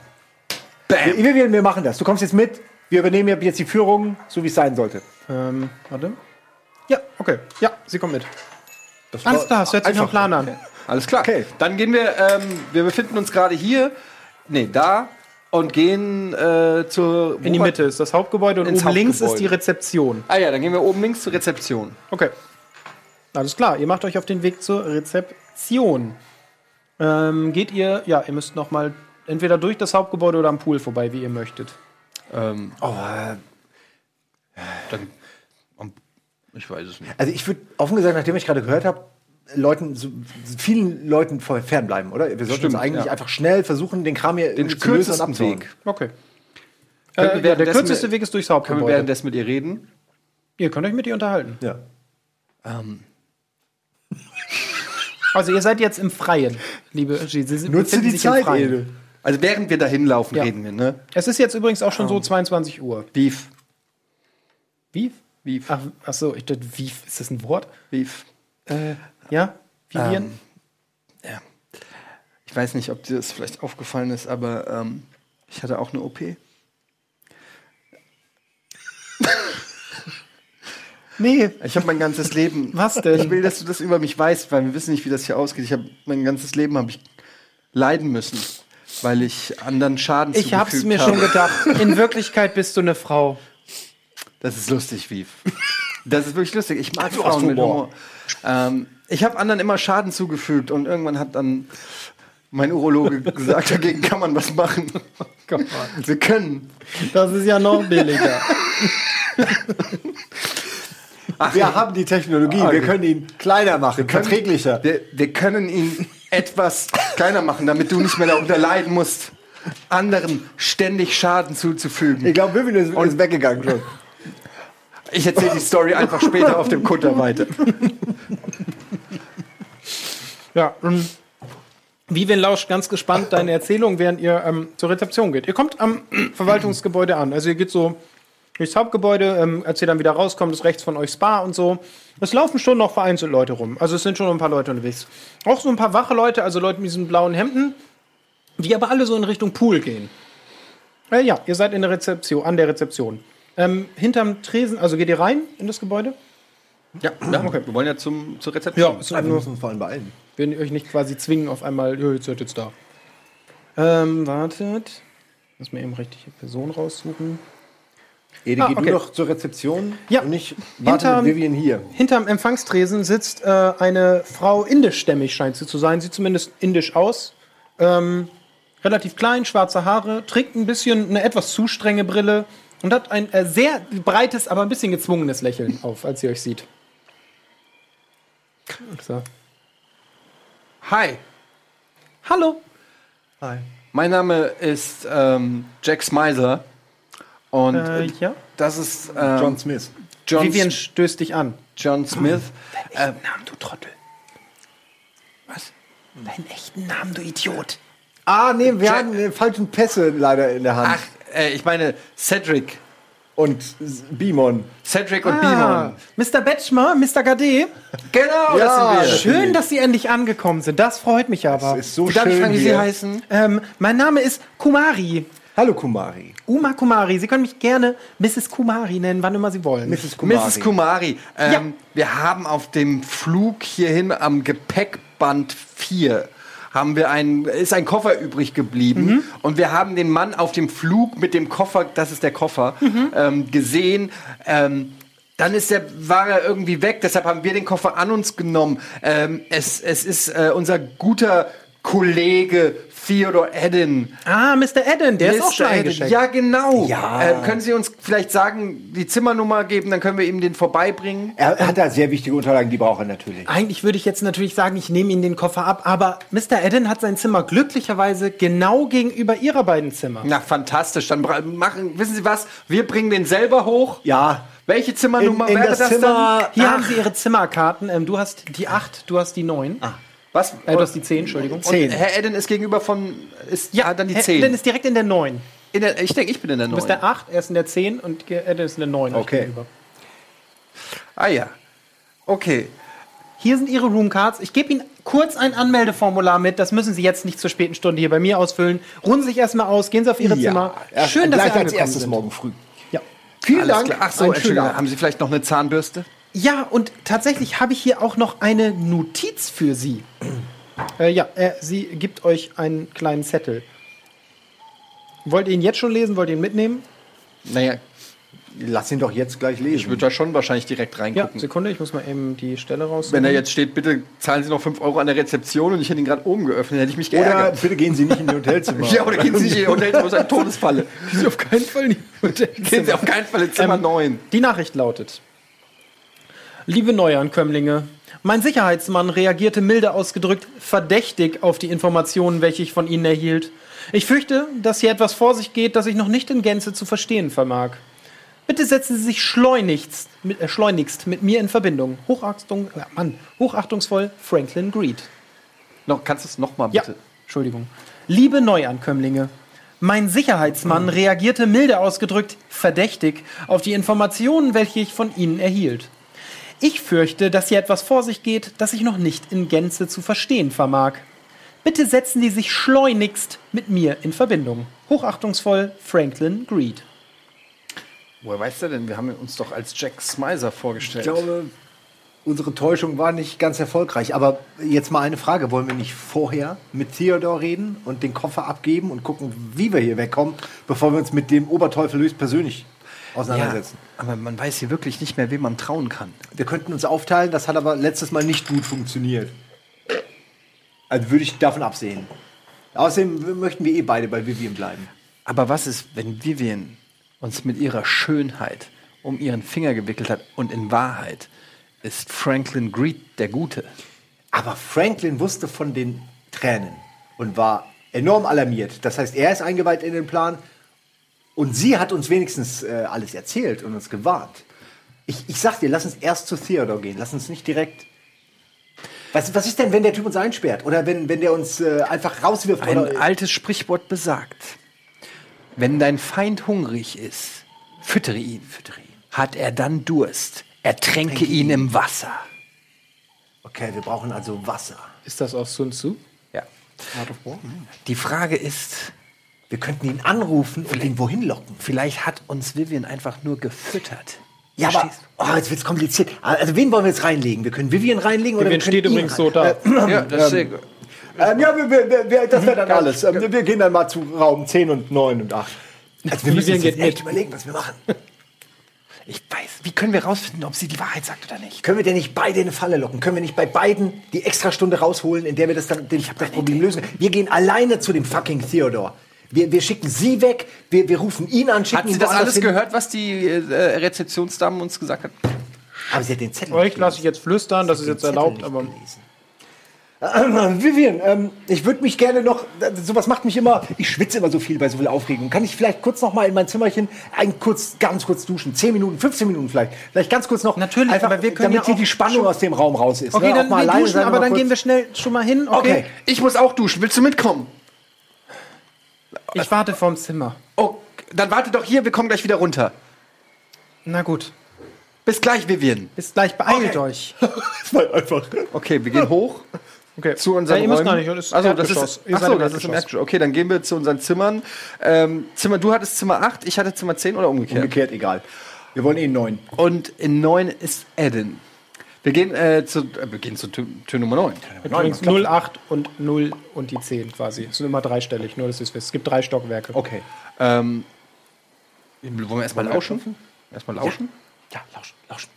Wir, wir, wir, wir machen das. Du kommst jetzt mit, wir übernehmen jetzt die Führung, so wie es sein sollte. Ähm, warte. Ja, okay. Ja, sie kommt mit. Das Alles klar, es hört sich nach. Plan an. Alles klar. Okay. Dann gehen wir, ähm, wir befinden uns gerade hier, nee, da und gehen äh, zur. In die Mitte ist das Hauptgebäude und Ins oben links ist die Rezeption. Ah ja, dann gehen wir oben links zur Rezeption. Okay. Alles klar, ihr macht euch auf den Weg zur Rezeption. Ähm, geht ihr, ja, ihr müsst noch mal entweder durch das Hauptgebäude oder am Pool vorbei, wie ihr möchtet. Ähm, Oh, äh, dann, um, ich weiß es nicht. also ich würde offen gesagt, nachdem ich gerade gehört habe, Leuten, so, vielen Leuten fernbleiben, oder? Wir sollten Stimmt, uns eigentlich ja. einfach schnell versuchen, den Kram hier Den zu lösen und kürzesten. Weg. Okay. Äh, ja, der kürzeste mit- Weg ist durchs Können wir Hauptgebäude. währenddessen mit ihr reden? Ihr könnt euch mit ihr unterhalten. Ja. Also ihr seid jetzt im Freien, liebe Regie. Sie sind- Nutze die Zeit. Edel. Also während wir dahin laufen, Ja. reden wir, ne? Es ist jetzt übrigens auch schon so 22 Uhr. Beef. Wie? Beef. Ach, ach so, ich dachte, wie ist das ein Wort? Beef. Äh, ja? Vivian? Ähm, ja. Ich weiß nicht, ob dir das vielleicht aufgefallen ist, aber ähm, ich hatte auch eine OP. nee. Ich habe mein ganzes Leben. Was denn? Ich will, dass du das über mich weißt, weil wir wissen nicht, wie das hier ausgeht. Ich habe mein ganzes Leben habe ich leiden müssen, weil ich anderen Schaden Ich hab's zugefügt mir habe. schon gedacht. In Wirklichkeit bist du eine Frau. Das ist lustig, Viv. Das ist wirklich lustig. Ich mag Frauen mit. Humor. Ähm, ich habe anderen immer Schaden zugefügt und irgendwann hat dann mein Urologe gesagt, dagegen kann man was machen. Wir können. Das ist ja noch billiger. Wir haben die Technologie, wir können ihn kleiner machen, verträglicher. Wir, wir können ihn etwas kleiner machen, damit du nicht mehr darunter leiden musst, anderen ständig Schaden zuzufügen. Ich glaube, Vivian ist, ist weggegangen schon. Ich erzähle die Story einfach später auf dem Kutter weiter. Ja, und Vivian lauscht ganz gespannt deine Erzählung, während ihr ähm, zur Rezeption geht. Ihr kommt am Verwaltungsgebäude an. Also ihr geht so durchs Hauptgebäude, ähm, als ihr dann wieder rauskommt, ist rechts von euch Spa und so. Es laufen schon noch vereinzelt Leute rum. Also es sind schon ein paar Leute unterwegs. Auch so ein paar wache Leute, also Leute mit diesen blauen Hemden, die aber alle so in Richtung Pool gehen. Äh, ja, ihr seid in der Rezeption, an der Rezeption. Ähm, hinterm Tresen, also geht ihr rein in das Gebäude? Ja, ja okay. wir wollen ja zum, zur Rezeption. es Wir müssen uns vor allem beeilen. wenn ihr euch nicht quasi zwingen auf einmal, ja, jetzt seid jetzt da. Ähm, wartet. Lass mir eben richtige Person raussuchen. Ede, Ah, geh okay. du doch zur Rezeption Ja. und nicht warte Hinterm- mit Vivian hier. Hinterm Empfangstresen sitzt äh, eine Frau indischstämmig, scheint sie zu sein. Sieht zumindest indisch aus. Ähm, relativ klein, schwarze Haare, trägt ein bisschen eine etwas zu strenge Brille und hat ein äh, sehr breites, aber ein bisschen gezwungenes Lächeln auf, als sie euch sieht. So. Hi, Hallo. mein Name ist ähm, Jack Smiser. Und Äh, äh, ja. das ist ähm, John Smith. John, Vivian stößt dich an. John Smith. Äh, Namen, du Trottel. was? Deinen echten Namen, du Idiot. Ah, nee, wir haben den falschen Pässe leider in der Hand. Ach, äh, ich meine Cedric. Und Bimon. Cedric und Ah, Bimon. Mr. Betschmer, Mr. Gade. Genau, Ja, das sind wir. Schön, dass Sie endlich angekommen sind. Das freut mich aber. Ist so Darf ich schön fragen, wie Sie hier. heißen? Ähm, mein Name ist Kumari. Hallo Kumari. Uma Kumari. Sie können mich gerne Mrs. Kumari nennen, wann immer Sie wollen. Mrs. Kumari. Mrs. Kumari, ähm, Ja. wir haben auf dem Flug hierhin am Gepäckband 4 haben wir ein, ist ein Koffer übrig geblieben Mhm. und wir haben den Mann auf dem Flug mit dem Koffer, das ist der Koffer, Mhm. ähm, gesehen. Ähm, dann ist der, war er irgendwie weg, deshalb haben wir den Koffer an uns genommen. Ähm, es, es ist äh, unser guter Kollege Theodore Edin. Ah, Mr. Eden, der ist auch schon Mr. Eingeschenkt. Ja, genau. Ja. Äh, können Sie uns vielleicht sagen, die Zimmernummer geben, dann können wir ihm den vorbeibringen? Er hat da sehr wichtige Unterlagen, die braucht er natürlich. Eigentlich würde ich jetzt natürlich sagen, ich nehme Ihnen den Koffer ab, aber Mr. Eden hat sein Zimmer glücklicherweise genau gegenüber Ihrer beiden Zimmer. Na, fantastisch. Dann machen, wissen Sie was? Wir bringen den selber hoch. Ja. Welche Zimmernummer In- in wäre das das Zimmer- dann? Hier Ach. haben Sie Ihre Zimmerkarten. Ähm, du hast die 8, du hast die 9. Was? Äh, du hast die 10, Entschuldigung. Und Herr Edden ist gegenüber von, ist ja, dann die Herr 10. Eden ist direkt in der 9. in der, ich denke, ich bin in der Du bist 9. der 8, er ist in der 10 und Eden ist in der 9. euch Okay. gegenüber. Ah ja. Okay. Hier sind Ihre Roomcards. Ich gebe Ihnen kurz ein Anmeldeformular mit. Das müssen Sie jetzt nicht zur späten Stunde hier bei mir ausfüllen. Ruhen Sie sich erstmal aus, gehen Sie auf Ihre Zimmer. Erst- Schön, dass Sie gleich als angekommen erstes sind. morgen früh. Ja. Vielen Alles Dank. klar. Ach so, Entschuldigung. Haben Sie vielleicht noch eine Zahnbürste? Ja, und tatsächlich habe ich hier auch noch eine Notiz für Sie. Äh, ja, er, sie gibt euch einen kleinen Zettel. Wollt ihr ihn jetzt schon lesen? Wollt ihr ihn mitnehmen? Naja, Lass ihn doch jetzt gleich lesen. ich würde da schon wahrscheinlich direkt Ja, reingucken. Sekunde, ich muss mal eben die Stelle raus. Wenn da jetzt steht, bitte zahlen Sie noch 5 Euro an der Rezeption und ich hätte ihn gerade oben geöffnet, hätte ich mich Oder geärgert. bitte gehen Sie nicht in die Hotelzimmer. Ja, oder gehen Sie nicht in Ihr Hotelzimmer, das ist eine Todesfalle. Sie auf keinen Fall nicht. Gehen Sie auf keinen Fall ins Zimmer Ähm, 9. Die Nachricht lautet: Liebe Neuankömmlinge, mein Sicherheitsmann reagierte milde ausgedrückt verdächtig auf die Informationen, welche ich von Ihnen erhielt. Ich fürchte, dass hier etwas vor sich geht, das ich noch nicht in Gänze zu verstehen vermag. Bitte setzen Sie sich schleunigst mit, äh, schleunigst mit mir in Verbindung. Hochachtung, äh, Mann, hochachtungsvoll Franklin Greed. Noch, kannst du es nochmal Ja, bitte? Entschuldigung. Liebe Neuankömmlinge, mein Sicherheitsmann reagierte milde ausgedrückt verdächtig auf die Informationen, welche ich von Ihnen erhielt. Ich fürchte, dass hier etwas vor sich geht, das ich noch nicht in Gänze zu verstehen vermag. Bitte setzen Sie sich schleunigst mit mir in Verbindung. Hochachtungsvoll Franklin Greed. Woher weiß der denn? Wir haben uns doch als Jack Smizer vorgestellt. Ich glaube, unsere Täuschung war nicht ganz erfolgreich. Aber jetzt mal eine Frage. Wollen wir nicht vorher mit Theodor reden und den Koffer abgeben und gucken, wie wir hier wegkommen, bevor wir uns mit dem Oberteufel höchstpersönlich auseinandersetzen? aber man weiß hier wirklich nicht mehr, wem man trauen kann. Wir könnten uns aufteilen, das hat aber letztes Mal nicht gut funktioniert. Also würde ich davon absehen. Außerdem möchten wir eh beide bei Vivian bleiben. Aber was ist, wenn Vivian uns mit ihrer Schönheit um ihren Finger gewickelt hat und in Wahrheit ist Franklin Greed der Gute? Aber Franklin wusste von den Tränen und war enorm alarmiert. Das heißt, er ist eingeweiht in den Plan und sie hat uns wenigstens äh, alles erzählt und uns gewarnt. Ich, ich sag dir, lass uns erst zu Theodor gehen. Lass uns nicht direkt. Was, was ist denn, wenn der Typ uns einsperrt? Oder wenn, wenn der uns äh, einfach rauswirft? Ein oder, altes Sprichwort besagt, wenn dein Feind hungrig ist, füttere ihn. Hat er dann Durst, ertränke ihn im Wasser. okay, wir brauchen also Wasser. Ist das aus Sun Tzu? Ja. Die Frage ist, Wir könnten ihn anrufen und ihn wohin locken. vielleicht hat uns Vivian einfach nur gefüttert. Ja, aber oh, jetzt wird's kompliziert. Also wen wollen wir jetzt reinlegen? Wir können Vivian reinlegen oder Vivian wir können steht ihn übrigens so da. Ja, das ist sehr gut. Ähm, ja, wir, wir, das wäre dann alles. Ähm, wir gehen dann mal zu Raum 10 und 9 und 8. Also wir müssen Vivian uns jetzt geht echt mit. überlegen, was wir machen. Ich weiß, wie können wir rausfinden, ob sie die Wahrheit sagt oder nicht? Können wir denn nicht beide in eine Falle locken? Können wir nicht bei beiden die Extrastunde rausholen, in der wir das dann den, das Problem lösen? Wir gehen alleine zu dem fucking Theodor. Wir, wir schicken sie weg, wir, wir rufen ihn an, schicken Hat sie ihn das alles hin. gehört, was die äh, Rezeptionsdame uns gesagt hat? Aber sie hat den Zettel Euch lasse ich jetzt flüstern, das ist jetzt Zettel erlaubt, aber. gelesen. Ähm, Vivian, ähm, ich würde mich gerne noch, äh, sowas macht mich immer, ich schwitze immer so viel bei so viel Aufregung. Kann ich vielleicht kurz noch mal in mein Zimmerchen ein kurz, ganz kurz duschen? 10 Minuten, 15 Minuten vielleicht. Vielleicht ganz kurz noch. Natürlich, einfach, aber wir können damit ja hier die Spannung aus dem Raum raus ist. Okay, ne? dann Auch mal wir alleine duschen, sein, aber dann kurz- gehen wir schnell schon mal hin. Okay. Okay. Ich muss auch duschen. Willst du mitkommen? Ich warte vorm Zimmer. Oh, dann warte doch hier, wir kommen gleich wieder runter. Na gut. Bis gleich, Vivian. Bis gleich, beeilt Okay. euch. Das war einfach. Okay, wir gehen hoch Okay. zu unseren ja, ihr müsst Räumen. nicht, das ist Achso, das ist, Ihr ach seid so, im das ist im Erdgeschoss. Okay, dann gehen wir zu unseren Zimmern. Ähm, Zimmer, du hattest Zimmer 8, ich hatte Zimmer 10 oder umgekehrt? Umgekehrt, egal. Wir wollen eh neun. Und in 9 ist Eden. Wir gehen, äh, zu, äh, wir gehen zu Tür, Tür Nummer 9. Übrigens 08 und 0 und die 10 quasi. Es sind immer dreistellig, nur dass ihr es wisst. Es gibt drei Stockwerke. Okay. Ähm, wollen wir erstmal lauschen? Erstmal lauschen? Ja, lauschen, lauschen.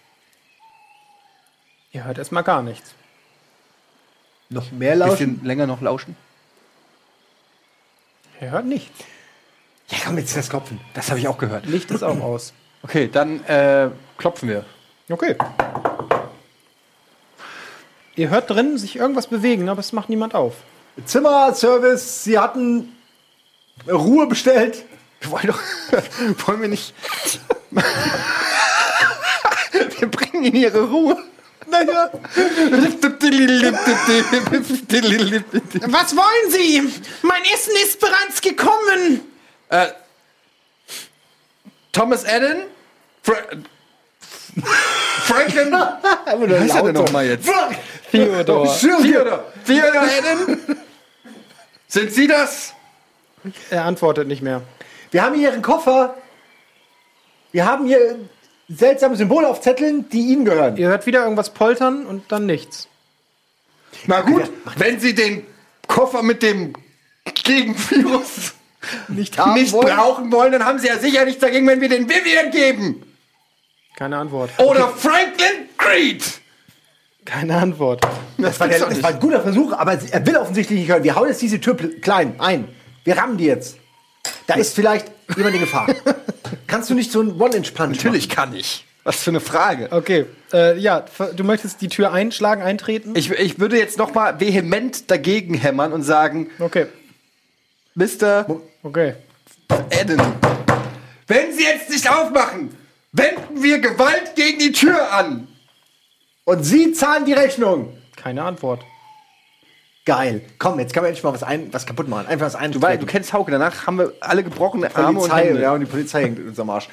Ihr hört erstmal gar nichts. Noch mehr Ein lauschen? bisschen länger noch lauschen? Ihr hört nichts. Ja, komm, jetzt das Klopfen. Das habe ich auch gehört. Licht ist auch aus. Okay, dann äh, klopfen wir. Okay. Ihr hört drin sich irgendwas bewegen, aber es macht niemand auf. Zimmerservice, Sie hatten Ruhe bestellt. Wollen doch. wollen wir nicht. wir bringen ihnen ihre Ruhe. Naja. Was wollen Sie? Mein Essen ist bereits gekommen. Äh, Thomas Eden? Fra Franklin? Wie heißt er denn noch mal jetzt? Theodor. Theodor. Theodor Eden? Sind Sie das? Er antwortet nicht mehr. Wir haben hier Ihren Koffer. Wir haben hier seltsame Symbole auf Zetteln, die Ihnen gehören. Ihr hört wieder irgendwas poltern und dann nichts. Na gut, wenn Sie den Koffer mit dem Gegenvirus Nicht haben nicht wollen. brauchen wollen, dann haben Sie ja sicher nichts dagegen, wenn wir den Vivian geben. Keine Antwort. Oder Franklin Creed. Keine Antwort. Das war, der, das war ein guter Versuch, aber er will offensichtlich nicht hören. Wir hauen jetzt diese Tür klein ein. Wir rammen die jetzt. Da ist vielleicht jemand in Gefahr. Kannst du nicht so einen One-Inch-Punch Natürlich kann ich. Was für eine Frage. Okay, äh, ja, du möchtest die Tür einschlagen, eintreten? Ich, ich würde jetzt noch mal vehement dagegen hämmern und sagen, Okay, Mr. okay. Eden, wenn Sie jetzt nicht aufmachen, wenden wir Gewalt gegen die Tür an. Und sie zahlen die Rechnung. Keine Antwort. Geil. Komm, jetzt kann man endlich mal was, ein, was kaputt machen. Einfach was ein. Du, weißt, du kennst Hauke, danach haben wir alle gebrochene Arme und Hände. ja, und die Polizei hängt in unserem Arsch.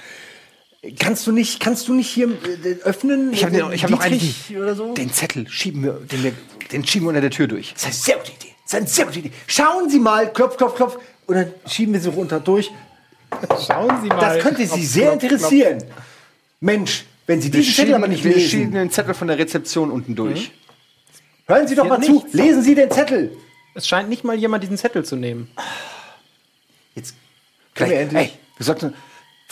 Kannst du nicht, kannst du nicht hier äh, öffnen? Ich habe hab noch einen. Oder so? Den Zettel schieben wir, den, wir, den schieben wir unter der Tür durch. Das ist eine sehr gute Idee. Das ist eine sehr gute Idee. Schauen Sie mal, klopf, klopf, klopf. Und dann schieben wir sie runter durch. Schauen Sie mal. Das könnte Sie sehr interessieren. Mensch, wenn Sie diesen Zettel aber nicht wir lesen. schieben den Zettel von der Rezeption unten durch. Hören Sie doch mal zu. nichts. Lesen Sie den Zettel. Es scheint nicht mal jemand diesen Zettel zu nehmen. Jetzt können wir endlich. ey, wir sollten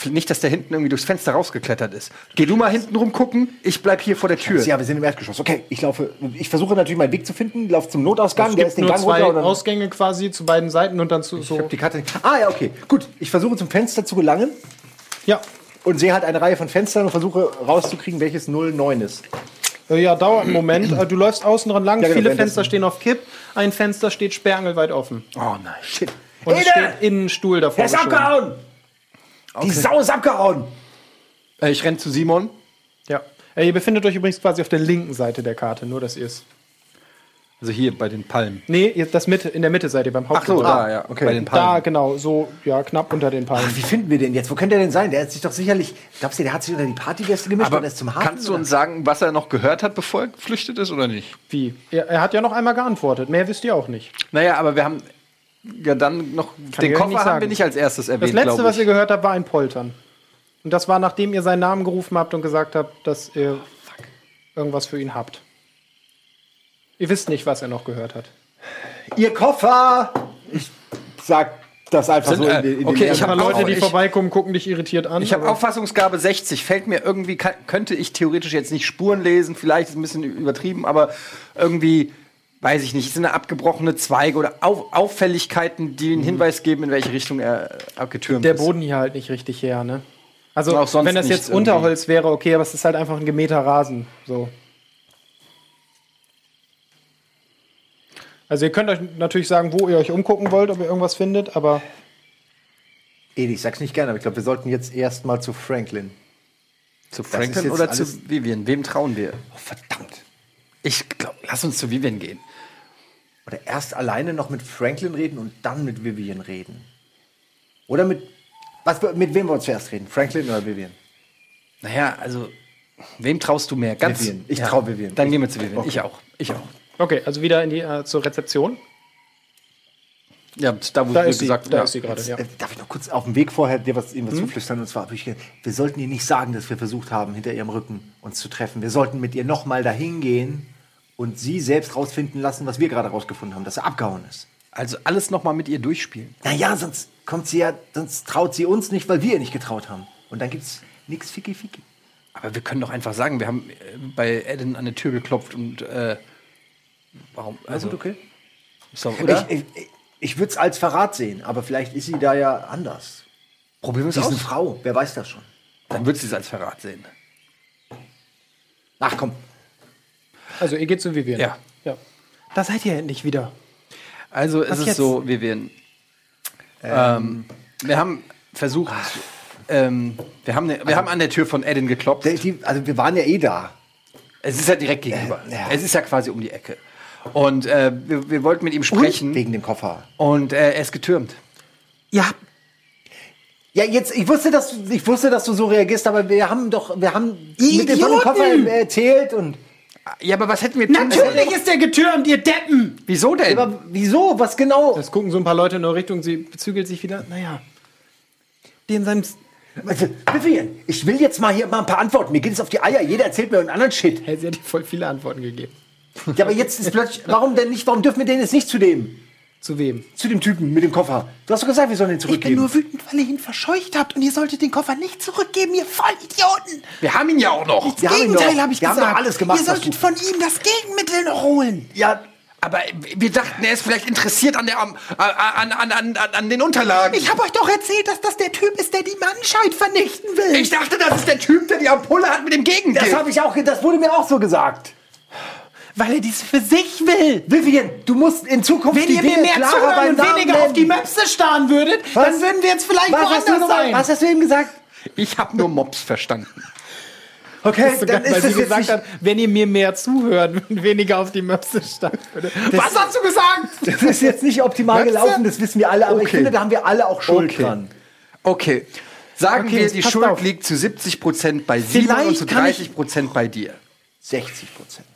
nicht, dass der hinten irgendwie durchs Fenster rausgeklettert ist. Geh du mal hinten rumgucken, ich bleib hier vor der Tür. Ja, wir sind im Erdgeschoss. Okay, ich laufe. Ich versuche natürlich meinen Weg zu finden. Laufe zum Notausgang. Es der gibt ist den nur Gang zwei runter. Und dann, Ausgänge quasi zu beiden Seiten und dann zu ich so. habe die Karte. Ah ja, okay. Gut. Ich versuche zum Fenster zu gelangen Ja, und sehe halt eine Reihe von Fenstern und versuche rauszukriegen, welches 09 ist. Äh, ja, dauert einen Moment. Äh, Du läufst außen dran lang, Ja, genau, viele. Fenster stehen auf Kipp, ein Fenster steht sperrangelweit offen. oh nein. Shit. Und es Ede! steht innen Stuhl davor. Er ist geschoben. abgehauen! Die Sau ist abgehauen! Äh, ich renn zu Simon. Ja. Ihr befindet euch übrigens quasi auf der linken Seite der Karte, nur dass ihr es. Also hier bei den Palmen. Nee, das Mitte, in der Mitte seid ihr beim Ach so, Hauptgebäude. da, ja. okay. Bei den Da, Palmen. genau, so, ja, knapp unter den Palmen. Wie finden wir den jetzt? Wo könnte er denn sein? Der hat sich doch sicherlich. Glaubst du, der hat sich unter die Partygäste gemischt Aber und ist zum Hafen? kannst du oder? uns sagen, was er noch gehört hat, bevor er geflüchtet ist oder nicht? Wie? Er, er hat ja noch einmal geantwortet. Mehr wisst ihr auch nicht. Naja, aber wir haben ja dann noch ich den Koffer nicht haben wir nicht als erstes erwähnt, Das letzte, was ihr gehört habt, war ein Poltern. Und das war, nachdem ihr seinen Namen gerufen habt und gesagt habt, dass ihr irgendwas für ihn habt. Ihr wisst nicht, was er noch gehört hat. Ihr Koffer! Ich sag das einfach Sind, so äh, in, den- in okay, ich hab Ein paar Leute, die ich- vorbeikommen, gucken dich irritiert an. Ich habe Auffassungsgabe 60. Fällt mir irgendwie, kann, könnte ich theoretisch jetzt nicht Spuren lesen, vielleicht ist ein bisschen übertrieben, aber irgendwie, weiß ich nicht, es sind abgebrochene Zweige oder Auf, Auffälligkeiten, die einen Hinweis geben, in welche Richtung er abgetürmt der ist. Boden hier halt nicht richtig her, ne? Also, Auch sonst wenn das jetzt Unterholz wäre, okay, aber es ist halt einfach ein gemähter Rasen. So. Also, ihr könnt euch natürlich sagen, wo ihr euch umgucken wollt, ob ihr irgendwas findet, aber Edi, ich sag's nicht gerne, aber ich glaube, wir sollten jetzt erstmal zu Franklin. Zu Franklin oder zu Vivian? Wem trauen wir? Oh, verdammt. Ich glaube, lass uns zu Vivian gehen. Oder erst alleine noch mit Franklin reden und dann mit Vivian reden. Oder mit. Was, mit wem wollen wir zuerst reden? Franklin oder Vivian? Naja, also, wem traust du mehr? Ganz, Vivian. Ich trau Vivian. Dann Ich- gehen wir zu Vivian. Okay. Ich auch. Ich auch. Okay, also wieder in die, äh, zur Rezeption. Ja, da, wo Da wir ist sie, gesagt da ja. ist sie gerade, ja. Äh, Darf ich noch kurz auf dem Weg vorher dir was, ihm was zuflüstern? Und zwar, ich, wir sollten ihr nicht sagen, dass wir versucht haben, hinter ihrem Rücken uns zu treffen. Wir sollten mit ihr nochmal dahin gehen und sie selbst rausfinden lassen, was wir gerade rausgefunden haben, dass er abgehauen ist. Also alles noch mal mit ihr durchspielen. Naja, sonst kommt sie ja, sonst traut sie uns nicht, weil wir ihr nicht getraut haben. Und dann gibt's nix Ficky Ficky. Aber wir können doch einfach sagen, wir haben äh, bei Eden an der Tür geklopft und äh, warum? Also, gut, okay. ist oder? Ich, ich, ich würde es als Verrat sehen, aber vielleicht ist sie da ja anders. Probieren wir Sie es ist eine. Frau, wer weiß das schon. Dann wird sie es als Verrat sehen. Ach komm, Also, ihr geht zu Vivian. Ja. ja. Da seid ihr endlich wieder. Also Was ist es jetzt? so, Vivian. Ähm, wir haben versucht, ähm, wir, haben ne, wir haben an der Tür von Eden geklopft. der, die, also wir waren ja eh da. Es ist ja direkt gegenüber. Äh, ja. Es ist ja quasi um die Ecke. Und äh, wir, wir wollten mit ihm sprechen Wegen dem Koffer. und äh, er ist getürmt. Ja, Ja, jetzt, ich wusste, dass, du- ich wusste, dass du so reagierst, aber wir haben doch, wir haben mit dem Koffer erzählt und. Ja, aber was hätten wir tun natürlich ist der getürmt, ihr Deppen! Wieso denn? Aber wieso? Was genau? Es gucken so ein paar Leute in eure Richtung, sie bezügelt sich wieder. Naja. Die in seinem. Also, Vivian, ich will jetzt mal hier mal ein paar Antworten. Mir geht es auf die Eier. Jeder erzählt mir einen anderen Shit. Hey, sie hat dir voll viele Antworten gegeben. Ja, aber jetzt ist plötzlich, warum denn nicht, warum dürfen wir denn jetzt nicht zu dem? Zu wem? Zu dem Typen mit dem Koffer. Du hast doch gesagt, wir sollen den Ich bin zurückgeben. nur wütend, weil ihr ihn verscheucht habt und ihr solltet den Koffer nicht zurückgeben, ihr Vollidioten! Wir haben ihn ja auch noch. Wir haben ihn Gegenteil habe ich Wir haben gesagt. doch alles gemacht, ihr solltet von ihm das Gegenmittel noch holen. ja, Aber wir dachten, er ist vielleicht interessiert an, der, an, an, an, an, an den Unterlagen. Ich habe euch doch erzählt, dass das der Typ ist, der die Menschheit vernichten will. Ich dachte, das ist der Typ, der die Ampulle hat mit dem Gegengift. das habe ich auch, das wurde mir auch so gesagt. Weil er dies für sich will. Vivian, du musst in Zukunft Wenn die ihr mir mehr zuhören und Namen weniger auf die nennen. Möpse starren würdet, Was? dann würden wir jetzt vielleicht Was woanders sein. Was hast du eben gesagt? Ich habe nur Mops verstanden. Okay, Sogar, dann ist weil das sie jetzt gesagt nicht, hat, wenn ihr mir mehr zuhört und weniger auf die Möpse starrt würde. Was hast du gesagt? das ist jetzt nicht optimal Möpse? gelaufen, das wissen wir alle, aber ich Okay. finde, da haben wir alle auch Schuld Okay. dran. Okay. Sagen Okay, wir, die Schuld auf. liegt zu 70 Prozent bei Simon Vielleicht und zu kann ich- 30 Prozent bei dir. 60 Prozent.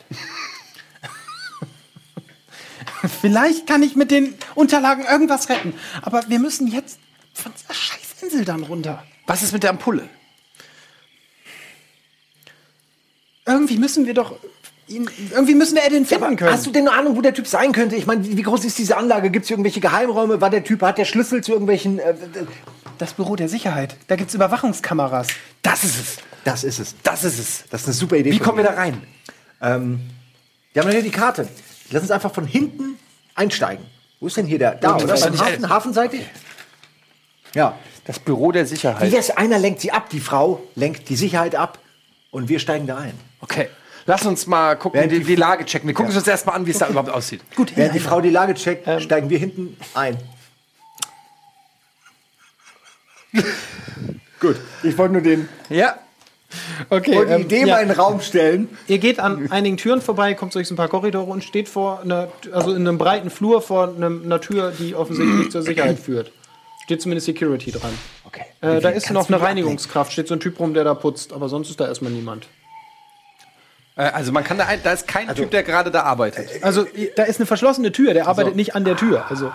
Vielleicht kann ich mit den Unterlagen irgendwas retten. Aber wir müssen jetzt von dieser Scheißinsel dann runter. Was ist mit der Ampulle? Irgendwie müssen wir doch ihn, irgendwie müssen wir Edin finden können. hast du denn eine Ahnung, wo der Typ sein könnte? Ich meine, wie groß ist diese Anlage? Gibt es irgendwelche Geheimräume? War der Typ, hat der Schlüssel zu irgendwelchen... Äh, das Büro der Sicherheit. Da gibt's Überwachungskameras. Das ist es. das ist es. Das ist es. Das ist eine super Idee. Wie kommen wir da rein? Ähm, wir haben hier die Karte. Lass uns einfach von hinten einsteigen. Wo ist denn hier der? Da, oder? Beim Hafen, hafenseitig? Ja. Das Büro der Wie Sicherheit. wär's, einer lenkt sie ab, die Frau lenkt die Sicherheit ab und wir steigen da ein. Okay. Lass uns mal gucken, Während die, die- Lage checken. Wir gucken uns erstmal an, wie es da überhaupt aussieht. Gut, Während die Frau die Lage checkt, steigen wir hinten ein. Gut, ich wollte nur den Ja. Okay, wollte die ähm, Idee ja. mal in den Raum stellen. Ihr geht an einigen Türen vorbei, kommt durch so ein paar Korridore und steht vor einer, also in einem breiten Flur vor einem, einer Tür, die offensichtlich zur Sicherheit führt. Steht zumindest Security dran. Okay. Äh, da ist noch eine Reinigungskraft, steht so ein Typ rum, der da putzt, aber sonst ist da erstmal niemand. Äh, Also man kann da, ein, da ist kein Typ, der gerade da arbeitet. Also da ist eine verschlossene Tür, der arbeitet nicht an der Tür. Also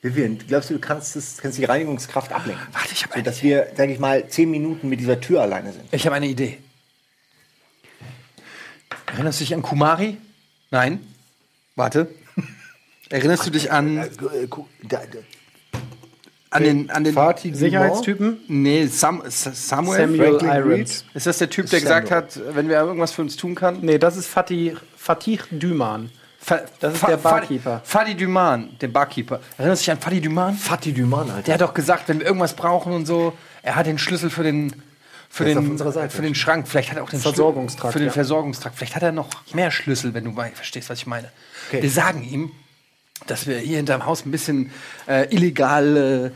Vivian, glaubst du, du kannst, das, kannst die Reinigungskraft ablenken? Warte, ich habe So, eine, dass wir, sag ich mal, zehn Minuten mit dieser Tür alleine sind. ich hab eine Idee. Erinnerst du dich an Kumari? Nein. Warte. Erinnerst du dich an, Äh, an den, an den Sicherheitstypen? Nee, Sam, Samuel? Samuel Irons. Ist das der Typ, der Samuel. gesagt hat, wenn wir irgendwas für uns tun kann? Nee, das ist Fatih, Fatih Düman. Das ist Fa- der Fadi- Barkeeper. Fadi Duman, der Barkeeper. Erinnerst du dich an Fadi Duman? Fatih Duman, Alter. Der hat doch gesagt, wenn wir irgendwas brauchen und so, er hat den Schlüssel für den für Der den, für den Schrank. Vielleicht hat er auch den Versorgungstrakt, Schlüssel für den ja. Versorgungstrakt. Vielleicht hat er noch mehr Schlüssel, wenn du verstehst, was ich meine. Wir sagen ihm, dass wir hier hinterm Haus ein bisschen äh, illegale äh,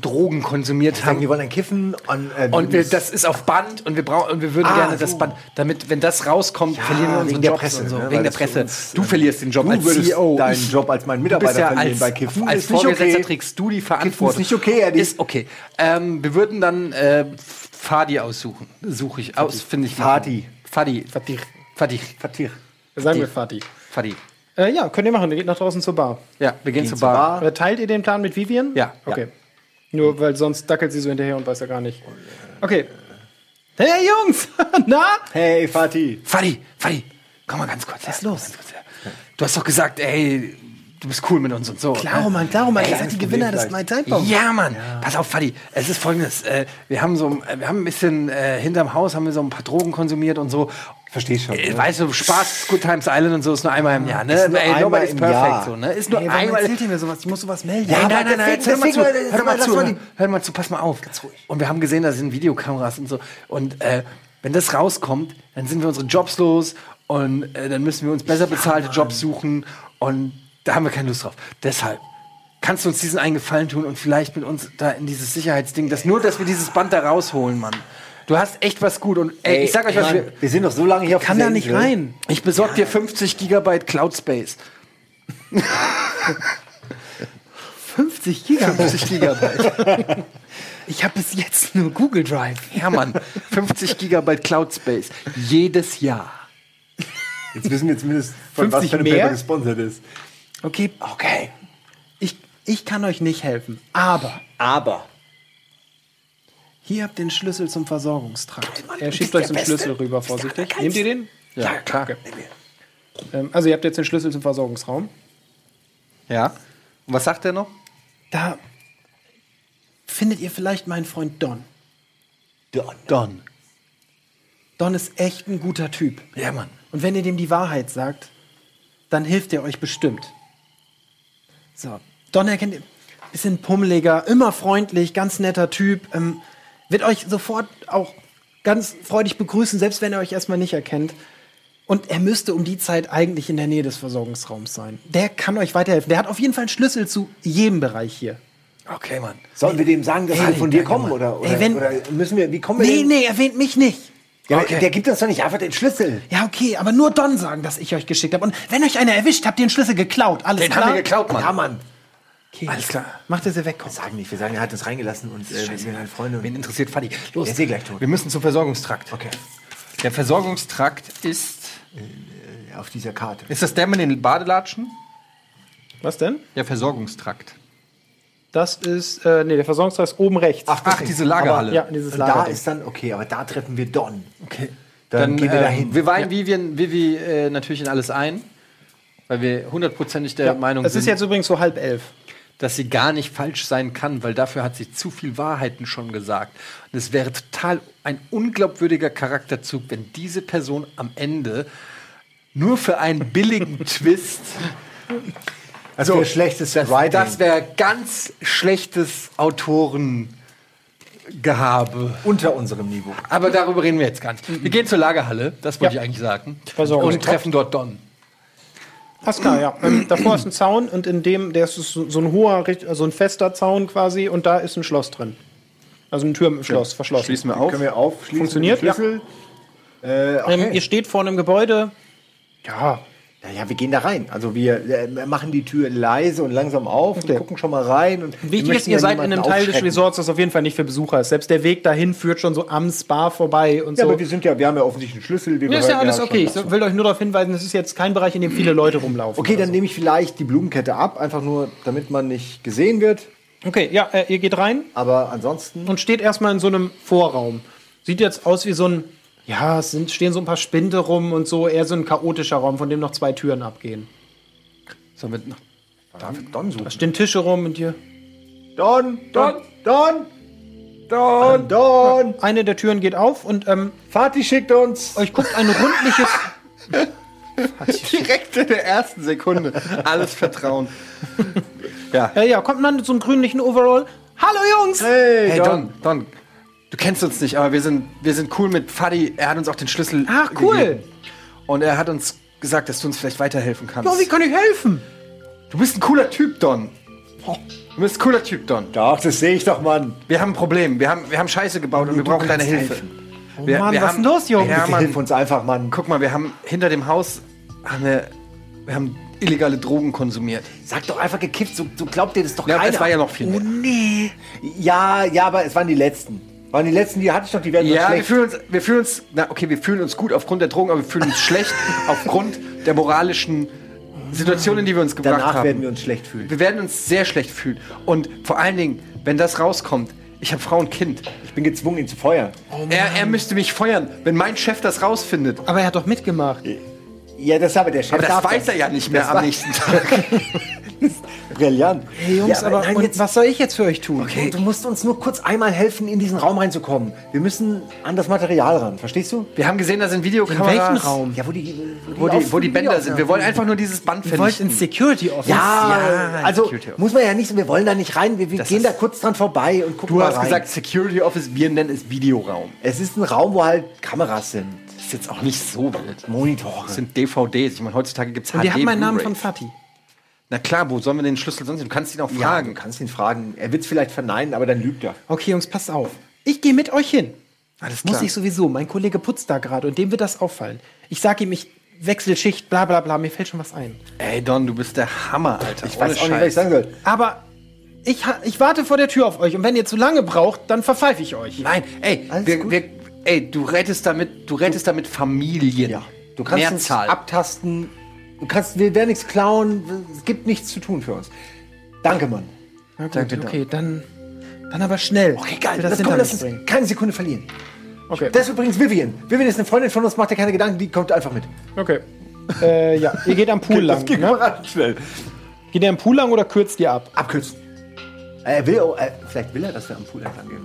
Drogen konsumiert Sagen, wir haben. wollen ein Kiffen und, äh, Und wir, das ist auf Band und wir brauchen und wir würden Ah, gerne das so. Band, damit wenn das rauskommt, verlieren wir unsere wegen der Jobs Presse, und so. ne? Wegen der das Presse. uns, du äh, verlierst den Job du als würdest CEO. deinen Ich- Job als mein Mitarbeiter ja verlieren als, bei Kiffen. als Vorgesetzter okay. trägst du die Kiffen Verantwortung. ist nicht okay, Eddie. Ist okay. Ähm, wir würden dann äh, Fadi aussuchen. Suche ich aus, finde ich. Fadi. Fadi. Fatih. Fadi. Fatih. Sagen wir Fatih. Fadi. Äh, ja, könnt ihr machen. Ihr geht nach draußen zur Bar. Ja, wir gehen, zur zur Bar. Bar. Äh, teilt ihr den Plan mit Vivian? Ja. Okay. Nur weil sonst dackelt sie so hinterher und weiß ja gar nicht. Okay. Hey Jungs! Na? Hey, Fatih. Fadi, Fadi, komm mal ganz kurz. Was ist los? Du hast doch gesagt, ey, du bist cool mit uns und so. Klar, ne? Mann, klar, Mann. Ihr seid die Gewinner des My Time Bomb. Ja, Mann. Pass auf, Fadi. Es ist folgendes. Äh, wir haben so, äh, wir haben ein bisschen äh, hinterm Haus haben wir so ein paar Drogen konsumiert und so. Versteh schon. Äh, ne? Weißt du, Spaß, Good Times Island und so ist nur einmal im Jahr, ne? Ist nur Ey, einmal nobody's im perfect, Jahr. so, ne? Ist nur warum einmal. erzählt ihr mir sowas? Ich muss sowas melden. Ja, nein, nein, nein, deswegen- jetzt hör mal zu, hör mal zu, mal hör, mal zu, pass mal auf. Und wir haben gesehen, da sind Videokameras und so. Und äh, wenn das rauskommt, dann sind wir unsere Jobs los und äh, dann müssen wir uns besser bezahlte Jobs suchen und da haben wir keine Lust drauf. Deshalb kannst du uns diesen einen Gefallen tun und vielleicht mit uns da in dieses Sicherheitsding, das nur, dass wir dieses Band da rausholen, Mann. Du hast echt was gut und ey, ich sag euch was, Mann, wir, wir sind doch so lange hier auf Kann da nicht Insel. rein. ich besorg dir 50 Gigabyte Cloud Space. 50 Gigabyte. 50 Gigabyte. Ich habe bis jetzt nur Google Drive. Ja, Mann. 50 Gigabyte Cloud Space. Jedes Jahr. Jetzt wissen wir zumindest, von was 50 für eine mehr? Paper gesponsert ist. Okay, Okay. ich, ich kann euch nicht helfen. Aber Aber. hier habt ihr den Schlüssel zum Versorgungstrakt. Er schiebt euch so einen Schlüssel rüber, vorsichtig. Nehmt ihr den? Ja, klar. Ähm, also ihr habt jetzt den Schlüssel zum Versorgungsraum. Ja. Und was sagt er noch? Da findet ihr vielleicht meinen Freund Don. Don. Don. Don ist echt ein guter Typ. Ja, Mann. Und wenn ihr dem die Wahrheit sagt, dann hilft er euch bestimmt. So, Don erkennt ihr. Bisschen pummeliger, immer freundlich, ganz netter Typ. Ähm, wird euch sofort auch ganz freudig begrüßen, selbst wenn er euch erstmal nicht erkennt. Und er müsste um die Zeit eigentlich in der Nähe des Versorgungsraums sein. Der kann euch weiterhelfen. Der hat auf jeden Fall einen Schlüssel zu jedem Bereich hier. Okay, Mann. Sollen wir dem sagen, dass wir von dir kommen? Oder, oder, Ey, wenn- oder müssen wir, wie kommen wir Nee, denn? nee, erwähnt mich nicht. Ja, Der gibt uns doch nicht einfach den Schlüssel. Ja, okay, aber nur Don sagen, dass ich euch geschickt habe. Und wenn euch einer erwischt, habt ihr den Schlüssel geklaut. Alles Den klar? haben wir geklaut, Mann. Ja, Mann. Okay. Alles klar. Macht, dass ihr wegkommt. Wir sagen nicht, wir sagen, er hat uns reingelassen und äh, wir sind halt Freunde. Wen Und interessiert Fadi? Er ist eh gleich tot. Wir müssen zum Versorgungstrakt. okay, Der Versorgungstrakt ist. auf dieser Karte. Ist das der mit den Badelatschen? Was denn? Der Versorgungstrakt. Das ist, äh, nee, der Versorgungstrakt ist oben rechts. Ach, Ding. diese Lagerhalle. ja, dieses Und da Lager. ist dann, okay, aber da treffen wir Don. Okay. Dann, Dann, gehen wir äh, dahin. Wir weihen Vivian, Vivi äh, natürlich in alles ein, weil wir hundertprozentig der Meinung Es ist sind, jetzt übrigens so halb elf. dass sie gar nicht falsch sein kann, weil dafür hat sie zu viel Wahrheiten schon gesagt. Und es wäre total ein unglaubwürdiger Charakterzug, wenn diese Person am Ende nur für einen billigen Twist. Das wäre schlechtes Das, Writing. das wäre ganz schlechtes Autorengehabe. unter unserem Niveau. Aber darüber reden wir jetzt gar nicht. Wir gehen zur Lagerhalle, das wollte Ja. ich eigentlich sagen. Versorgung. Und treffen dort Don. Klar, ja. Ähm, davor ist ein Zaun und in dem, der ist so, so ein hoher, so ein fester Zaun quasi und da ist ein Schloss drin. Also ein Türschloss, verschlossen. Schließen wir auf. Können wir aufschließen? Funktioniert, Schlüssel? Äh, okay. Ähm, ihr steht vor einem Gebäude. Ja, ja, wir gehen da rein. Also wir äh, machen die Tür leise und langsam auf Okay. und gucken schon mal rein. Und wir wichtig ist, ihr ja seid in einem Teil des. Resorts, das auf jeden Fall nicht für Besucher ist. Selbst der Weg dahin führt schon so am Spa vorbei und Ja, so. aber wir sind ja, wir haben ja offensichtlich einen Schlüssel. Wir Ja, ist ja alles okay. Ich will euch nur darauf hinweisen, es ist jetzt kein Bereich, in dem viele Leute rumlaufen. Okay, dann nehme ich vielleicht die Blumenkette ab, einfach nur, damit man nicht gesehen wird. so. Okay, ja, äh, ihr geht rein Aber ansonsten. und steht erstmal in so einem Vorraum. Sieht jetzt aus wie so ein, ja, es sind, stehen so ein paar Spinde rum und so, eher so ein chaotischer Raum, von dem noch zwei Türen abgehen. Sollen wir noch Don suchen. Da stehen Tische rum und hier. Don, Don, Don, Don, Don. Eine der Türen geht auf und ähm, Fatih schickt uns. euch guckt ein rundliches. direkt in der ersten Sekunde alles Vertrauen. ja. Ja, ja, kommt man mit so einem grünlichen Overall. Hallo Jungs! Hey, Hey Don, Don, du kennst uns nicht, aber wir sind, wir sind cool mit Fadi. Er hat uns auch den Schlüssel Ach, cool. gegeben. Und er hat uns gesagt, dass du uns vielleicht weiterhelfen kannst. Ja, wie kann ich helfen? du bist ein cooler Typ, Don. Du bist ein cooler Typ, Don. Doch, das sehe ich doch, Mann. Wir haben ein Problem. Wir haben, wir haben Scheiße gebaut und wir du brauchen deine Hilfe. helfen. wir, Mann, wir was haben, ist denn los, Jungs? Ja, Mann. hilf uns einfach, Mann. Guck mal, wir haben hinter dem Haus haben wir, wir haben illegale Drogen konsumiert. Sag doch einfach gekifft, so, so glaubt ihr das doch Ja, keiner. es war ja noch viel Oh mehr. nee. Ja, ja, aber es waren die letzten. Waren die letzten, die hatte ich doch, die werden Ja, wir schlecht. fühlen uns, wir fühlen uns, na okay, wir fühlen uns gut aufgrund der Drogen, aber wir fühlen uns schlecht aufgrund der moralischen Situation, in die wir uns gebracht Danach haben. werden wir uns schlecht fühlen. wir werden uns sehr schlecht fühlen. Und vor allen Dingen, wenn das rauskommt, ich habe Frau und Kind. Ich bin gezwungen, ihn zu feuern. er, er müsste mich feuern, wenn mein Chef das rausfindet. Aber er hat doch mitgemacht. Ja, das aber der Chef Aber das weiß er ja nicht mehr Das am nächsten Tag. Brillant. Hey Jungs, Ja, aber nein, und jetzt- was soll ich jetzt für euch tun? Okay. Du musst uns nur kurz einmal helfen, in diesen Raum reinzukommen. Wir müssen an das Material ran, verstehst du? Wir haben gesehen, da sind In Videokameras. welchem Raum? Ja, wo die, Wo die, wo die Bänder sind. Wir wollen einfach nur dieses Band Ihr wollt vernichten. ins Security Office? Ja, Ja, also Security Office. muss man ja nicht, wir wollen da nicht rein, wir, wir gehen da kurz dran vorbei und gucken Du mal hast rein. gesagt Security Office, wir nennen es Videoraum. es ist ein Raum, wo halt Kameras sind, Das ist jetzt auch nicht so wild. Monitore. Das sind DVDs. Ich meine, heutzutage gibt es HD ihr habt meinen Namen von Fatih. Na klar, wo sollen wir den Schlüssel sonst hin? Du kannst ihn auch Ja, fragen. du kannst ihn fragen. Er wird es vielleicht verneinen, aber dann lügt er. Okay, Jungs, passt auf. Ich gehe mit euch hin. Alles Muss klar. ich sowieso. Mein Kollege putzt da gerade und dem wird das auffallen. Ich sage ihm, ich wechsle Schicht, bla bla bla. Mir fällt schon was ein. Ey, Don, du bist der Hammer, Alter. Ich weiß auch nicht, was ich sagen soll. Aber ich, ich warte vor der Tür auf euch und wenn ihr zu lange braucht, dann verpfeife ich euch. Nein, ey, Alles wir, gut. wir, ey, du rettest damit, du rettest damit Familien. Ja, du kannst Mehrzahl. uns abtasten. Du kannst, wir werden nichts klauen. Es gibt nichts zu tun für uns. Danke, Mann. Na gut, Danke, okay, dann, dann aber schnell. Okay, geil. Das komm, lass uns bringen. keine Sekunde verlieren. Okay. Das ist übrigens Vivian. Vivian ist eine Freundin von uns, macht dir keine Gedanken, die kommt einfach mit. okay. Äh, ja, ihr geht am Pool lang. Das ging Ne? schnell. Geht ihr am Pool lang oder kürzt ihr ab? Abkürzen. Er will, auch- äh, vielleicht will er, dass wir am Pool entlang gehen.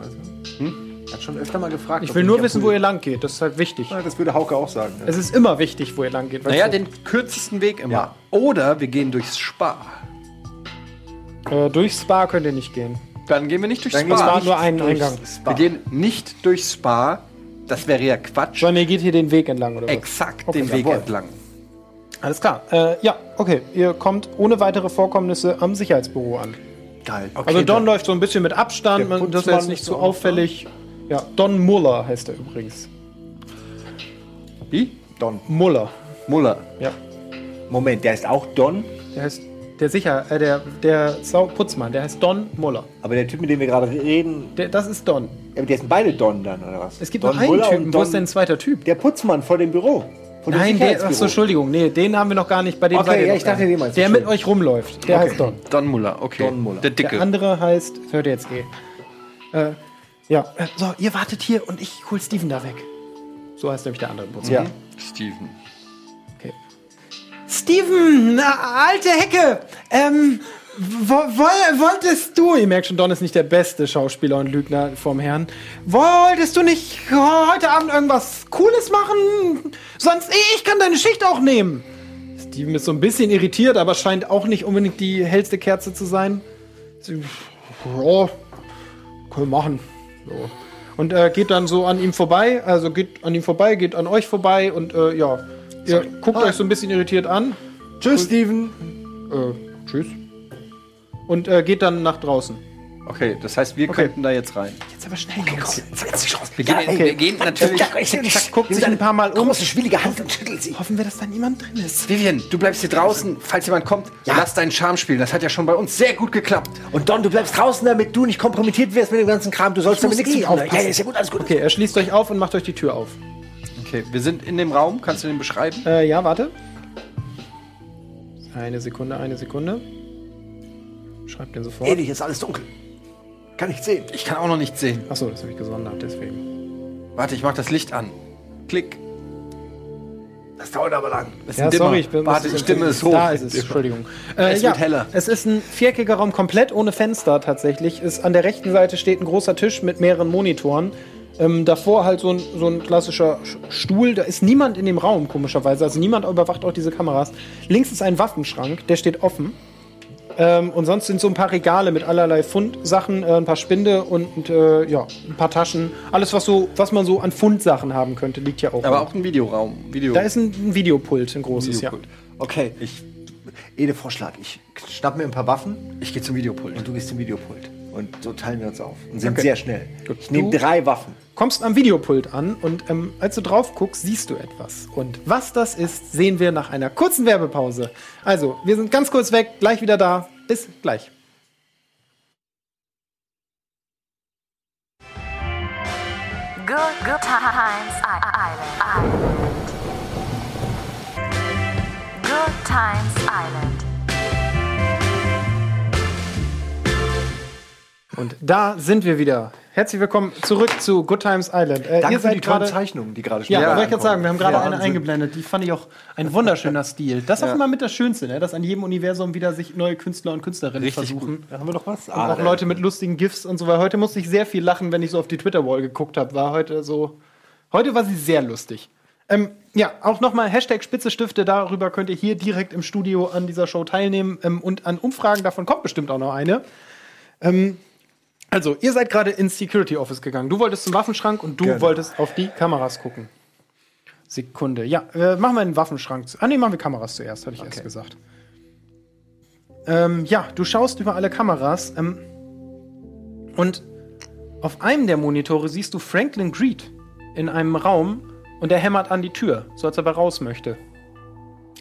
Du? Hm? Hat schon öfter mal gefragt. Ich will nur wissen, Pool- wo ihr lang geht. Das ist halt wichtig. Ja, Das würde Hauke auch sagen. ne? Es ist immer wichtig, wo ihr lang geht. Naja, du? den kürzesten Weg immer. Ja. Oder wir gehen durchs Spa. äh, durch Spa könnt ihr nicht gehen. Dann gehen wir nicht durchs Dann Spa. Es war nicht nur einen durchs Eingang. Spa. Wir gehen nicht durchs Spa. Das wäre ja Quatsch. Sondern ihr geht hier den Weg entlang, oder was? Exakt Okay, den Weg jawohl. entlang. Alles klar. Äh, ja, okay. Ihr kommt ohne weitere Vorkommnisse am Sicherheitsbüro an. Geil. Also Don läuft so ein bisschen mit Abstand, man, das ist jetzt nicht so auffällig. Ja, Don Muller heißt er übrigens. Wie? Don. Muller. Muller. Ja. Moment, der ist auch Don, Der heißt der Sicher, äh, der der Sau Putzmann, der heißt Don Muller. aber der Typ, mit dem wir gerade reden, Der, das ist Don. ja, der sind beide Don dann, oder was? Es gibt Don noch einen Muller Typen. und Wo Don- ist denn ein zweiter Typ? Der Putzmann vor dem Büro. Vor dem Nein, der, achso, Entschuldigung, nee, den haben wir noch gar nicht bei dem Okay, ja, ich dachte, den meinst du, Der mit euch rumläuft, der Okay. heißt Don. Don Muller, okay. Don Muller. Der Der Dicke. andere heißt, hört ihr jetzt eh. Äh, ja, äh, so, ihr wartet hier und ich hol Steven da weg. So heißt nämlich der andere Putzmann. Ja. Steven. Okay. Steven, na, alte Hecke, ähm, wo, woll, wolltest du, ihr merkt schon, Don ist nicht der beste Schauspieler und Lügner vom Herrn, wolltest du nicht heute Abend irgendwas Cooles machen? Sonst, ich kann deine Schicht auch nehmen. Steven ist so ein bisschen irritiert, aber scheint auch nicht unbedingt die hellste Kerze zu sein. Sie- Ja, können wir machen. So. Und äh, geht dann so an ihm vorbei, also geht an ihm vorbei, geht an euch vorbei und äh, ja, ihr guckt euch so ein bisschen irritiert an. Tschüss, Steven. Äh, tschüss. Und äh, geht dann nach draußen. Okay, das heißt, wir Okay. könnten da jetzt rein. Jetzt aber schnell, Jungs. Jetzt die Chance. Wir gehen, ey, wir gehen natürlich. Zack, guckt sich ein paar Mal um. Große, schwierige Hand und schüttelt sie. Hoffen wir, dass da niemand drin ist. Vivian, du bleibst hier draußen, falls jemand kommt. Ja. Lass deinen Charme spielen. Das hat ja schon bei uns sehr gut geklappt. Und Don, du bleibst draußen, damit du nicht kompromittiert wirst mit dem ganzen Kram. Du sollst damit nichts eh tun. Ja, ja, ist ja gut, alles gut. Okay, er schließt euch auf und macht euch die Tür auf. Okay, wir sind in dem Raum. Kannst du den beschreiben? Äh, ja, warte. Eine Sekunde, eine Sekunde. Schreibt den sofort. Ehrlich, ist alles dunkel. Kann ich sehen. Ich kann auch noch nichts sehen. Achso, das habe ich gesondert, deswegen. Warte, ich mach das Licht an. Klick. Das dauert aber lang. Das ist Ja, sorry, ich bin. Warte, die Stimme ist hoch. Da ist es, Entschuldigung. Äh, Es ja, wird heller. Es ist ein viereckiger Raum, komplett ohne Fenster tatsächlich. Ist, an der rechten Seite steht ein großer Tisch mit mehreren Monitoren. Ähm, davor halt so ein, so ein klassischer Sch- Stuhl. Da ist niemand in dem Raum, komischerweise. Also niemand überwacht auch diese Kameras. Links ist ein Waffenschrank, der steht offen. Ähm, und sonst sind so ein paar Regale mit allerlei Fundsachen, äh, ein paar Spinde und äh, ja, ein paar Taschen. Alles, was, so, was man so an Fundsachen haben könnte, liegt ja auch. Aber auch ein Videoraum. Video. da ist ein, ein Videopult, ein großes, Videopult. Okay, ich. Ede Vorschlag. Ich schnapp mir ein paar Waffen Ich gehe zum Videopult. und du gehst zum Videopult. Und so teilen wir uns auf. Und sind Okay. sehr schnell. Gut. Ich nehme drei Waffen. Kommst am Videopult an und ähm, als du drauf guckst, siehst du etwas. Und was das ist, sehen wir nach einer kurzen Werbepause. Also, wir sind ganz kurz weg, gleich wieder da. Bis gleich. Good, good times island. island. Good times island. Und da sind wir wieder. Herzlich willkommen zurück zu Good Times Island. Äh, Danke ihr für die seid tollen. Zeichnungen, die gerade Ja, schon wollte ich gerade sagen, wir haben gerade Ja, eine Wahnsinn. eingeblendet. Die fand ich auch ein wunderschöner Stil. Das ist auch immer mit das Schönste, ne? dass an jedem Universum wieder sich neue Künstler und Künstlerinnen Richtig versuchen. Da haben wir doch was. Und auch Leute mit lustigen GIFs und so weiter. Heute musste ich sehr viel lachen, wenn ich so auf die Twitter-Wall geguckt habe. War heute so. Heute war sie sehr lustig. Ähm, ja, auch nochmal Hashtag Spitze Stifte. Darüber könnt ihr hier direkt im Studio an dieser Show teilnehmen. Ähm, und an Umfragen, davon kommt bestimmt auch noch eine. Ähm, also, ihr seid gerade ins Security Office gegangen. Du wolltest zum Waffenschrank und du Genau. wolltest auf die Kameras gucken. Sekunde. Ja, äh, machen wir einen Waffenschrank. zu- Ah, nee, machen wir Kameras zuerst, hatte ich erst gesagt. Ähm, ja, du schaust über alle Kameras. Ähm, und auf einem der Monitore siehst du Franklin Greed in einem Raum und der hämmert an die Tür, so als ob er raus möchte.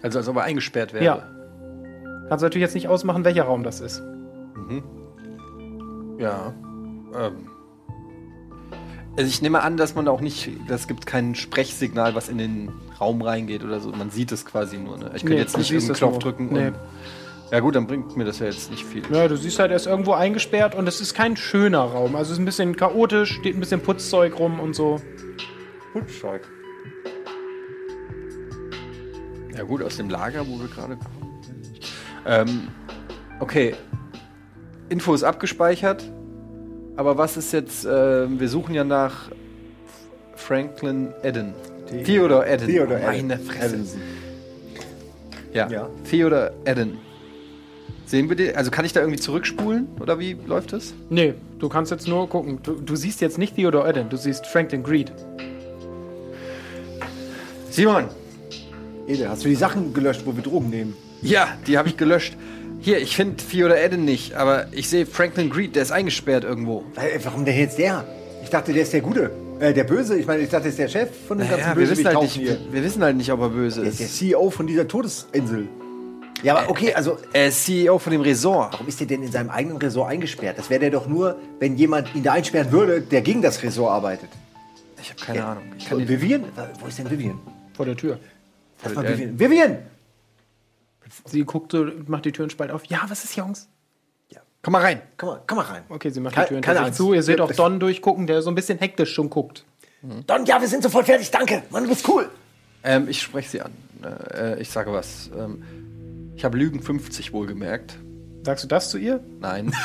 Also als ob er eingesperrt wäre. Ja. Kannst du natürlich jetzt nicht ausmachen, welcher Raum das ist. Ja. Ähm. Also ich nehme an, dass man auch nicht, das gibt kein Sprechsignal, was in den Raum reingeht oder so. Man sieht es quasi nur. Ne? Ich könnte Nee, jetzt nicht siehst einen es Knopf drücken. Nee. Ja gut, dann bringt mir das ja jetzt nicht viel. Ja, du siehst halt, er ist irgendwo eingesperrt und es ist kein schöner Raum. Also es ist ein bisschen chaotisch, steht ein bisschen Putzzeug rum und so. Putschzeug. Ja gut, aus dem Lager, wo wir gerade kommen. Ähm, okay. Info ist abgespeichert. Aber was ist jetzt, äh, wir suchen ja nach Franklin Eden. Theodore Eden. Theodore Eden. Meine Fresse. Ja. Ja. Theodore Eden. Sehen wir den? Also kann ich da irgendwie zurückspulen? Oder wie läuft das? Nee, du kannst jetzt nur gucken. Du, du siehst jetzt nicht Theodore Eden, du siehst Franklin Greed. Simon! Ede, hast du die Sachen gelöscht, wo wir Drogen nehmen? Ja, die habe ich gelöscht. Hier, ich finde Theodore Eden nicht, aber ich sehe Franklin Greed, der ist eingesperrt irgendwo. Äh, warum denn jetzt der? Ich dachte, der ist der Gute. Äh, der Böse. Ich meine, ich dachte, der ist der Chef von den ganzen Ja, wir wissen, halt nicht, wir wissen halt nicht, ob er böse Der ist der ist. CEO von dieser Todesinsel. Ja, aber okay, also Er ist CEO von dem Resort. warum ist der denn in seinem eigenen Ressort eingesperrt? Das wäre der doch nur, wenn jemand ihn da einsperren würde, der gegen das Ressort arbeitet. Ich habe keine Ahnung. Ich kann Vivian? Wo ist denn Vivian? Vor der Tür. Äh, Vivian. Vivian! Sie guckt so, macht die Türen spalt auf. Ja, was ist, Jungs? komm mal rein. Komm mal, komm mal rein. Okay, sie macht Ke- die Türen keine tatsächlich Angst. zu. Ihr seht Ja, auch Don durchgucken, der so ein bisschen hektisch schon guckt. Don, ja, wir sind sofort fertig, danke. Mann, du bist cool. Ähm, ich spreche sie an. Äh, ich sage was. Ähm, ich habe Lügen 50 wohlgemerkt. Sagst du das zu ihr? Nein.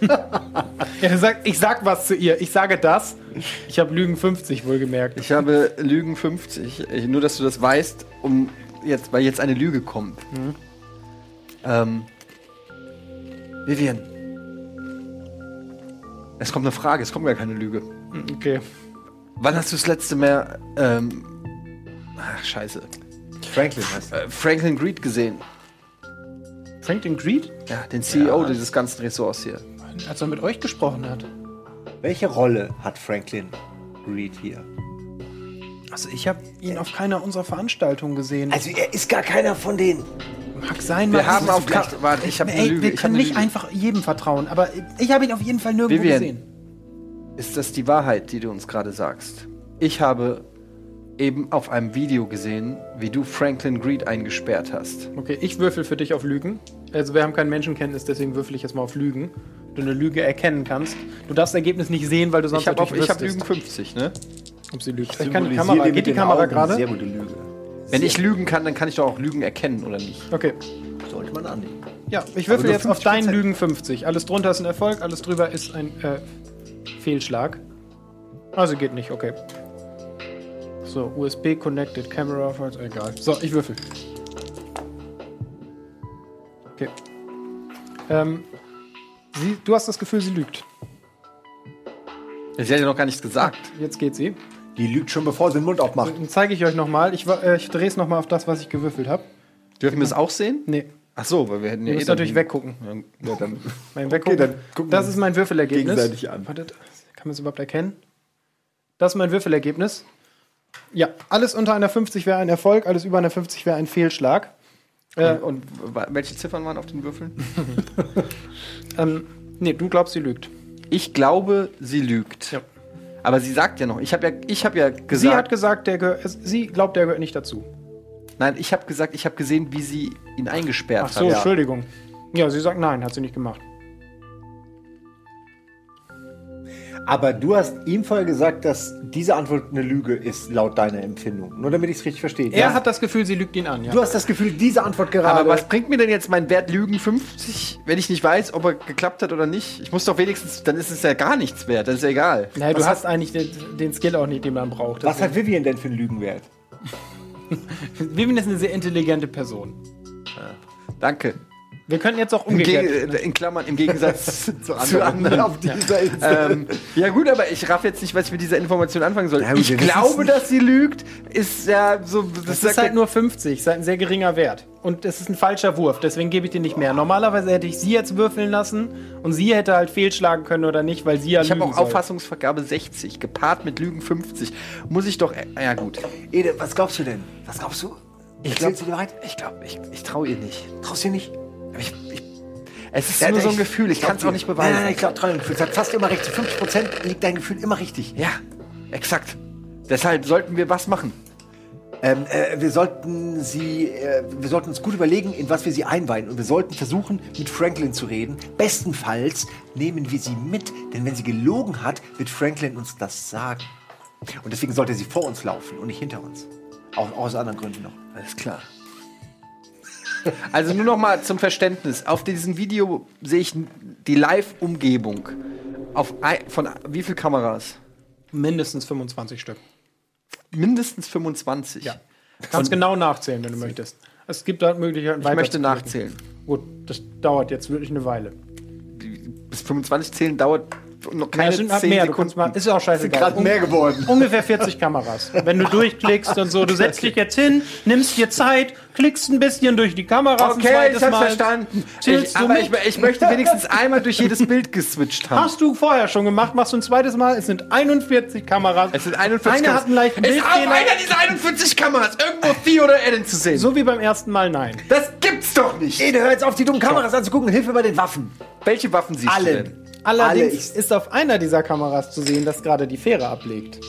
Ja, du sagst, ich sag was zu ihr. Ich sage das. Ich habe Lügen 50 wohlgemerkt. Ich habe Lügen 50. Ich, nur, dass du das weißt, um jetzt, weil jetzt eine Lüge kommt. Ähm, Vivian. Es kommt eine Frage, es kommt gar keine Lüge. Okay. Wann hast du das letzte Mal, ähm, ach, scheiße, Franklin heißt äh, Franklin Greed gesehen? Franklin Greed? Ja, den CEO dieses ganzen Ressorts hier. Als er mit euch gesprochen hat. Welche Rolle hat Franklin Reed hier? Also ich habe ihn auf keiner unserer Veranstaltungen gesehen. Also er ist gar keiner von denen. Mag sein, Wir mag haben auf Karte, warte, ich habe eine Ey, Lüge. wir ich hab können nicht Lüge. einfach jedem vertrauen, aber ich habe ihn auf jeden Fall nirgendwo Vivian. gesehen. Ist das die Wahrheit, die du uns gerade sagst? Ich habe eben auf einem Video gesehen, wie du Franklin Greed eingesperrt hast. Okay, ich würfel für dich auf Lügen. Also wir haben kein Menschenkenntnis, deswegen würfel ich jetzt mal auf Lügen. Du eine Lüge erkennen kannst. Du darfst das Ergebnis nicht sehen, weil du sonst Ich habe natürlich hab wüsstest, Lügen 50, ne? Ob sie lügt. Vielleicht kann die Kamera, geht die Kamera Augen gerade? Sehr gute Lüge. Wenn ich lügen kann, dann kann ich doch auch Lügen erkennen, oder nicht? Okay. Sollte man annehmen. Ja, ich würfel nur jetzt auf 50%. deinen Lügen 50. Alles drunter ist ein Erfolg, alles drüber ist ein äh, Fehlschlag. Also geht nicht, okay. So, USB connected, Camera, falls- egal. So, ich würfel. Okay. Ähm, sie, du hast das Gefühl, sie lügt. Sie hat ja noch gar nichts gesagt. Jetzt geht sie. Die lügt schon, bevor sie den Mund aufmacht. Dann zeige ich euch nochmal. Ich, äh, ich drehe es nochmal auf das, was ich gewürfelt habe. Dürfen wir es auch sehen? Nee, Ach so, weil wir hätten ja ihr eh müsst dann- natürlich weggucken. Ja, dann Mein Weggucken. dann gucken das ist mein Würfelergebnis. gegenseitig an. Wartet, kann man es überhaupt erkennen? Das ist mein Würfelergebnis. Ja, alles unter einer 50 wäre ein Erfolg, alles über einer 50 wäre ein Fehlschlag. Äh, Und wa- welche Ziffern waren auf den Würfeln? ähm, nee, du glaubst, sie lügt. Ich glaube, sie lügt. Ja. Aber sie sagt ja noch, ich habe ja, ich habe ja gesagt, Sie hat gesagt, der sie glaubt, der gehört nicht dazu. nein, ich habe gesagt, ich habe gesehen, wie sie ihn eingesperrt Ach so, hat. Entschuldigung. Ja, sie sagt nein, hat sie nicht gemacht. Aber du hast ihm vorher gesagt, dass diese Antwort eine Lüge ist, laut deiner Empfindung. Nur damit ich es richtig verstehe. Er Ja? hat das Gefühl, sie lügt ihn an. Ja. Du hast das Gefühl, diese Antwort gerade. Aber was bringt mir denn jetzt mein Wert Lügen 50, wenn ich nicht weiß, ob er geklappt hat oder nicht? Ich muss doch wenigstens, dann ist es ja gar nichts wert, das ist ja egal. naja, du hast eigentlich den, den Skill auch nicht, den man braucht. was hat Vivian denn für einen Lügenwert? Vivian ist eine sehr intelligente Person. Danke. Wir könnten jetzt auch Geg umgekehrt. in Klammern, im Gegensatz zu Zu anderen anderen. auf dieser Insel. ähm, ja gut, aber ich raff jetzt nicht, was ich mit dieser Information anfangen soll. Ja, gut, ich glaube, dass sie lügt, ist ja so... Das, Das ist halt nur 50, ist halt ein sehr geringer Wert. Und es ist ein falscher Wurf, deswegen gebe ich dir nicht mehr. Normalerweise hätte ich sie jetzt würfeln lassen und sie hätte halt fehlschlagen können oder nicht, weil sie ja ich habe auch soll. Auffassungsvergabe 60, gepaart mit Lügen 50. Muss ich doch... Äh, ja gut. Ede, was glaubst du denn? Was glaubst du? Ich glaub- du die Wahrheit? Ich glaube, ich, ich traue ihr nicht. Traust du dir nicht? Ich, ich, es ist Ja, nur so ein Gefühl, ich kann es auch nicht beweisen. Nein, nein, ich glaube, treu Gefühl. Es hat fast immer recht. Zu 50% liegt dein Gefühl immer richtig. Ja, exakt. Deshalb sollten wir was machen. Ähm, äh, wir sollten sie, äh, wir sollten uns gut überlegen, in was wir sie einweihen. Und wir sollten versuchen, mit Franklin zu reden. Bestenfalls nehmen wir sie mit, denn wenn sie gelogen hat, wird Franklin uns das sagen. Und deswegen sollte sie vor uns laufen und nicht hinter uns. Auch, auch aus anderen Gründen noch. Alles klar. Also nur noch mal zum Verständnis. Auf diesem Video sehe ich die Live-Umgebung. Auf ein, von wie viel Kameras? Mindestens 25 Stück. Mindestens 25. Ja. Kannst genau nachzählen, wenn du möchtest. Es gibt da Möglichkeiten, Ich möchte nachzählen. Gut, das dauert jetzt wirklich eine Weile. Bis 25 zählen dauert noch Ja, keine stimmt, ab 10 mehr. Du Sekunden. mal, ist auch scheißegal. gerade mehr geworden. Ungefähr 40 Kameras. Wenn du durchklickst und so, du setzt dich jetzt hin, nimmst dir Zeit, klickst ein bisschen durch die Kameras ein Okay, ich hab's Mal. verstanden. Ich, du aber ich, ich möchte wenigstens einmal durch jedes Bild geswitcht haben. Hast du vorher schon gemacht, machst du ein zweites Mal. Es sind 41 Kameras. Es sind 41 Eine Kameras. hat einen leichten Ist Bildfehler. einer dieser 41 Kameras irgendwo Theo oder Ellen zu sehen? So wie beim ersten Mal nein. das gibt's doch nicht. Ede, hör jetzt auf, die dummen Kameras anzugucken und hilf mir bei den Waffen. Welche Waffen siehst du Alle. denn? Allerdings Alle, ich- ist auf einer dieser Kameras zu sehen, dass gerade die Fähre ablegt.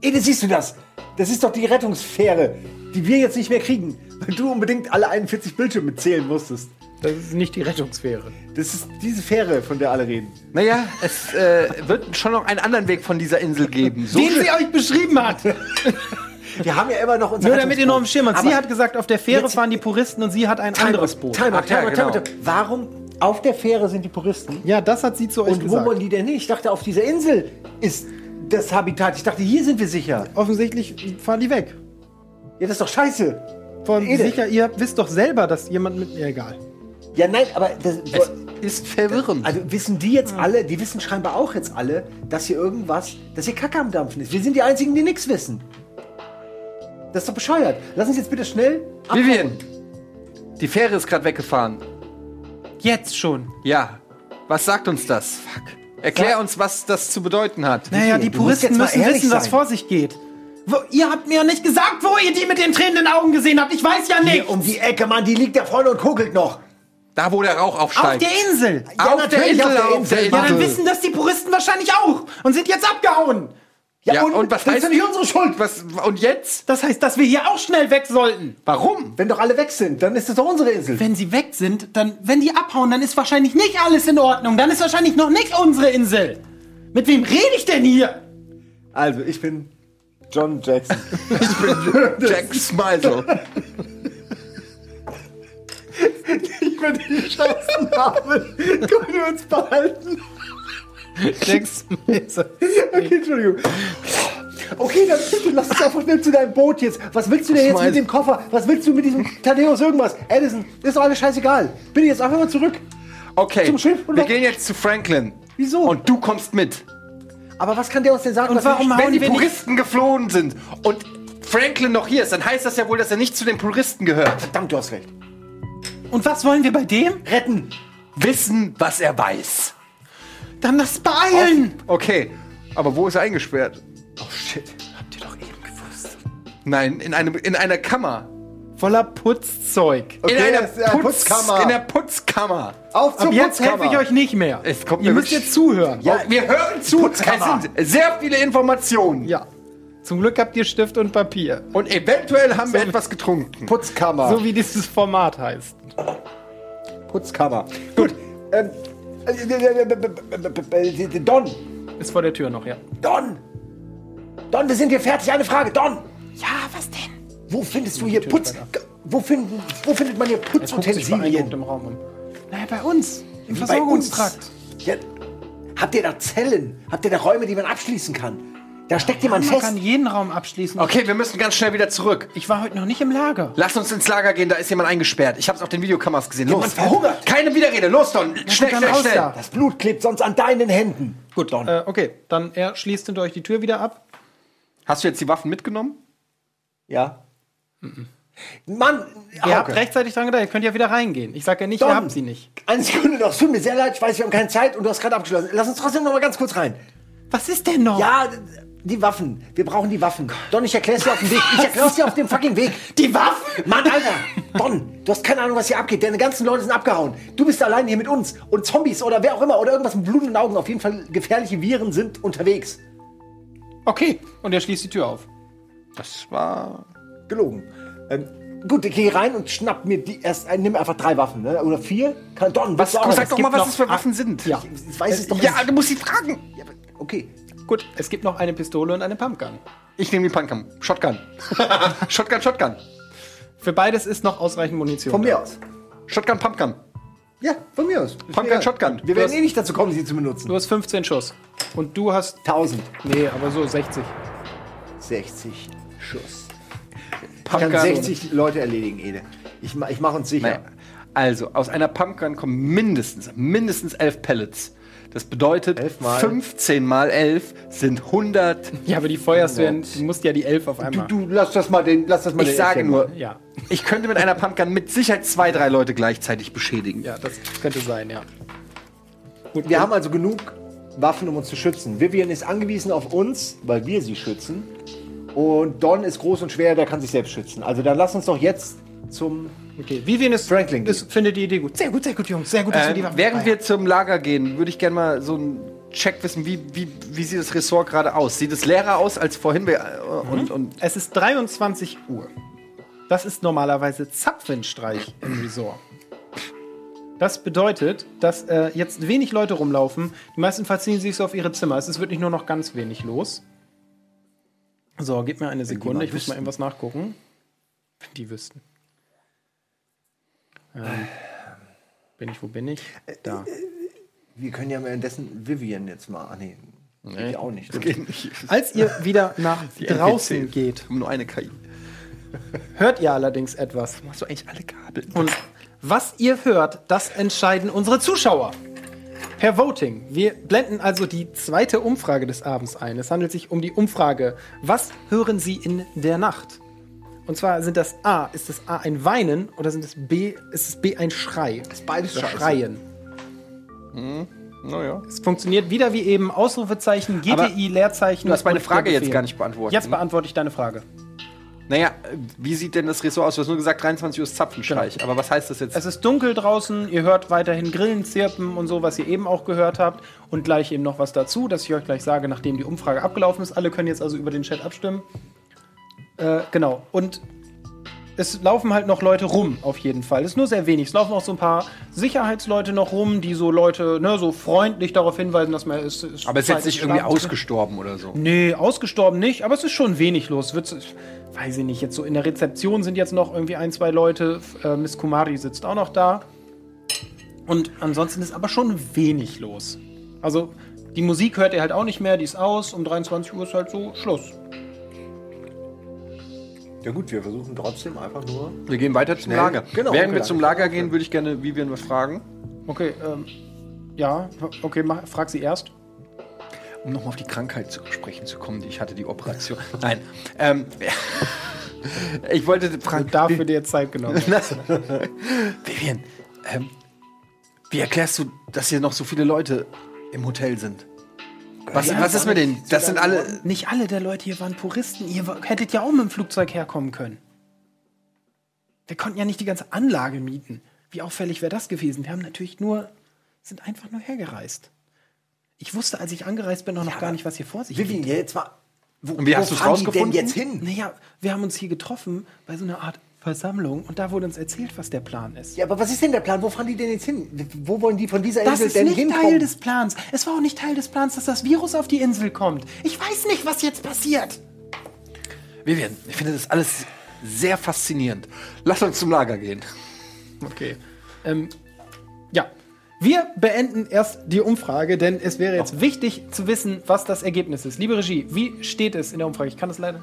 Ede, siehst du das? Das ist doch die Rettungsfähre, die wir jetzt nicht mehr kriegen, weil du unbedingt alle 41 Bildschirme mitzählen musstest. Das ist nicht die Rettungsfähre. Das ist diese Fähre, von der alle reden. Naja, es äh, wird schon noch einen anderen Weg von dieser Insel geben. So Den sie euch beschrieben hat. Wir haben ja immer noch unser Nur damit ihr noch im Schirm habt. Sie hat gesagt, auf der Fähre fahren die Puristen und sie hat ein anderes Boot. Time out, Ach ja, time out, time out, genau. time out. Warum auf der Fähre sind die Puristen? Ja, das hat sie zu euch Und wo gesagt. wollen die denn hin? Ich dachte, auf dieser Insel ist das Habitat. Ich dachte, hier sind wir sicher. Offensichtlich fahren die weg. Ja, das ist doch scheiße. Von sicher, ihr wisst doch selber, dass jemand mit. Ja, egal. Ja, nein, aber das, es ist verwirrend. also wissen die jetzt alle, die wissen scheinbar auch jetzt alle, dass hier irgendwas, dass hier Kacke am Dampfen ist. Wir sind die Einzigen, die nichts wissen. Das ist doch bescheuert. Lass uns jetzt bitte schnell abhauen. Vivian, die Fähre ist gerade weggefahren. Jetzt schon. Ja. Was sagt uns das? Fuck. Erklär uns, was das zu bedeuten hat. Naja, die Puristen müssen wissen, was sein. vor sich geht. Wo, ihr habt mir ja nicht gesagt, wo ihr die mit den tränenden Augen gesehen habt. Ich weiß ja nicht. Hier um die Ecke, Mann, die liegt da vorne und kokelt noch. Da, wo der Rauch Auf aufsteigt. der Insel. Ja, auf der natürlich Insel, auf der auf Insel. Ja, dann wissen das die Puristen wahrscheinlich auch und sind jetzt abgehauen. Ja, und, was das heißt ist doch nicht unsere Schuld. Was, und jetzt? Das heißt, dass wir hier auch schnell weg sollten. Warum? Wenn doch alle weg sind, dann ist das doch unsere Insel. Wenn sie weg sind, dann, wenn die abhauen, dann ist wahrscheinlich nicht alles in Ordnung. Dann ist wahrscheinlich noch nicht unsere Insel. Mit wem rede ich denn hier? Also, ich bin John Jackson. Jack Smiley. ich bin die scheißen Namen. Können wir uns behalten? Jax Okay, Entschuldigung. Okay, dann bitte lass uns einfach schnell zu deinem Boot jetzt. Was willst du denn jetzt mit dem Koffer? Was willst du mit diesem Thaddeus irgendwas? Edison, ist doch alles scheißegal. Bitte jetzt einfach mal zurück. Okay, Zum Schiff und wir gehen jetzt zu Franklin. Wieso? Und du kommst mit. Aber was kann der uns denn sagen? Und warum Wenn die wir Puristen geflohen sind und Franklin noch hier ist, dann heißt das ja wohl, dass er nicht zu den Puristen gehört. Verdammt, du hast recht. Und was wollen wir bei dem? Retten. Wissen, was er weiß. Dann das beeilen. Okay, aber wo ist er eingesperrt? Oh shit. Habt ihr doch eben gewusst. Nein, in, einem, in einer Kammer. Voller Putzzeug. Okay, in einer Putz, Putzkammer. In der Putzkammer. Auf zur Ab jetzt helfe Putzkammer. ich euch nicht mehr. Es kommt ihr müsst jetzt zuhören. Ja, wir hören zu. Putzkammer. Es sind sehr viele Informationen. Ja. Zum Glück habt ihr Stift und Papier. Und eventuell haben wir etwas getrunken. Putzkammer. So wie dieses Format heißt. Putzkammer. Gut. Ähm, äh, äh, äh, äh, äh, Don. Ist vor der Tür noch, ja. Don. Don, wir sind hier fertig. Eine Frage. Don. Ja, was denn? Wo findest du hier Putz... Wo, finden, wo findet man hier Er Putzutensilien? im Raum um. Naja, bei uns. Im Bei uns. Versorgungstrakt. Ja, habt ihr da Zellen? Habt ihr da Räume, die man abschließen kann? Da steckt jemand Man fest. kann jeden Raum abschließen. Okay, wir müssen ganz schnell wieder zurück. Ich war heute noch nicht im Lager. Lass uns ins Lager gehen, da ist jemand eingesperrt. Ich hab's auf den Videokameras gesehen. Los. Jemand verhungert. Keine Widerrede. Los, Don. Schnell, dann schnell, raus schnell. da. Das Blut klebt sonst an deinen Händen. Gut, Don. Äh, okay, dann er schließt hinter euch die Tür wieder ab. Hast du jetzt die Waffen mitgenommen? Ja. Mann, Ihr habt Hauke. rechtzeitig dran gedacht, ihr könnt ja wieder reingehen. Ich sag ja nicht, Don. ihr habt sie nicht. Eine Sekunde noch. Es tut mir sehr leid. Ich weiß, wir haben keine Zeit und du hast gerade abgeschlossen. Lass uns trotzdem noch mal ganz kurz rein. Was ist denn noch? Ja, die Waffen. Wir brauchen die Waffen. Don, ich erklär's dir auf dem Weg. Ich erklär's dir auf dem fucking Weg. Die Waffen? Mann, Alter! Don, du hast keine Ahnung, was hier abgeht. Deine ganzen Leute sind abgehauen. Du bist allein hier mit uns. Und Zombies oder wer auch immer oder irgendwas mit blutenden Augen. Auf jeden Fall gefährliche Viren sind unterwegs. Okay, und er schließt die Tür auf. Das war. Gelogen. Ähm, gut, ich gehe rein und schnapp mir die erst. Äh, nimm einfach drei Waffen, ne? Oder vier? Kann Don. Was, auch? sag doch mal, was das für Waffen sind. Ja, ich weiß es doch. Ja, du musst sie fragen. Ja, aber- okay. Gut, es gibt noch eine Pistole und eine Pumpgun. Ich nehme die Pumpgun. Shotgun. Shotgun, Shotgun. Für beides ist noch ausreichend Munition. Von da. mir aus. Shotgun, Pumpgun. Ja, von mir aus. Pumpgun. Shotgun. Wir werden hast- eh nicht dazu kommen, sie zu benutzen. Du hast 15 Schuss. Und du hast. 1000. Nee, aber so 60. 60 Schuss. Ich kann Pumpgun. 60 Leute erledigen, Ede. Ich, ich mache uns sicher. Naja. Also, aus einer Pumpgun kommen mindestens, mindestens elf Pellets. Das bedeutet, Elf mal. 15 mal 11 sind 100. Ja, aber die feuerst du ja, du musst ja die 11 auf Du, einmal. du lass das mal den, lass das mal Ich den sage nur. Ja. ich könnte mit einer Pumpgun mit Sicherheit zwei, drei Leute gleichzeitig beschädigen. Ja, das könnte sein, ja. Gut, Wir haben also genug Waffen, um uns zu schützen. Vivian ist angewiesen auf uns, weil wir sie schützen. Und Don ist groß und schwer, der kann sich selbst schützen. Also dann lass uns doch jetzt zum. Okay, Vivian ist, Franklin ist, findet die Idee gut. Sehr gut, sehr gut, Jungs. Sehr gut, dass wir die Waffen während dabei wir zum Lager gehen, würde ich gerne mal so einen Check wissen, wie, wie, wie sieht das Ressort gerade aus? Sieht es leerer aus als vorhin? Wir- äh, Und, und Es ist 23 Uhr. Das ist normalerweise Zapfenstreich im Resort. Das bedeutet, dass äh, jetzt wenig Leute rumlaufen. Die meisten verziehen sich so auf ihre Zimmer. Es ist wirklich nur noch ganz wenig los. So, gib mir eine Sekunde. Ich muss mal irgendwas nachgucken. Wenn die wüssten. Ähm, bin ich, wo bin ich? Da. Wir können ja währenddessen Vivian jetzt mal. Ah, nee. Geht auch nicht. Als ihr wieder nach draußen NPCs geht, haben nur eine KI. hört ihr allerdings etwas. Machst du eigentlich alle Kabel? Und was ihr hört, das entscheiden unsere Zuschauer. Per Voting. Wir blenden also die zweite Umfrage des Abends ein. Es handelt sich um die Umfrage, was hören Sie in der Nacht? Und zwar sind das A, ist das A ein Weinen oder sind es B, ist es B ein Schrei? ist beides Oder scheiße. Schreien. Naja. Es funktioniert wieder wie eben Ausrufezeichen, Aber GTI, Leerzeichen. Du hast meine Frage jetzt gar nicht beantwortet. Jetzt beantworte ich deine Frage. Naja, wie sieht denn das Ressort aus? Du hast nur gesagt, 23 Uhr ist Zapfenstreich. Aber was heißt das jetzt? Es ist dunkel draußen, ihr hört weiterhin Grillen, Zirpen und so, was ihr eben auch gehört habt. Und gleich eben noch was dazu, dass ich euch gleich sage, nachdem die Umfrage abgelaufen ist. Alle können jetzt also über den Chat abstimmen. Äh, genau. Und es laufen halt noch Leute rum, auf jeden Fall. Es ist nur sehr wenig. Es laufen auch so ein paar Sicherheitsleute noch rum, die so Leute, ne, so freundlich darauf hinweisen, dass man es. es aber es ist jetzt nicht irgendwie ausgestorben oder so. Nee, ausgestorben nicht, aber es ist schon wenig los. Wird's, weiß ich nicht, jetzt so in der Rezeption sind jetzt noch irgendwie ein, zwei Leute. Äh, Miss Kumari sitzt auch noch da. Und ansonsten ist aber schon wenig los. Also die Musik hört ihr halt auch nicht mehr, die ist aus. Um 23 Uhr ist halt so Schluss. Ja gut, wir versuchen trotzdem einfach nur. Wir gehen weiter zum Schnell. Lager. Genau, Während okay. wir zum Lager gehen, würde ich gerne Vivian was fragen. Okay, ähm, ja, okay, mach, frag sie erst. Um nochmal auf die Krankheit zu sprechen zu kommen, die ich hatte, die Operation. Nein. Ähm, ich wollte fragen. Dafür dir Zeit genommen. Vivian, ähm, wie erklärst du, dass hier noch so viele Leute im Hotel sind? Was, Ja, was ist mit denen? Das sind alle. Nicht alle der Leute hier waren Puristen. Ihr hättet ja auch mit dem Flugzeug herkommen können. Wir konnten ja nicht die ganze Anlage mieten. Wie auffällig wäre das gewesen? Wir haben natürlich nur, sind einfach nur hergereist. Ich wusste, als ich angereist bin, noch gar nicht, was hier vor sich Vivian, geht. ja, jetzt mal. Wo, Und wie hast fahren die rausgefunden? denn jetzt hin? Naja, wir haben uns hier getroffen bei so einer Art Versammlung und da wurde uns erzählt, was der Plan ist. Ja, aber was ist denn der Plan? Wo fahren die denn jetzt hin? Wo wollen die von dieser Das Insel ist denn nicht hinkommen? Teil des Plans. Es war auch nicht Teil des Plans, dass das Virus auf die Insel kommt. Ich weiß nicht, was jetzt passiert. Vivian, ich finde das alles sehr faszinierend. Lass uns zum Lager gehen. Okay. Ähm, ja. Wir beenden erst die Umfrage, denn es wäre jetzt wichtig zu wissen, was das Ergebnis ist. Liebe Regie, wie steht es in der Umfrage? Ich kann das leider.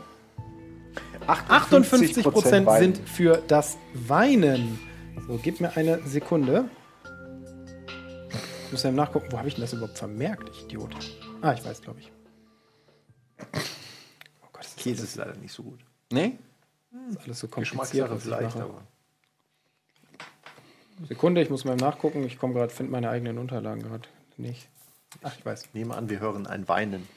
58 Prozent sind für das Weinen. So, gib mir eine Sekunde. Ich muss ja nachgucken, wo habe ich denn das überhaupt vermerkt, ich Idiot? Ah, ich weiß, glaube ich. Oh Gott, das Käse ist leider nicht so gut. Nee? ist alles so kompliziert. Ich vielleicht, aber. Sekunde, ich muss mal nachgucken. Ich komme gerade, finde meine eigenen Unterlagen gerade nicht. Ach, ich weiß. Nehme an, wir hören ein Weinen.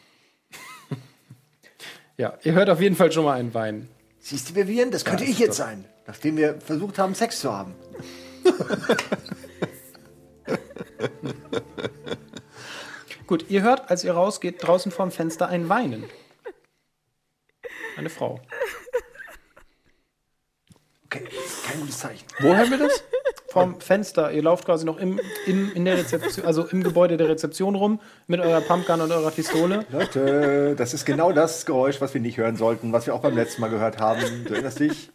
Ja, ihr hört auf jeden Fall schon mal einen Wein. Siehst du, Vivian, das könnte ist ich jetzt doch- sein, nachdem wir versucht haben, Sex zu haben. Gut, ihr hört, als ihr rausgeht, draußen vorm Fenster ein Weinen. Eine Frau. Okay, kein gutes Zeichen. Wo hören wir das? vorm Fenster. Ihr lauft quasi noch im, im, in der Rezeption, also im Gebäude der Rezeption rum mit eurer Pumpgun und eurer Pistole. Leute, das ist genau das Geräusch, was wir nicht hören sollten, was wir auch beim letzten Mal gehört haben. Du erinnerst dich?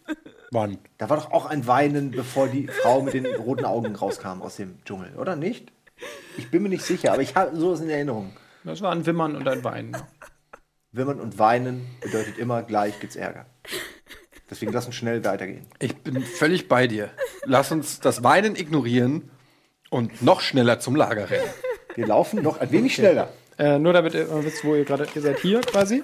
Wann? Da war doch auch ein Weinen, bevor die Frau mit den roten Augen rauskam aus dem Dschungel, oder nicht? Ich bin mir nicht sicher, aber ich habe sowas in Erinnerung. Das war ein Wimmern und ein Weinen. Wimmern und Weinen bedeutet immer gleich gibt's Ärger. Deswegen lass uns schnell weitergehen. Ich bin völlig bei dir. Lass uns das Weinen ignorieren und noch schneller zum Lager rennen. Wir laufen noch ein wenig schneller. Äh, nur damit ihr wisst, wo ihr gerade, ihr seid hier quasi.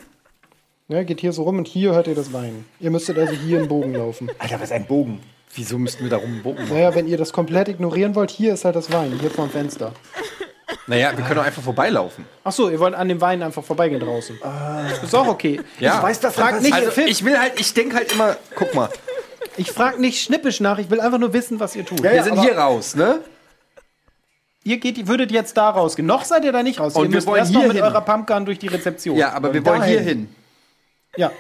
Ja, geht hier so rum und hier hört ihr das Weinen. Ihr müsstet also hier einen Bogen laufen. Alter, was ist ein Bogen? Wieso müssten wir da rumbogen? Naja, wenn ihr das komplett ignorieren wollt, hier ist halt das Weinen, hier vorm Fenster. Naja, wir können doch einfach vorbeilaufen. Ach so, ihr wollt an dem Weinen einfach vorbeigehen draußen. Ist auch okay. Ja. Ich weiß, was Frag dann nicht. Also ich will halt, ich denke halt immer, guck mal, Ich frage nicht schnippisch nach, ich will einfach nur wissen, was ihr tut. Ja, wir ja, sind aber- hier raus, ne? Ihr geht, würdet jetzt da rausgehen. Noch seid ihr da nicht raus. Und ihr wir müsst wollen erst noch hier mit hin. eurer Pumpgun durch die Rezeption. Ja, aber wir wollen hier dahin. hin. Ja,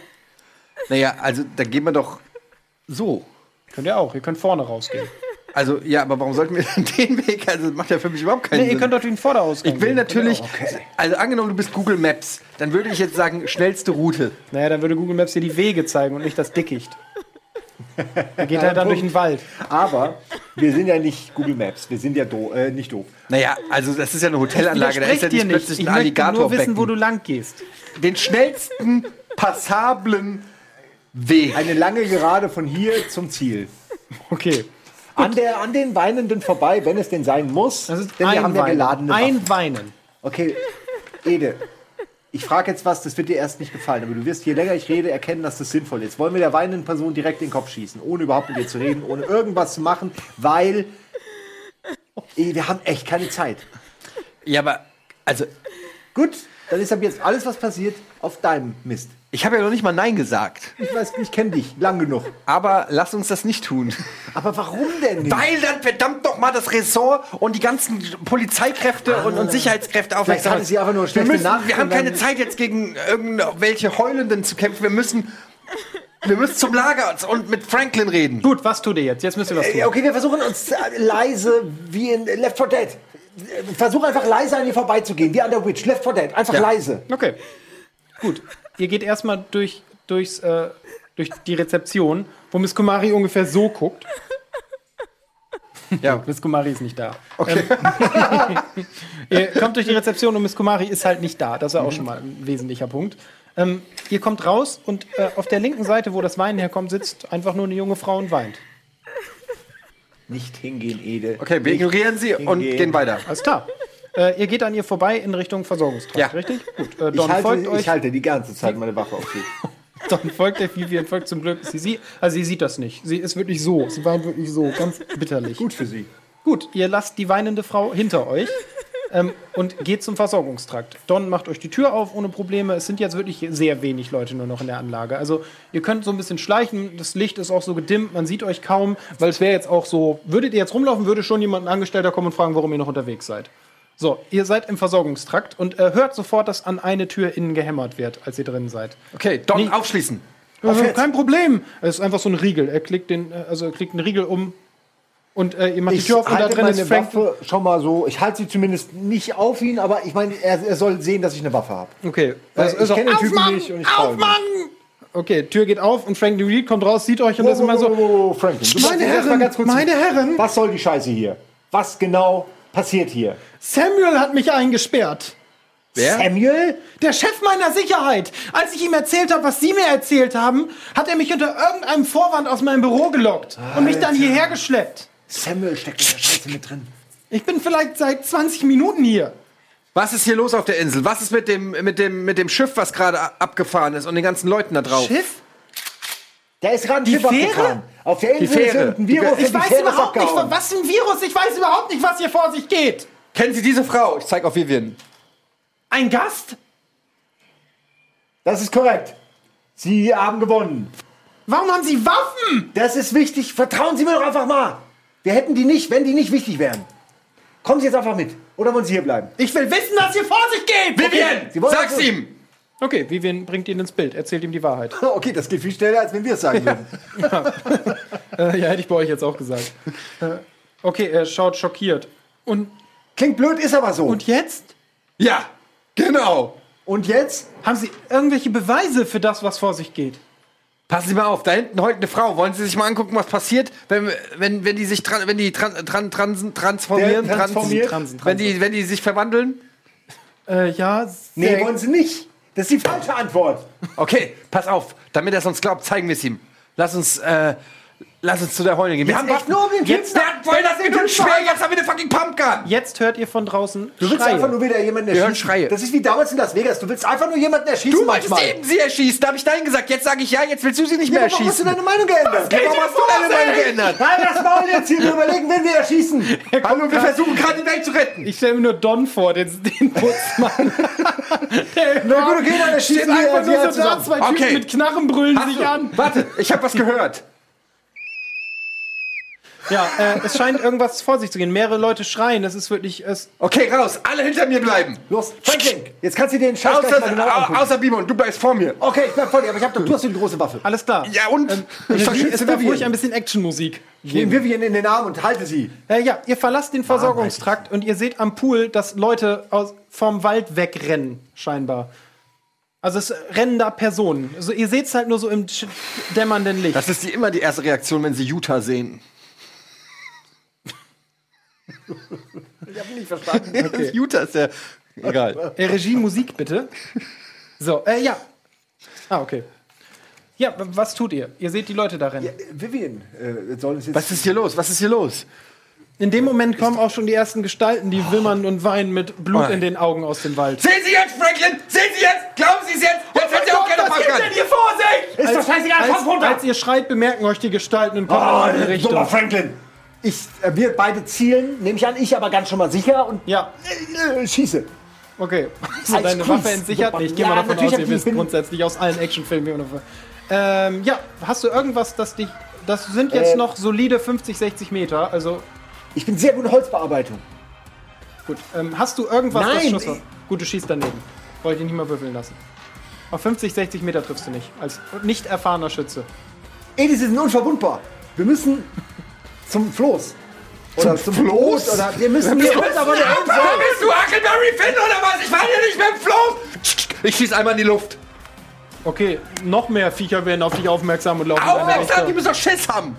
Naja, also da gehen wir doch so. könnt ihr auch. Ihr könnt vorne rausgehen. Also, ja, aber warum sollten wir denn den Weg? Also, das macht ja für mich überhaupt keinen Nee, ihr Sinn. könnt doch den Vorderausgang ich will gehen. natürlich, ihr auch. also angenommen, du bist Google Maps, dann würde ich jetzt sagen, schnellste Route. Naja, dann würde Google Maps dir die Wege zeigen und nicht das Dickicht. Ihr geht halt dann durch den Wald. Aber wir sind ja nicht Google Maps. Wir sind ja do äh, nicht doof. Naja, also das ist ja eine Hotelanlage, da ist ja nicht plötzlich Ich ein möchte nur Alligatorbecken. wissen, wo du lang gehst. Den schnellsten passablen Weg. Eine lange Gerade von hier zum Ziel. Okay. An, der, an den Weinenden vorbei, wenn es denn sein muss. Das ist denn wir haben ja Weinen. geladene Waffen. ein Weinen. Okay, Ede, ich frage jetzt was, das wird dir erst nicht gefallen, aber du wirst, je länger ich rede, erkennen, dass das sinnvoll ist. Wollen wir der weinenden Person direkt in den Kopf schießen, ohne überhaupt mit ihr zu reden, ohne irgendwas zu machen, weil eh, wir haben echt keine Zeit. Ja, aber, also, Gut, dann ist ab jetzt alles, was passiert, auf deinem Mist. Ich habe ja noch nicht mal Nein gesagt. Ich weiß, ich kenne dich lang genug. Aber lass uns das nicht tun. Aber warum denn nicht? Weil dann verdammt noch mal das Ressort und die ganzen Polizeikräfte und, und Sicherheitskräfte aufmerksam hatte sie einfach nur wir, schlechte müssen, Nacht wir haben keine Zeit jetzt gegen irgendwelche Heulenden zu kämpfen. Wir müssen, wir müssen zum Lager und mit Franklin reden. Gut, was tut ihr jetzt? Jetzt müsst ihr was tun. Äh, Okay, wir versuchen uns äh, leise wie in Left 4 Dead. Versuch einfach leise an ihr vorbeizugehen, wie an der Witch. Left 4 Dead, einfach Ja. leise. Okay. Gut. Ihr geht erstmal durch, durchs, äh, durch die Rezeption, wo Miss Kumari ungefähr so guckt. Ja. Miss Kumari ist nicht da. Okay. Ähm, ihr kommt durch die Rezeption und Miss Kumari ist halt nicht da. Das ist auch schon mal ein wesentlicher Punkt. Ähm, ihr kommt raus und äh, auf der linken Seite, wo das Weinen herkommt, sitzt einfach nur eine junge Frau und weint. Nicht hingehen, Ede. Okay, wir ignorieren sie und hingehen. gehen weiter. Alles klar. Äh, ihr geht an ihr vorbei in Richtung Versorgungstrakt, Ja. richtig? Gut. Äh, Ich Don folgt halte, euch. ich halte die ganze Zeit meine Waffe auf sie. Dann folgt der Vivian, folgt zum Glück. Sie, sie, also sie sieht das nicht. Sie ist wirklich so. Sie weint wirklich so, ganz bitterlich. Gut für sie. Gut, ihr lasst die weinende Frau hinter euch ähm, und geht zum Versorgungstrakt. Don macht euch die Tür auf ohne Probleme. Es sind jetzt wirklich sehr wenig Leute nur noch in der Anlage. Also ihr könnt so ein bisschen schleichen. Das Licht ist auch so gedimmt. Man sieht euch kaum, weil es wäre jetzt auch so, würdet ihr jetzt rumlaufen, würde schon jemand ein Angestellter kommen und fragen, warum ihr noch unterwegs seid. So, ihr seid im Versorgungstrakt und äh, hört sofort, dass an eine Tür innen gehämmert wird, als ihr drin seid. Okay, Don, Nee. aufschließen. Also, kein Problem. Es ist einfach so ein Riegel. Er klickt den, äh, also er klickt einen Riegel um und äh, ihr macht die Ich Tür auf und da halte drin meine ist Frank. Waffe schon mal so. Ich halte sie zumindest nicht auf ihn, aber ich meine, er, er soll sehen, dass ich eine Waffe habe. Okay. Weil Also, ich kenne den Typen Aufmachen! nicht und ich ihm. Aufmachen! Okay, Tür geht auf und Frank Reed kommt raus, sieht euch und das ist immer so. oh, Franklin, du Meine Herren, meine Herren. Was soll die Scheiße hier? Was genau passiert hier? Samuel hat mich eingesperrt. Wer? Samuel? Der Chef meiner Sicherheit. Als ich ihm erzählt habe, was Sie mir erzählt haben, hat er mich unter irgendeinem Vorwand aus meinem Büro gelockt und mich dann hierher geschleppt. Samuel steckt in der Scheiße mit drin. Ich bin vielleicht seit 20 Minuten hier. Was ist hier los auf der Insel? Was ist mit dem, mit dem, mit dem Schiff, was gerade abgefahren ist und den ganzen Leuten da drauf? Schiff? Da ist gerade ein Die Schiff Fähre? abgefahren. Auf der Insel Fähre. ist irgendein Virus Ich weiß überhaupt nicht, was für ein Virus. Ich weiß überhaupt nicht, was hier vor sich geht. Kennen Sie diese Frau? Ich zeig auf Vivian. Ein Gast? Das ist korrekt. Sie haben gewonnen. Warum haben Sie Waffen? Das ist wichtig. Vertrauen Sie mir doch einfach mal. Wir hätten die nicht, wenn die nicht wichtig wären. Kommen Sie jetzt einfach mit. Oder wollen Sie hier bleiben? Ich will wissen, was hier vor sich geht. Vivian! Wollen Sag's ihm! Okay, Vivian bringt ihn ins Bild, erzählt ihm die Wahrheit. Okay, das geht viel schneller, als wenn wir es sagen würden. äh, ja, hätte ich bei euch jetzt auch gesagt. Äh, Okay, er schaut schockiert. Und, Klingt blöd, ist aber so. und jetzt? Ja, genau. Und jetzt? Haben Sie irgendwelche Beweise für das, was vor sich geht? Passen Sie mal auf, da hinten heult eine Frau. Wollen Sie sich mal angucken, was passiert, wenn, wenn, wenn die sich tran, wenn die tran, tran, transen, transformieren, transformiert? Transen, Wenn, die, wenn die sich verwandeln? Äh, ja. Nee, wollen sie nicht. Das ist die falsche Antwort. Okay, pass auf, damit er es uns glaubt, zeigen wir es ihm. Lass uns, äh, lass uns zu der Heulin gehen. Wir haben echt nur um den Jetzt, Typen- der wollen das mit uns schwer, jetzt haben wir eine fucking Pumpgun. Jetzt hört ihr von draußen Du willst Schreie. einfach nur wieder jemanden hören erschießen. Schreie. Das ist wie damals in Las Vegas. Du willst einfach nur jemanden erschießen Du wolltest manchmal. eben sie erschießen, da habe ich Nein gesagt. Jetzt sage ich ja, jetzt willst du sie nicht Ja, mehr aber warum hast du erschießen. deine Meinung geändert? Warum hast du deine Meinung geändert? Nein, das Maul jetzt hier. Wir überlegen, wen wir erschießen. Hallo, wir versuchen gerade die Welt zu retten. Ich stelle mir nur Don vor, den, den Putzmann. Na gut, okay, dann erschießen wir einfach wir nur so da, zusammen. zwei Typen Okay. mit Knarren brüllen sich an. Warte, ich habe was gehört. Ja, äh, es scheint irgendwas vor sich zu gehen. Mehrere Leute schreien. Es ist wirklich. Es, Okay, raus, alle hinter mir bleiben. Los, Franklin, jetzt kannst du dir den Scheiß gleich mal genau Außer, angucken. außer Bimon, du bleibst vor mir. Okay, ich bleib vor dir, aber ich hab doch, du hast die große Waffe. alles klar. Ja, und? Ähm, Ich verstehe es darf ruhig ein bisschen Actionmusik Ich nehme geben. Vivian in den Arm und halte sie. Äh, ja, ihr verlasst den Versorgungstrakt und ihr seht am Pool, dass Leute aus, vom Wald wegrennen, scheinbar. Also es rennen da Personen. Also ihr seht es halt nur so im dämmernden Licht. Das ist die, immer die erste Reaktion, wenn sie Utah sehen. Ich hab nicht verstanden. Utah ist ja egal. Äh, Regie, Musik bitte. So, äh, ja. Ah, okay. Ja, was tut ihr? Ihr seht die Leute da rennen. Vivian äh, soll uns jetzt. Was ist hier los? Was ist hier los? In dem Moment kommen auch schon die ersten Gestalten, die wimmern und weinen mit Blut Oh. in den Augen aus dem Wald. Sehen Sie jetzt, Franklin? Sehen Sie jetzt? Glauben Sie es jetzt? Jetzt wird ja auch keine Pumpgun. hier vor sich? Ist doch scheißegal, Als, komm runter! als ihr schreit, bemerken euch die Gestalten und kommen Oh, in dummer Richtung. Franklin. Ich, äh, wir beide zielen, nehme ich an, ich aber ganz schon mal sicher und Ja, äh, äh, schieße. okay. So, Als deine Kunst. Waffe entsichert? Nee, ich gehe Ja, mal davon natürlich aus, hab ihr ich- wisst grundsätzlich aus allen Actionfilmen, wie ähm, Ja, hast du irgendwas, das dich. Das sind jetzt Äh, noch solide 50, 60 Meter. Also Ich bin sehr gut in Holzbearbeitung. gut. Ähm, hast du irgendwas, das Nein, Schuss ich- Gut, du schießt daneben. Wollte ich nicht mal würfeln lassen. Auf 50, 60 Meter triffst du nicht. Als nicht erfahrener Schütze. Edis sind unverwundbar. Wir müssen zum Floß. Oder zum, Floß? Oder wir müssen hier runter von der Insel. Bist du Huckleberry Finn oder was? Ich war hier nicht mit dem Floß. Ich schieß einmal in die Luft. Okay, noch mehr Viecher werden auf dich aufmerksam und laufen Aufmerksam, die müssen doch Schiss haben.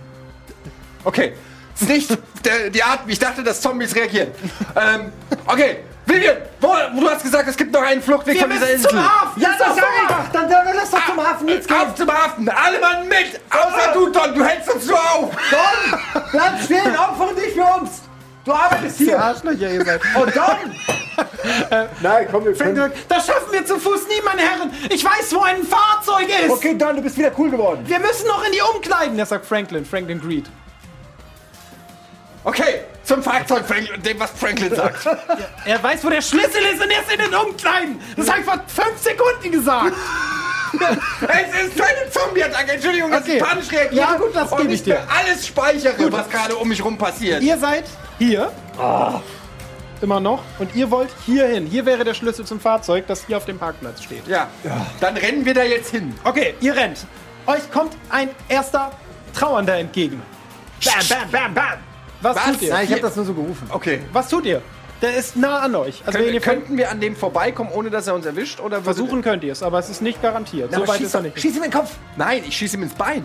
Okay, ist nicht der, die Art, wie ich dachte, dass Zombies reagieren. ähm, okay, Vivian, wo, du hast gesagt, es gibt noch einen Fluchtweg von dieser Insel. Ja, das sag ich doch. Dann, dann lass doch zum Hafen jetzt gehen. Auf zum Hafen, alle Mann mit, außer du, Don, du hältst uns nur auf. Don, bleib stehen, opfere dich für uns. Du arbeitest hier. Arschlöcher, ihr seid. Und Don. Nein, komm, wir können... Das schaffen wir zu Fuß nie, meine Herren. Ich weiß, wo ein Fahrzeug ist. Okay, Don, du bist wieder cool geworden. Wir müssen noch in die Umkleiden. Das sagt Franklin, Franklin Greed. Okay, zum Fahrzeug, Franklin, dem, was Franklin sagt. Er weiß, wo der Schlüssel ist und er ist in den Umkleiden. Das habe ich vor fünf Sekunden gesagt. es ist keine Zombie-Attacke, Entschuldigung, dass Okay. ich panisch reagiere. Ja, gut, das gebe ich ich dir. alles speichere, was gerade um mich rum passiert. Ihr seid hier. Immer noch. Und ihr wollt hier hin. Hier wäre der Schlüssel zum Fahrzeug, das hier auf dem Parkplatz steht. Ja, dann rennen wir da jetzt hin. Okay, ihr rennt. Euch kommt ein erster Trauernder entgegen. Bam, bam, bam, bam. Was, Was? tut ihr? Nein, ich habe das nur so gerufen. Okay. Was tut ihr? Der ist nah an euch. Also wenn ihr könnt, könnten wir an dem vorbeikommen, ohne dass er uns erwischt? Oder würde- versuchen könnt ihr es, aber es ist nicht garantiert. Na, so weit schieß, ist er nicht. schieß ihm in den Kopf. Nein, ich schieße ihm ins Bein.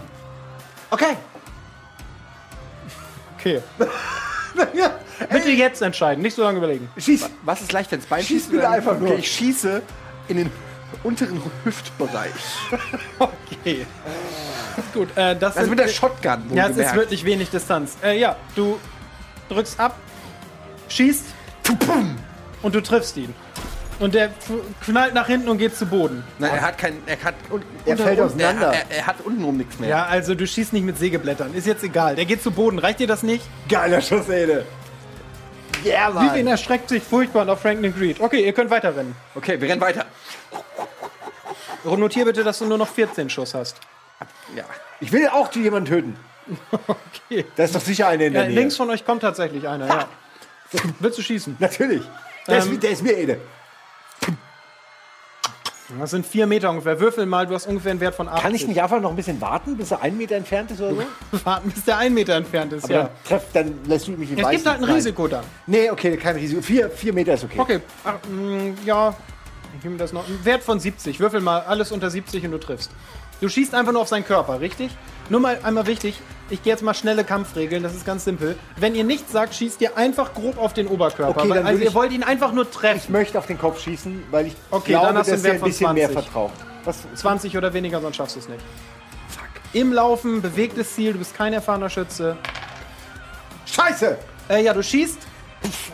Okay. Okay. Bitte jetzt entscheiden, nicht so lange überlegen. Schieß. Was ist leichter ins Bein Schieß schießen? bitte oder- einfach nur. Okay, ich schieße in den unteren Hüftbereich. Okay. Gut, äh, das Also sind, mit der Shotgun. Ja, es ist wohlgemerkt. wirklich wenig Distanz. Äh, ja, du drückst ab, schießt und du triffst ihn. Und der knallt nach hinten und geht zu Boden. Nein, er hat kein. Er hat. un- Er fällt un- auseinander. Er, er, er hat untenrum nichts mehr. Ja, also du schießt nicht mit Sägeblättern. Ist jetzt egal. Der geht zu Boden. Reicht dir das nicht? Geiler Schuss, Ede. Yeah, Vivian Mann. erschreckt sich furchtbar auf Franklin Greed. Okay, ihr könnt weiterrennen. Okay, wir rennen weiter. Notier bitte, dass du nur noch 14 Schuss hast. Ja. Ich will auch jemanden töten. Okay. Da ist doch sicher einer in Ja, der Nähe. links von euch kommt tatsächlich einer, ja. Willst du schießen? Natürlich. Der, Ähm, ist, der ist mir Ede. Das sind vier Meter ungefähr. Würfel mal, du hast ungefähr einen Wert von 80. Kann ich nicht einfach noch ein bisschen warten, bis er einen Meter entfernt ist oder so? warten, bis der ein Meter entfernt ist? Aber ja. dann, treff, dann lässt du mich in Es gibt halt ein rein. Risiko dann. Nee, okay, kein Risiko. Vier, vier Meter ist okay. Okay, Ach, mh, ja. Ich nehme das noch. Ein Wert von 70. Würfel mal alles unter 70 und du triffst. Du schießt einfach nur auf seinen Körper, richtig? Nur mal einmal wichtig, ich gehe jetzt mal schnelle Kampfregeln, das ist ganz simpel. Wenn ihr nichts sagt, schießt ihr einfach grob auf den Oberkörper. Okay, weil, dann also ihr ich- wollt ihn einfach nur Ich treffen. möchte auf den Kopf schießen, weil ich Okay, glaube, dann hast du dass er Wert ein bisschen mehr 20. vertraut. Was? 20 oder weniger, sonst schaffst du es nicht. Fuck. Im Laufen, bewegtes Ziel, du bist kein erfahrener Schütze. Scheiße! Äh, ja, du schießt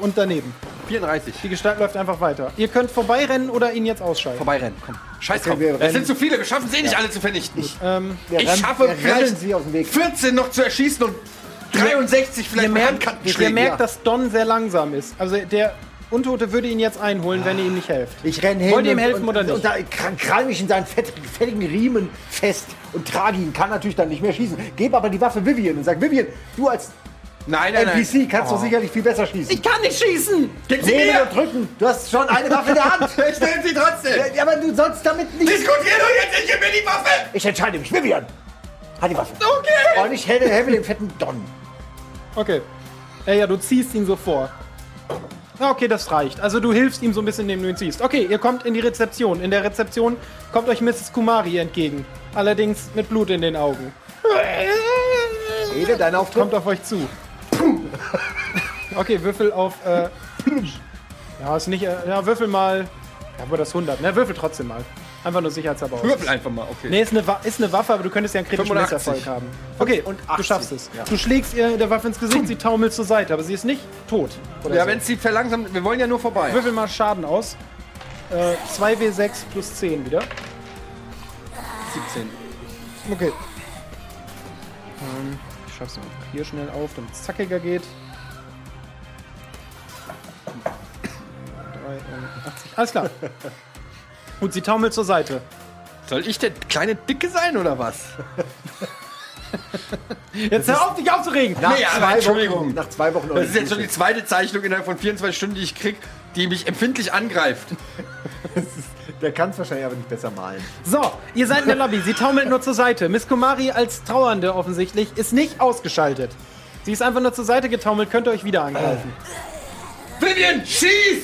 und daneben. 34. Die Gestalt läuft einfach weiter. Ihr könnt vorbeirennen oder ihn jetzt ausschalten. Vorbeirennen, komm. Scheiß Okay, drauf. wir Es sind zu viele, wir schaffen es eh nicht alle zu vernichten. Ähm, Wir Ich rennen- schaffe vielleicht sie aus dem Weg. 14 noch zu erschießen und 63 vielleicht ihr merkt, ihr merkt ja. dass Don sehr langsam ist. Also der Untote würde ihn jetzt einholen, wenn ihr ihm nicht helft. Ich renne hin Wollt ihr ihm helfen und, oder nicht? Und da kr- krall mich in seinen fett, fettigen Riemen fest und trage ihn. Kann natürlich dann nicht mehr schießen. Gebe aber die Waffe Vivian und sag, Vivian, du als Nein, nein, nein. NPC kannst doch sicherlich viel besser schießen. Ich kann nicht schießen! Gib sie Nehmen mir! und drücken. Du hast schon eine Waffe in der Hand. Ich nehme sie trotzdem! Ja, aber du sollst damit nicht... Diskutier doch jetzt, ich gib mir die Waffe! Ich entscheide mich. Vivian! Hat die Waffe. Okay! Und ich hätte, hätte den fetten Don. Okay. Äh, ja, du ziehst ihn so vor. Ja, okay, das reicht. Also du hilfst ihm so ein bisschen, indem du ihn ziehst. Okay, ihr kommt in die Rezeption. In der Rezeption kommt euch Mrs. Kumari entgegen. Allerdings mit Blut in den Augen. Ede, dein Auftritt. Kommt auf euch zu. Okay, Würfel auf. Äh, ja, ist nicht. Äh, ja, Würfel mal. Ja, aber das 100. Ne, Würfel trotzdem mal. Einfach nur sicherheitshalber aus. Würfel einfach mal, okay. Nee, ist eine, Wa- ist eine Waffe, aber du könntest ja einen kritischen 85. Misserfolg haben. Okay, Und du 80. schaffst es. Du schlägst ihr der Waffe ins Gesicht, sie taumelt zur Seite, aber sie ist nicht tot. Ja, so. wenn sie verlangsamt, wir wollen ja nur vorbei. Würfel mal Schaden aus. Äh, 2W6 plus 10 wieder. 17. Okay. Ähm, ich schaff's noch hier schnell auf, damit es zackiger geht. 83. Alles klar. Gut, sie taumelt zur Seite. Soll ich der kleine Dicke sein oder was? Jetzt hör auf, dich aufzuregen! Nach, Nee, aber zwei Entschuldigung. Wochen, nach zwei Wochen. Das ist jetzt schon die zweite Zeichnung innerhalb von 24 Stunden, die ich krieg, die mich empfindlich angreift. Der kann es wahrscheinlich aber nicht besser malen. So, ihr seid in der Lobby. Sie taumelt nur zur Seite. Miss Kumari als Trauernde offensichtlich ist nicht ausgeschaltet. Sie ist einfach nur zur Seite getaumelt, könnt ihr euch wieder angreifen. Vivian, schieß!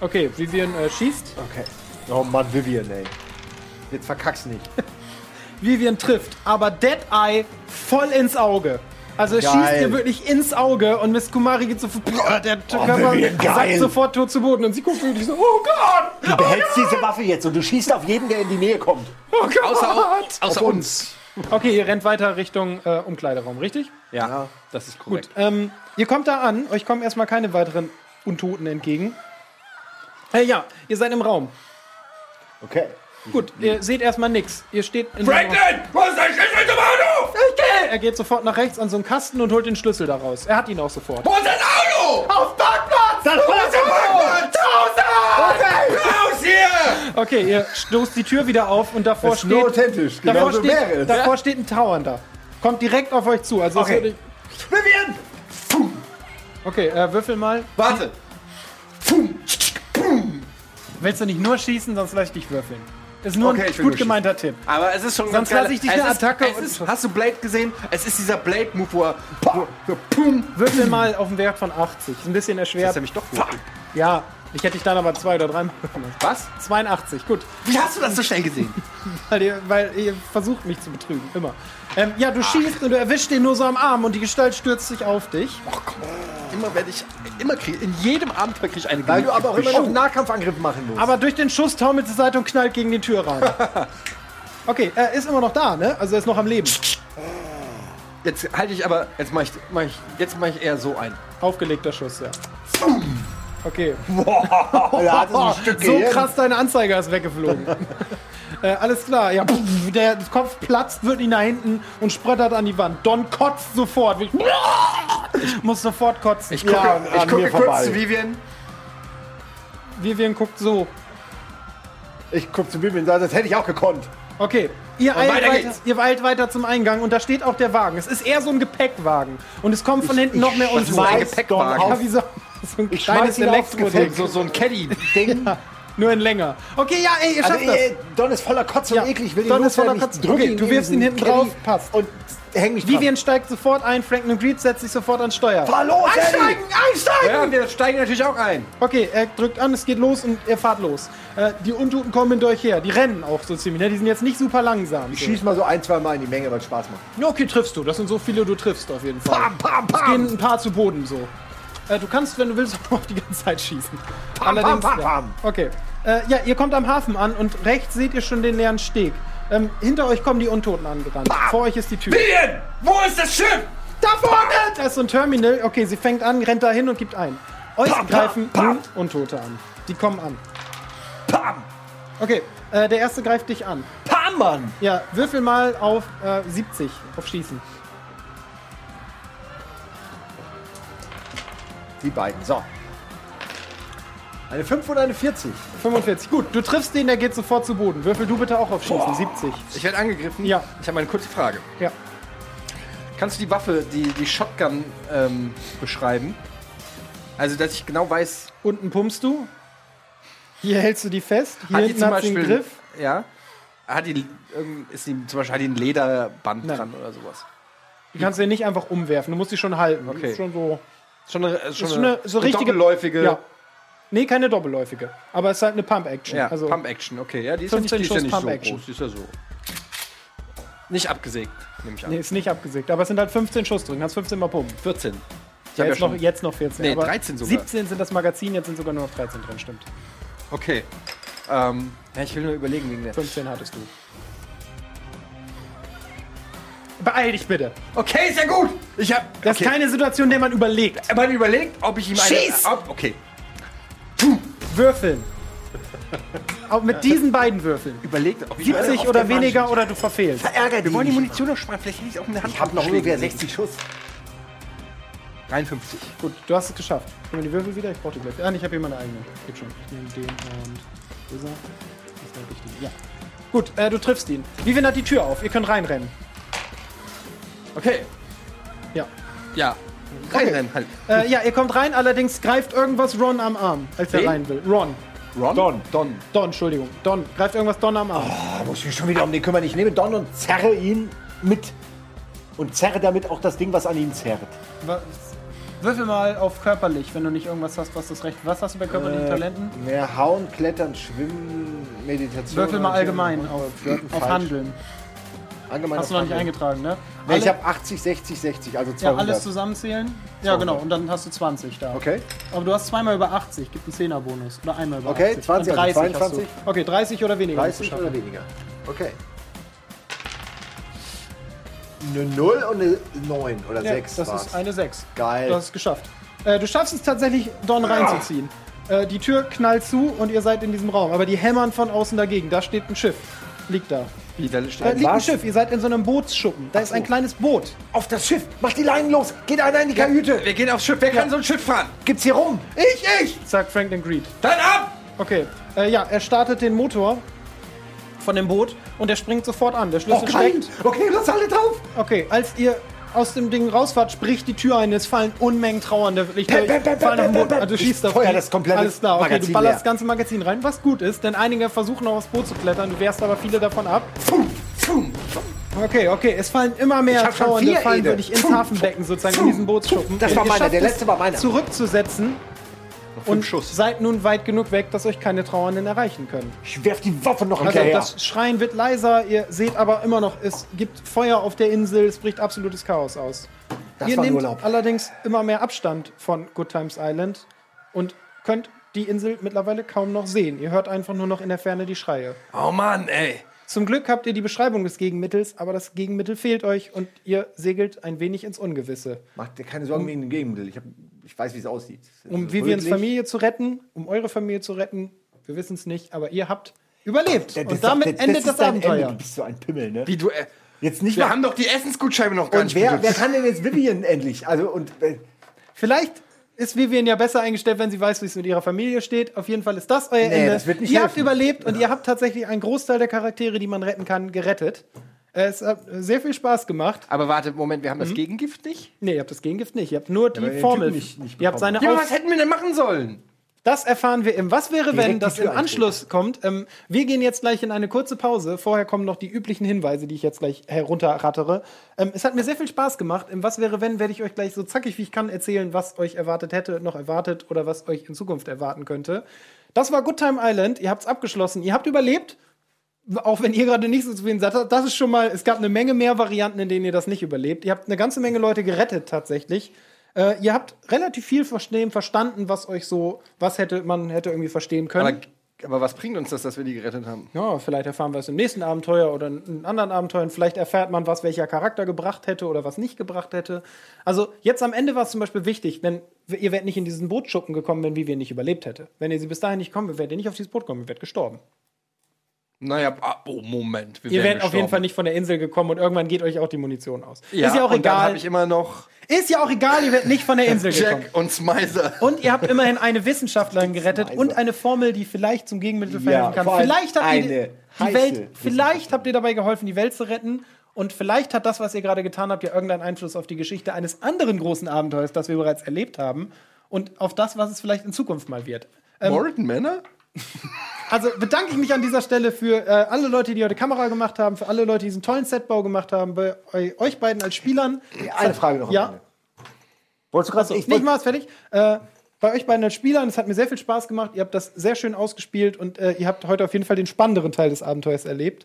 Okay, Vivian äh, schießt. Okay. Oh Mann, Vivian, ey. Jetzt verkack's nicht. Vivian trifft, aber Dead Eye voll ins Auge. Also es Geil. schießt ihr wirklich ins Auge und Miss Kumari geht sofort, boah, der Körper Vivian, sackt sofort tot zu Boden und sie guckt wirklich so, oh Gott, Du behältst diese Waffe jetzt und du schießt auf jeden, der in die Nähe kommt. oh Gott. Außer, außer Auf uns. Okay, ihr rennt weiter Richtung äh, Umkleideraum, richtig? Ja, das ist korrekt. Ähm, ihr kommt da an, euch kommen erstmal keine weiteren Untoten entgegen. Äh, ja, ihr seid im Raum. Okay. Gut, ihr seht erstmal nichts. Ihr steht in Franklin, wo ist dein Schlüssel zum Auto? Er geht sofort nach rechts an so einen Kasten und holt den Schlüssel daraus. Er hat ihn auch sofort. Wo ist das Auto? Auf Parkplatz! Das ist der Parkplatz? Okay! Raus hier! Okay, ihr stoßt die Tür wieder auf und davor Das ist nur steht. authentisch. Davor, Genauso wäre steht, es. davor steht ein Trauernder. Kommt direkt auf euch zu. Also es Okay. Vivian! okay, äh, würfel mal. Warte. Willst du nicht nur schießen, sonst lass ich dich würfeln. Ist nur Okay, ein gut gemeinter Tipp. Aber es ist schon Sonst ganz geil. lass ich dich eine Attacke ist, hast du Blade gesehen? Es ist dieser Blade-Move, wo er. So, pum. Würfel mal auf einen Wert von 80. Ist ein bisschen Das erschwert. ist nämlich doch gut. Ja, ich hätte dich dann aber zwei oder drei lassen. Was? 82, gut. Wie hast du das so schnell gesehen? Weil ihr, weil ihr versucht mich zu betrügen, immer. Ähm, ja, du schießt und du erwischst den nur so am Arm und die Gestalt stürzt sich auf dich. Immer werde ich. Immer kriege In jedem Abenteuer kriege ich eine Weil du aber auch immer noch Oh. einen Nahkampfangriff machen musst. Aber durch den Schuss taumelt zur Seite und knallt gegen den Türrahmen. Okay, er ist immer noch da, ne? Also er ist noch am Leben. Jetzt halte ich aber. Jetzt mache ich, mach ich, jetzt mache ich eher so ein. Aufgelegter Schuss, ja. Okay, da hat es ein Stück so Gehirn. krass, dein Anzeiger ist weggeflogen. äh, alles klar, ja. pff, Der Kopf platzt, wird ihn nach hinten und sprottert an die Wand. Don kotzt sofort. Ich muss sofort kotzen. Ich gucke, Ja, ich an gucke mir kurz vorbei. zu Vivian. Vivian guckt so. Ich guck zu Vivian das hätte ich auch gekonnt. Okay, ihr eilt, weiter ihr eilt weiter zum Eingang und da steht auch der Wagen. Es ist eher so ein Gepäckwagen. Und es kommen von hinten noch mehr schmeiß Untote. Don Gepäckwagen. Ja, wie so, so ein Ich kleines. Gefäß. So, so ein Caddy. Ding. Nur in länger. Okay, ja, ey, ihr Also, schafft das. äh, Don ist voller Kotze Ja, und eklig. Will Don ist voller Kotze. drück Okay, ihn du wirfst ihn hinten drauf, passt. Und häng mich Vivian steigt sofort ein, Franklin Greed setzt sich sofort ans Steuer. Fahr los, Einsteigen, einsteigen! Ja, wir steigen natürlich auch ein. Okay, er drückt an, es geht los und ihr fahrt los. Äh, die Untoten kommen hinter euch her. Die rennen auch so ziemlich. Ne? Die sind jetzt nicht super langsam. Ich So. schieß mal so ein, zwei Mal in die Menge, weil es Spaß macht. Ja, okay, triffst du. Das sind so viele, du triffst auf jeden Fall. Pam, pam, Es pam. gehen ein paar zu Boden so. Äh, du kannst, wenn du willst, auch die ganze Zeit schießen. Pam, pam, pam, ja. pam. Okay. Äh, ja, ihr kommt am Hafen an und rechts seht ihr schon den leeren Steg. Ähm, hinter euch kommen die Untoten angerannt. Vor euch ist die Tür. Vivian, wo ist das Schiff? Da vorne! Da ist so ein Terminal. Okay, sie fängt an, rennt da hin und gibt ein. Euch pam, greifen pam. nun Untote an. Die kommen an. Pam! Okay, äh, der erste greift dich an. Pam, Mann! Ja, würfel mal auf äh, 70, auf Schießen. Die beiden, so. Eine 5 und eine 40. 45. Gut, du triffst den, der geht sofort zu Boden. Würfel du bitte auch auf Schießen. 70. Ich werde angegriffen. Ja. Ich habe eine kurze Frage. Ja. Kannst du die Waffe, die, die Shotgun ähm, beschreiben? Also, dass ich genau weiß, Unten pumpst du. Hier hältst du die fest. Hier hat die zum Beispiel. Griff. Ja. Hat die, irgend- ist die zum Beispiel hat die ein Lederband Nein. dran oder sowas? Die kannst du nicht einfach umwerfen. Du musst die schon halten. Okay. Das Ist schon so. Schon eine, ist schon Ist schon eine, so richtige. doppelläufige. Ja. Nee, keine doppelläufige. Aber es ist halt eine Pump-Action. Ja, also, Pump-Action, okay. Ja, die ist ja nicht, 15 die ist ja nicht so groß. Die ist ja so. Nicht abgesägt, nehme ich an. Nee, ist nicht abgesägt. Aber es sind halt 15 Schuss drin. Kannst 15 mal pumpen. 14. Ich Ja, jetzt, noch, jetzt noch 14. Nee, aber 13 sogar. 17 sind das Magazin, jetzt sind sogar nur noch 13 drin, stimmt. Okay. Ähm, ja, ich will nur überlegen wegen der. 15 hattest du. Beeil dich bitte. Okay, ist ja gut. Ich hab. Das okay. ist keine Situation, in der man überlegt. Man überlegt, ob ich ihm eine. Schieß! Ob, okay. Würfeln. Auch mit diesen beiden Würfeln. Überlegt, ob ich 70 auf oder weniger oder du verfehlst. Ärger Wir wollen die Munition noch sparen. Vielleicht liegt es auch in der Hand. Ich habe noch ungefähr 60 Schuss. 53. Gut, du hast es geschafft. Gib mir die Würfel wieder, ich brauche die gleich. Ah, nee, ich habe hier meine eigenen. Geht schon. Ich nehme den und. Wo ist er? Ist der richtige? Ja. Gut, äh, du triffst ihn. Vivian hat die Tür auf. Ihr könnt reinrennen. Okay. Ja. Ja. Reinrennen halt. Äh, ja, ihr kommt rein, allerdings greift irgendwas Ron am Arm, als er Wen? rein will. Ron. Ron? Don. Don. Don, Entschuldigung. Don. Greift irgendwas Don am Arm. Da muss ich mich schon wieder um den kümmern. Ich nehme Don und zerre ihn mit. Und zerre damit auch das Ding, was an ihn zerrt. Was? Würfel mal auf körperlich, wenn du nicht irgendwas hast, was das recht. Was hast du bei körperlichen Talenten? Mehr hauen, klettern, schwimmen, Meditation. Würfel mal allgemein auf, auf. Handeln. Allgemein Hast du noch nicht eingetragen, ne? Nee, ich habe 80, 60, 60, also ja, 200. alles zusammenzählen? Ja, genau. Und dann hast du 20 da. Okay. Aber du hast zweimal über 80, gibt einen 10er Bonus. Oder einmal über Okay, 80. 20, Dann also 30 hast 22. du. Okay, 30 oder weniger. musst du 30 schaffen. oder weniger. Okay. Eine 0 und eine 9 oder Ja, 6 das war's. ist eine 6. Geil. Du hast es geschafft. Äh, du schaffst es tatsächlich, Don reinzuziehen. Äh, die Tür knallt zu und ihr seid in diesem Raum. Aber die hämmern von außen dagegen. Da steht ein Schiff. Liegt da. Wie, da Da steht liegt ein? Schiff. Ihr seid in so einem Bootsschuppen. Da ist ein kleines Boot. Auf das Schiff! Mach die Leinen los! Geht einer in die Kajüte! Wir gehen aufs Schiff. Wer kann so ein Schiff fahren? Gibt's hier rum? Ich, ich! sagt Franklin Greed. Dann ab! Okay. Äh, ja, er startet den Motor von dem Boot und er springt sofort an. Der Schlüssel Oh, geil! steckt. Okay, lass alle drauf! Okay, als ihr aus dem Ding rausfahrt, spricht die Tür ein. Es fallen Unmengen trauernde Lichter. Bäm, bäm, fallen Boden. bäm, Also du Ich schießt auf feuer das komplette Alles klar, okay, du Magazin ballerst leer. das ganze Magazin rein, was gut ist, denn einige versuchen noch aufs Boot zu klettern. Du wehrst aber viele davon ab. Okay, okay, es fallen immer mehr Ich Trauernde, fallen Ede. wirklich ins Hafenbecken sozusagen in diesen Bootsschuppen. Das war meiner, der letzte war meiner. Zurückzusetzen und Schuss. seid nun weit genug weg, dass euch keine Trauernden erreichen können. Ich werf die Waffe noch Also hinterher. das Schreien wird leiser, ihr seht aber immer noch, es gibt Feuer auf der Insel, es bricht absolutes Chaos aus. Das ihr nehmt Urlaub. allerdings immer mehr Abstand von Good Times Island und könnt die Insel mittlerweile kaum noch sehen. Ihr hört einfach nur noch in der Ferne die Schreie. Oh Mann, ey. Zum Glück habt ihr die Beschreibung des Gegenmittels, aber das Gegenmittel fehlt euch und ihr segelt ein wenig ins Ungewisse. Macht dir keine Sorgen wegen dem Gegenmittel. Ich, hab, ich weiß, wie es aussieht. Um Vivians. Familie zu retten, um eure Familie zu retten, wir wissen es nicht, aber ihr habt überlebt. Das und ist damit das, endet das Abenteuer. Ende. Du bist so ein Pimmel, ne? Wie du. Äh, Jetzt nicht wir mal. haben doch die Essensgutscheine noch gar Und nicht wer, wer kann denn jetzt Vivian endlich? Also, und. Äh, Vielleicht ist Vivian ja besser eingestellt, wenn sie weiß, wie es mit ihrer Familie steht. Auf jeden Fall ist das euer Ende. das wird nicht ihr habt helfen. überlebt und ihr habt tatsächlich einen Großteil der Charaktere, die man retten kann, gerettet. Es hat sehr viel Spaß gemacht. Aber warte, Moment, wir haben Mhm. das Gegengift nicht? Nee, ihr habt das Gegengift nicht. Ihr habt nur die aber den Formel. Typen nicht- nicht ihr habt seine. Ja, Aus was hätten wir denn machen sollen? Das erfahren wir im Was wäre, wenn Direkt die das Tür im Anschluss kommt. Ähm, wir gehen jetzt gleich in eine kurze Pause. Vorher kommen noch die üblichen Hinweise, die ich jetzt gleich herunterrattere. Ähm, es hat mir sehr viel Spaß gemacht. Im Was wäre, wenn werde ich euch gleich so zackig wie ich kann erzählen, was euch erwartet hätte, noch erwartet oder was euch in Zukunft erwarten könnte. Das war Good Time Island. Ihr habt es abgeschlossen. Ihr habt überlebt. Auch wenn ihr gerade nicht so zufrieden seid, das ist schon mal, es gab eine Menge mehr Varianten, in denen ihr das nicht überlebt. Ihr habt eine ganze Menge Leute gerettet tatsächlich. Äh, ihr habt relativ viel verstehen, verstanden, was euch so, was hätte man hätte irgendwie verstehen können. Aber, aber was bringt uns das, dass wir die gerettet haben? ja, vielleicht erfahren wir es im nächsten Abenteuer oder in anderen Abenteuern. Vielleicht erfährt man, was welcher Charakter gebracht hätte oder was nicht gebracht hätte. Also jetzt am Ende war es zum Beispiel wichtig, wenn ihr wärt nicht in diesen Bootschuppen gekommen, wenn Vivian nicht überlebt hätte. Wenn ihr sie bis dahin nicht kommen, wärt ihr nicht auf dieses Boot gekommen, ihr wärt gestorben. Naja, ah, oh, Moment. Wir Ihr wärt auf jeden. Fall nicht von der Insel gekommen und irgendwann geht euch auch die Munition aus. Ja, ist ja auch und dann egal. habe ich immer noch Ist ja auch egal, ihr werdet nicht von der Insel gekommen. Jack und Smizer. Und ihr habt immerhin eine Wissenschaftlerin gerettet und eine Formel, die vielleicht zum Gegenmittel verhelfen kann. vor allem Vielleicht habt ihr die Welt, vielleicht habt ihr dabei geholfen, die Welt zu retten. Und vielleicht hat das, was ihr gerade getan habt, ja irgendeinen Einfluss auf die Geschichte eines anderen großen Abenteuers, das wir bereits erlebt haben. Und auf das, was es vielleicht in Zukunft mal wird. Ähm, Morton Manor? Also bedanke ich mich an dieser Stelle für äh, alle Leute, die heute Kamera gemacht haben, für alle Leute, die diesen tollen Setbau gemacht haben, bei eu- euch beiden als Spielern. Eine Frage noch. Ja. Wolltest du gerade Ich nicht mal ist fertig. Äh, bei euch beiden als Spielern, es hat mir sehr viel Spaß gemacht. Ihr habt das sehr schön ausgespielt und äh, ihr habt heute auf jeden Fall den spannenderen Teil des Abenteuers erlebt.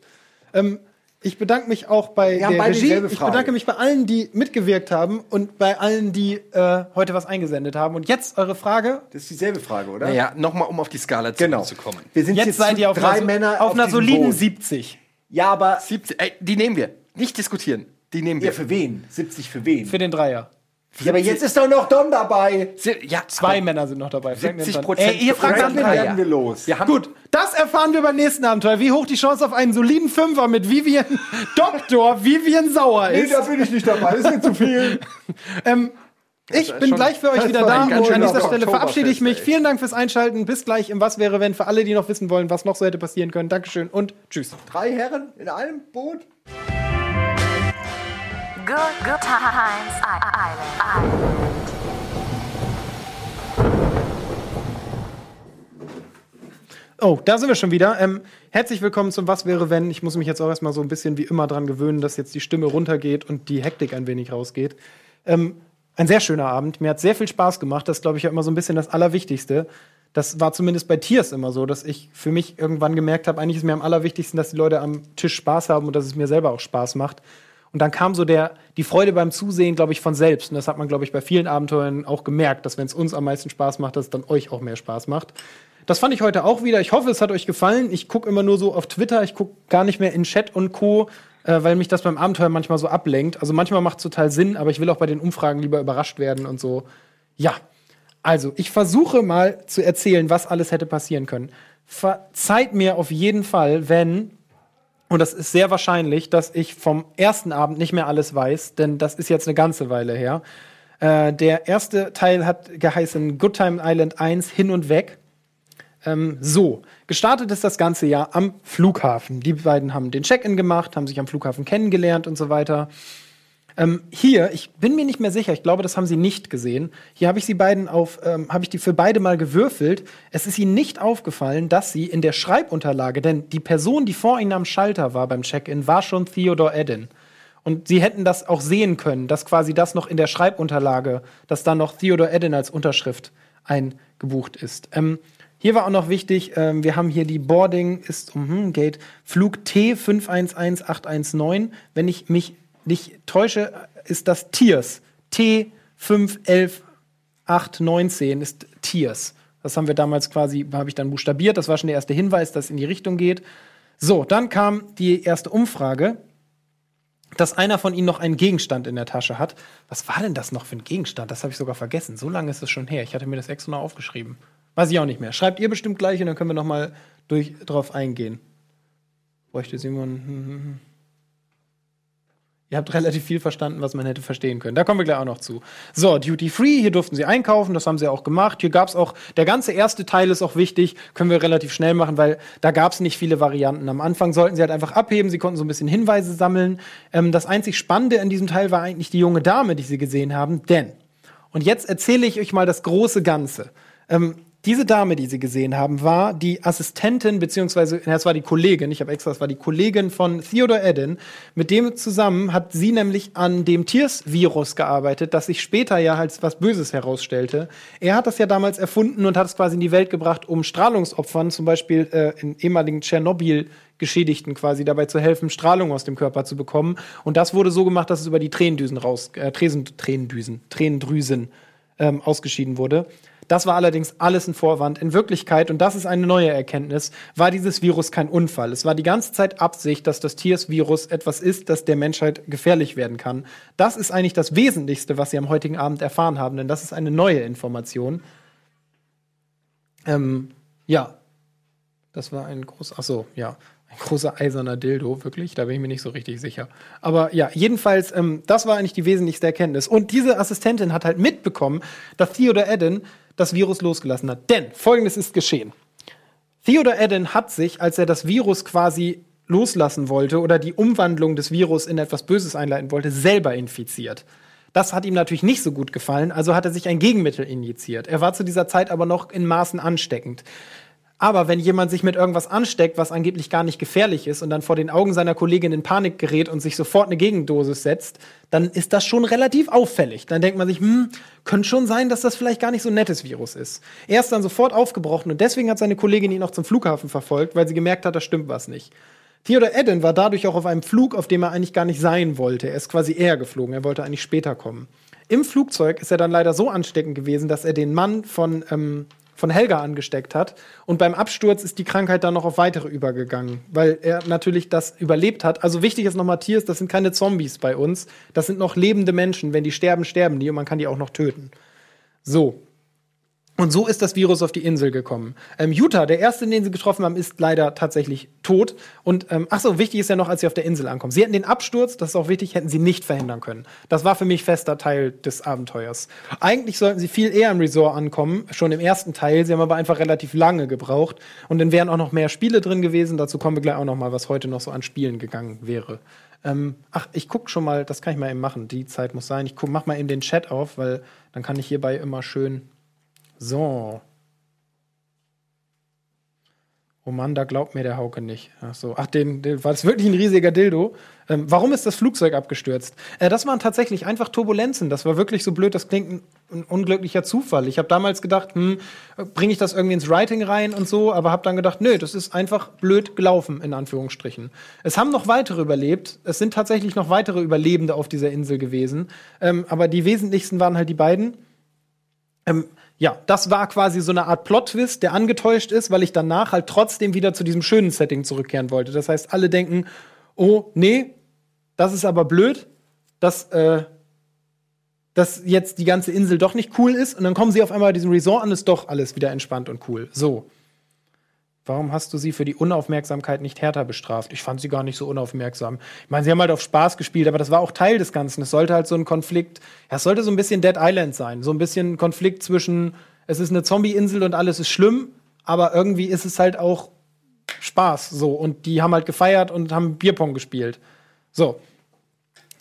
Ähm, ich bedanke mich auch bei haben der Regie. Ich bedanke mich bei allen, die mitgewirkt haben und bei allen, die äh, heute was eingesendet haben. Und jetzt eure Frage. Das ist dieselbe Frage, oder? Naja, nochmal, um auf die Skala Genau. zurückzukommen. Wir sind Jetzt, seid ihr auf drei einer, Männer auf einer diesem soliden Boot. 70. Ja, aber 70, ey, die nehmen wir. Nicht diskutieren. Die nehmen ja, wir. für wen? 70 für wen? Für den Dreier. Ja, aber jetzt ist doch noch Don dabei. Ja, Zwei Männer sind noch dabei. Frank nimmt 70 dann- Prozent. Ey, ihr fragt dann werden wir los. Wir haben Gut, das erfahren wir beim nächsten Abenteuer. Wie hoch die Chance auf einen soliden Fünfer mit Vivian Doktor Vivian Sauer Nee, ist. da bin ich nicht dabei. Das ist mir zu viel. Ich bin schon- gleich für euch wieder da. an dieser Stelle verabschiede ich mich. Ey. Vielen Dank fürs Einschalten. Bis gleich im Was wäre, wenn für alle, die noch wissen wollen, was noch so hätte passieren können. Dankeschön und tschüss. Drei Herren in einem Boot? Good, good times island. Oh, da sind wir schon wieder. Ähm, herzlich willkommen zum Was wäre, wenn. Ich muss mich jetzt auch erstmal so ein bisschen wie immer dran gewöhnen, dass jetzt die Stimme runtergeht und die Hektik ein wenig rausgeht. Ähm, ein sehr schöner Abend. Mir hat sehr viel Spaß gemacht. Das, glaube ich, ja immer so ein bisschen das Allerwichtigste. Das war zumindest bei Tiers immer so, dass ich für mich irgendwann gemerkt habe, eigentlich ist mir am allerwichtigsten, dass die Leute am Tisch Spaß haben und dass es mir selber auch Spaß macht. Und dann kam so der, die Freude beim Zusehen, glaube ich, von selbst. Und das hat man, glaube ich, bei vielen Abenteuern auch gemerkt, dass wenn es uns am meisten Spaß macht, dass es dann euch auch mehr Spaß macht. Das fand ich heute auch wieder. Ich hoffe, es hat euch gefallen. Ich gucke immer nur so auf Twitter, ich gucke gar nicht mehr in Chat und Co., äh, weil mich das beim Abenteuer manchmal so ablenkt. Also manchmal macht es total Sinn, aber ich will auch bei den Umfragen lieber überrascht werden und so. Ja, also ich versuche mal zu erzählen, was alles hätte passieren können. Verzeiht mir auf jeden Fall, wenn und das ist sehr wahrscheinlich, dass ich vom ersten Abend nicht mehr alles weiß, denn das ist jetzt eine ganze Weile her. Äh, der erste Teil hat geheißen Good Time Island 1 hin und weg. Ähm, so, gestartet ist das ganze Jahr am Flughafen. Die beiden haben den Check-in gemacht, haben sich am Flughafen kennengelernt und so weiter. Ähm, hier, ich bin mir nicht mehr sicher, ich glaube, das haben sie nicht gesehen. Hier habe ich sie beiden auf, ähm, habe ich die für beide mal gewürfelt. Es ist ihnen nicht aufgefallen, dass sie in der Schreibunterlage, denn die Person, die vor ihnen am Schalter war beim Check-in, war schon Theodore Eden. Und sie hätten das auch sehen können, dass quasi das noch in der Schreibunterlage, dass da noch Theodore Eden als Unterschrift eingebucht ist. Ähm, hier war auch noch wichtig, ähm, wir haben hier die Boarding ist um hm, Gate Flug T511819. Wenn ich mich nicht täusche, ist das Tiers. T511819 ist Tiers. Das haben wir damals quasi, habe ich dann buchstabiert. Das war schon der erste Hinweis, dass es in die Richtung geht. So, dann kam die erste Umfrage, dass einer von ihnen noch einen Gegenstand in der Tasche hat. Was war denn das noch für ein Gegenstand? Das habe ich sogar vergessen. So lange ist es schon her. Ich hatte mir das extra noch aufgeschrieben. Weiß ich auch nicht mehr. Schreibt ihr bestimmt gleich und dann können wir noch mal durch, drauf eingehen. Bräuchte Simon. hm, hm, hm. Ihr habt relativ viel verstanden, was man hätte verstehen können. Da kommen wir gleich auch noch zu. So, Duty Free, hier durften sie einkaufen, das haben sie auch gemacht. Hier gab es auch, der ganze erste Teil ist auch wichtig, können wir relativ schnell machen, weil da gab es nicht viele Varianten. Am Anfang sollten sie halt einfach abheben, sie konnten so ein bisschen Hinweise sammeln. Ähm, das einzig Spannende in diesem Teil war eigentlich die junge Dame, die sie gesehen haben, denn, und jetzt erzähle ich euch mal das große Ganze. Ähm, Diese Dame, die Sie gesehen haben, war die Assistentin, beziehungsweise, ja, es war die Kollegin, ich habe extra, es war die Kollegin von Theodore Eden. Mit dem zusammen hat sie nämlich an dem Tiers-Virus gearbeitet, das sich später ja als was Böses herausstellte. Er hat das ja damals erfunden und hat es quasi in die Welt gebracht, um Strahlungsopfern, zum Beispiel äh, in ehemaligen Tschernobyl, Geschädigten quasi dabei zu helfen, Strahlung aus dem Körper zu bekommen. Und das wurde so gemacht, dass es über die Tränendüsen raus, äh, Tresen, Tränendüsen, Tränendrüsen ähm, ausgeschieden wurde. Das war allerdings alles ein Vorwand. In Wirklichkeit, und das ist eine neue Erkenntnis, war dieses Virus kein Unfall. Es war die ganze Zeit Absicht, dass das Tiers-Virus etwas ist, das der Menschheit gefährlich werden kann. Das ist eigentlich das Wesentlichste, was Sie am heutigen Abend erfahren haben, denn das ist eine neue Information. Ähm, ja, das war ein großer, ach so, ja, ein großer eiserner Dildo, wirklich, da bin ich mir nicht so richtig sicher. Aber ja, jedenfalls, ähm, das war eigentlich die wesentlichste Erkenntnis. Und diese Assistentin hat halt mitbekommen, dass Theodore Eden das Virus losgelassen hat. Denn folgendes ist geschehen. Theodore Eden hat sich, als er das Virus quasi loslassen wollte oder die Umwandlung des Virus in etwas Böses einleiten wollte, selber infiziert. Das hat ihm natürlich nicht so gut gefallen, also hat er sich ein Gegenmittel injiziert. Er war zu dieser Zeit aber noch in Maßen ansteckend. Aber wenn jemand sich mit irgendwas ansteckt, was angeblich gar nicht gefährlich ist und dann vor den Augen seiner Kollegin in Panik gerät und sich sofort eine Gegendosis setzt, dann ist das schon relativ auffällig. Dann denkt man sich, hm, könnte schon sein, dass das vielleicht gar nicht so ein nettes Virus ist. Er ist dann sofort aufgebrochen und deswegen hat seine Kollegin ihn auch zum Flughafen verfolgt, weil sie gemerkt hat, da stimmt was nicht. Theodore Eden war dadurch auch auf einem Flug, auf dem er eigentlich gar nicht sein wollte. Er ist quasi eher geflogen, er wollte eigentlich später kommen. Im Flugzeug ist er dann leider so ansteckend gewesen, dass er den Mann von ähm, von Helga angesteckt hat. Und beim Absturz ist die Krankheit dann noch auf weitere übergegangen, weil er natürlich das überlebt hat. Also wichtig ist noch, Matthias, das sind keine Zombies bei uns. Das sind noch lebende Menschen. Wenn die sterben, sterben die und man kann die auch noch töten. So. Und so ist das Virus auf die Insel gekommen. Ähm, Utah, der erste, den sie getroffen haben, ist leider tatsächlich tot. Und ähm, ach so, wichtig ist ja noch, als sie auf der Insel ankommen. Sie hätten den Absturz, das ist auch wichtig, hätten sie nicht verhindern können. Das war für mich fester Teil des Abenteuers. Eigentlich sollten sie viel eher im Resort ankommen, schon im ersten Teil. Sie haben aber einfach relativ lange gebraucht. Und dann wären auch noch mehr Spiele drin gewesen. Dazu kommen wir gleich auch noch mal, was heute noch so an Spielen gegangen wäre. Ähm, ach, ich guck schon mal, das kann ich mal eben machen. Die Zeit muss sein. Ich guck, mach mal eben den Chat auf, weil dann kann ich hierbei immer schön so. Oh Mann, da glaubt mir der Hauke nicht. Ach so. Ach, den, den war das wirklich ein riesiger Dildo. Ähm, warum ist das Flugzeug abgestürzt? Äh, das waren tatsächlich einfach Turbulenzen. Das war wirklich so blöd, das klingt ein, ein unglücklicher Zufall. Ich habe damals gedacht, hm, bringe ich das irgendwie ins Writing rein und so, aber habe dann gedacht, nö, das ist einfach blöd gelaufen, in Anführungsstrichen. Es haben noch weitere überlebt. Es sind tatsächlich noch weitere Überlebende auf dieser Insel gewesen. Ähm, aber die wesentlichsten waren halt die beiden. Ähm, ja, das war quasi so eine Art Plot-Twist, der angetäuscht ist, weil ich danach halt trotzdem wieder zu diesem schönen Setting zurückkehren wollte. Das heißt, alle denken, oh, nee, das ist aber blöd, dass, äh, dass jetzt die ganze Insel doch nicht cool ist. Und dann kommen sie auf einmal bei diesem Resort an, ist doch alles wieder entspannt und cool. So. Warum hast du sie für die Unaufmerksamkeit nicht härter bestraft? Ich fand sie gar nicht so unaufmerksam. Ich meine, sie haben halt auf Spaß gespielt, aber das war auch Teil des Ganzen. Es sollte halt so ein Konflikt, ja, es sollte so ein bisschen Dead Island sein. So ein bisschen Konflikt zwischen, es ist eine Zombie-Insel und alles ist schlimm, aber irgendwie ist es halt auch Spaß. So. Und die haben halt gefeiert und haben Bierpong gespielt. So.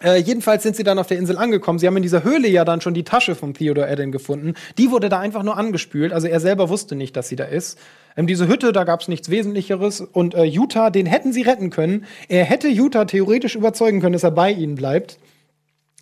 Äh, jedenfalls sind sie dann auf der Insel angekommen. Sie haben in dieser Höhle ja dann schon die Tasche von Theodore Eden gefunden. Die wurde da einfach nur angespült. Also er selber wusste nicht, dass sie da ist. Ähm, diese Hütte, da gab es nichts Wesentlicheres. Und äh, Utah, den hätten sie retten können. Er hätte Utah theoretisch überzeugen können, dass er bei ihnen bleibt.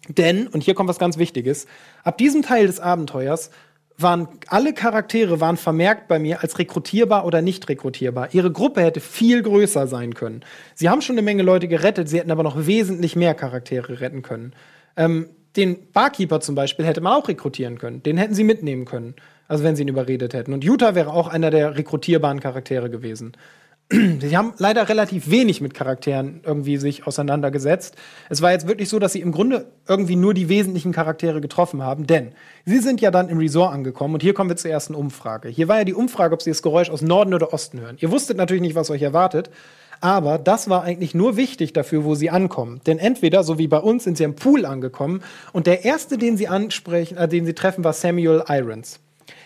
Denn, und hier kommt was ganz Wichtiges, ab diesem Teil des Abenteuers waren alle Charaktere waren vermerkt bei mir als rekrutierbar oder nicht rekrutierbar. Ihre Gruppe hätte viel größer sein können. Sie haben schon eine Menge Leute gerettet, sie hätten aber noch wesentlich mehr Charaktere retten können. Ähm, den Barkeeper zum Beispiel hätte man auch rekrutieren können. Den hätten sie mitnehmen können. Also wenn sie ihn überredet hätten. Und Utah wäre auch einer der rekrutierbaren Charaktere gewesen. Sie haben leider relativ wenig mit Charakteren irgendwie sich auseinandergesetzt. Es war jetzt wirklich so, dass sie im Grunde irgendwie nur die wesentlichen Charaktere getroffen haben, denn sie sind ja dann im Resort angekommen und hier kommen wir zur ersten Umfrage. Hier war ja die Umfrage, ob sie das Geräusch aus Norden oder Osten hören. Ihr wusstet natürlich nicht, was euch erwartet, aber das war eigentlich nur wichtig dafür, wo sie ankommen. Denn entweder, so wie bei uns, sind sie am Pool angekommen und der erste, den sie ansprechen, äh, den sie treffen, war Samuel Irons.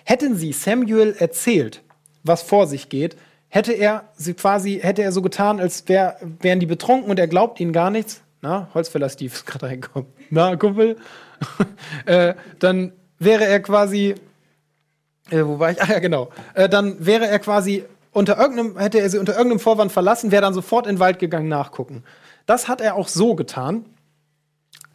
Hätten sie Samuel erzählt, was vor sich geht, hätte er sie quasi, hätte er so getan, als wär, wären die betrunken und er glaubt ihnen gar nichts. Na, Holzfäller Steve ist gerade reingekommen. Na, Kumpel. äh, dann wäre er quasi Äh, wo war ich? Ach ja, genau. Äh, dann wäre er quasi unter irgendeinem, hätte er sie unter irgendeinem Vorwand verlassen, wäre dann sofort in den Wald gegangen nachgucken. Das hat er auch so getan,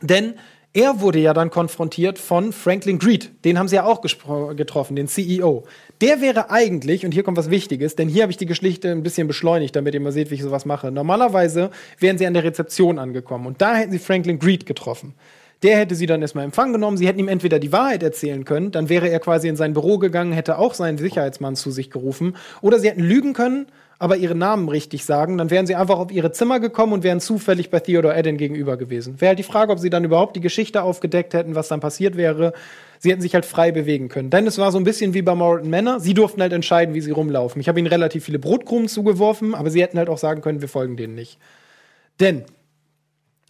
denn er wurde ja dann konfrontiert von Franklin Greed. Den haben sie ja auch getroffen, den CEO. Der wäre eigentlich, und hier kommt was Wichtiges, denn hier habe ich die Geschichte ein bisschen beschleunigt, damit ihr mal seht, wie ich sowas mache. Normalerweise wären sie an der Rezeption angekommen und da hätten sie Franklin Greed getroffen. Der hätte sie dann erstmal in Empfang genommen. Sie hätten ihm entweder die Wahrheit erzählen können, dann wäre er quasi in sein Büro gegangen, hätte auch seinen Sicherheitsmann zu sich gerufen. Oder sie hätten lügen können, aber ihre Namen richtig sagen. Dann wären sie einfach auf ihre Zimmer gekommen und wären zufällig bei Theodore Eden gegenüber gewesen. Wäre halt die Frage, ob sie dann überhaupt die Geschichte aufgedeckt hätten, was dann passiert wäre. Sie hätten sich halt frei bewegen können. Denn es war so ein bisschen wie bei Morton Manor. Sie durften halt entscheiden, wie sie rumlaufen. Ich habe ihnen relativ viele Brotkrumen zugeworfen, aber sie hätten halt auch sagen können, wir folgen denen nicht. Denn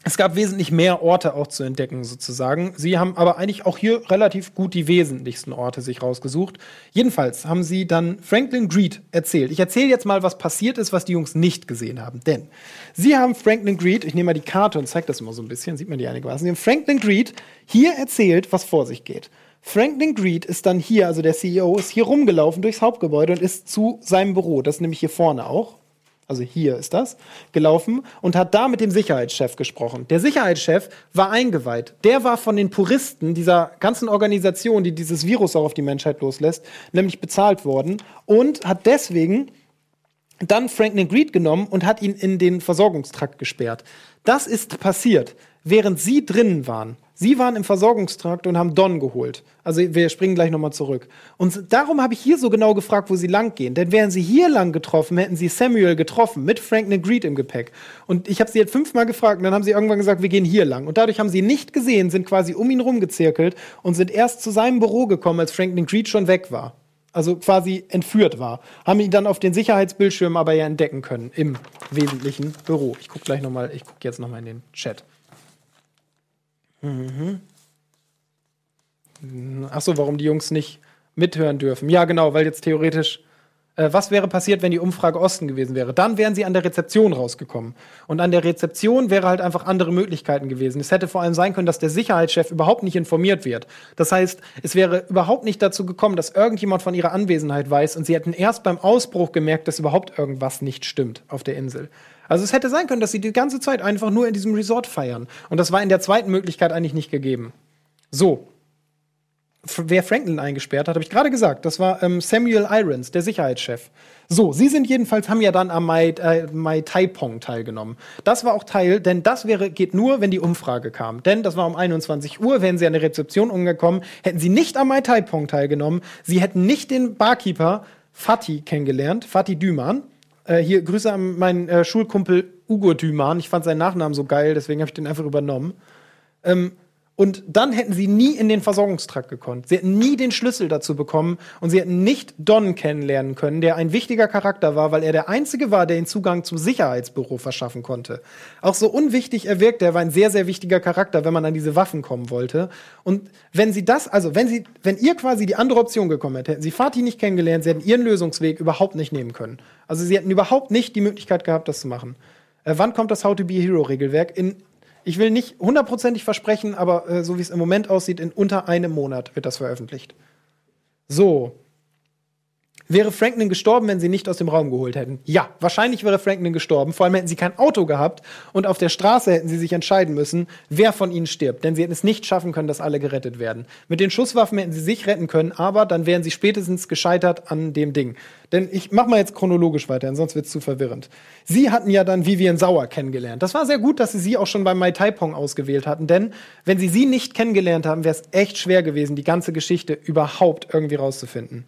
es gab wesentlich mehr Orte auch zu entdecken, sozusagen. Sie haben aber eigentlich auch hier relativ gut die wesentlichsten Orte sich rausgesucht. Jedenfalls haben sie dann Franklin Greed erzählt. Ich erzähle jetzt mal, was passiert ist, was die Jungs nicht gesehen haben. Denn sie haben Franklin Greed, ich nehme mal die Karte und zeige das mal so ein bisschen, sieht man die einigermaßen. Sie haben Franklin Greed hier erzählt, was vor sich geht. Franklin Greed ist dann hier, also der CEO, ist hier rumgelaufen durchs Hauptgebäude und ist zu seinem Büro. Das ist nämlich hier vorne auch also hier ist das, gelaufen und hat da mit dem Sicherheitschef gesprochen. Der Sicherheitschef war eingeweiht. Der war von den Puristen dieser ganzen Organisation, die dieses Virus auch auf die Menschheit loslässt, nämlich bezahlt worden und hat deswegen dann Franklin Greed genommen und hat ihn in den Versorgungstrakt gesperrt. Das ist passiert, während sie drinnen waren. Sie waren im Versorgungstrakt und haben Don geholt. Also wir springen gleich nochmal zurück. Und darum habe ich hier so genau gefragt, wo sie lang gehen. Denn wären sie hier lang getroffen, hätten sie Samuel getroffen mit Franklin Greed im Gepäck. Und ich habe sie jetzt fünfmal gefragt und dann haben sie irgendwann gesagt, wir gehen hier lang. Und dadurch haben sie ihn nicht gesehen, sind quasi um ihn rumgezirkelt und sind erst zu seinem Büro gekommen, als Franklin Greed schon weg war. Also quasi entführt war. Haben ihn dann auf den Sicherheitsbildschirm aber ja entdecken können im wesentlichen Büro. Ich gucke gleich nochmal, ich gucke jetzt nochmal in den Chat. Mhm. Ach so, warum die Jungs nicht mithören dürfen. Ja, genau, weil jetzt theoretisch, äh, was wäre passiert, wenn die Umfrage Osten gewesen wäre? Dann wären sie an der Rezeption rausgekommen. Und an der Rezeption wäre halt einfach andere Möglichkeiten gewesen. Es hätte vor allem sein können, dass der Sicherheitschef überhaupt nicht informiert wird. Das heißt, es wäre überhaupt nicht dazu gekommen, dass irgendjemand von ihrer Anwesenheit weiß und sie hätten erst beim Ausbruch gemerkt, dass überhaupt irgendwas nicht stimmt auf der Insel. Also es hätte sein können, dass sie die ganze Zeit einfach nur in diesem Resort feiern. Und das war in der zweiten Möglichkeit eigentlich nicht gegeben. So. Wer Franklin eingesperrt hat, habe ich gerade gesagt. Das war ähm, Samuel Irons, der Sicherheitschef. So, sie sind jedenfalls, haben ja dann am Mai, äh, Mai Taipong teilgenommen. Das war auch Teil, denn das wäre, geht nur, wenn die Umfrage kam. Denn das war um 21 Uhr, wären sie an der Rezeption umgekommen, hätten sie nicht am Mai Taipong teilgenommen, sie hätten nicht den Barkeeper Fatih kennengelernt, Fatih Düman, äh, hier Grüße an meinen äh, Schulkumpel Ugo Düman. Ich fand seinen Nachnamen so geil, deswegen habe ich den einfach übernommen. Ähm, und dann hätten sie nie in den Versorgungstrakt gekonnt. Sie hätten nie den Schlüssel dazu bekommen und sie hätten nicht Don kennenlernen können, der ein wichtiger Charakter war, weil er der Einzige war, der den Zugang zum Sicherheitsbüro verschaffen konnte. Auch so unwichtig er wirkt, er war ein sehr, sehr wichtiger Charakter, wenn man an diese Waffen kommen wollte. Und wenn sie das, also wenn sie, wenn ihr quasi die andere Option gekommen hättet, hätten sie Fatih nicht kennengelernt, sie hätten ihren Lösungsweg überhaupt nicht nehmen können. Also sie hätten überhaupt nicht die Möglichkeit gehabt, das zu machen. Äh, wann kommt das How to Be a Hero Regelwerk? In ich will nicht hundertprozentig versprechen, aber äh, so wie es im Moment aussieht, in unter einem Monat wird das veröffentlicht. So. Wäre Franklin gestorben, wenn sie nicht aus dem Raum geholt hätten? Ja, wahrscheinlich wäre Franklin gestorben. Vor allem hätten sie kein Auto gehabt und auf der Straße hätten sie sich entscheiden müssen, wer von ihnen stirbt. Denn sie hätten es nicht schaffen können, dass alle gerettet werden. Mit den Schusswaffen hätten sie sich retten können, aber dann wären sie spätestens gescheitert an dem Ding. Denn ich mach mal jetzt chronologisch weiter, sonst wird es zu verwirrend. Sie hatten ja dann Vivian Sauer kennengelernt. Das war sehr gut, dass sie sie auch schon beim Mai Taipong ausgewählt hatten, denn wenn sie sie nicht kennengelernt haben, wäre es echt schwer gewesen, die ganze Geschichte überhaupt irgendwie rauszufinden.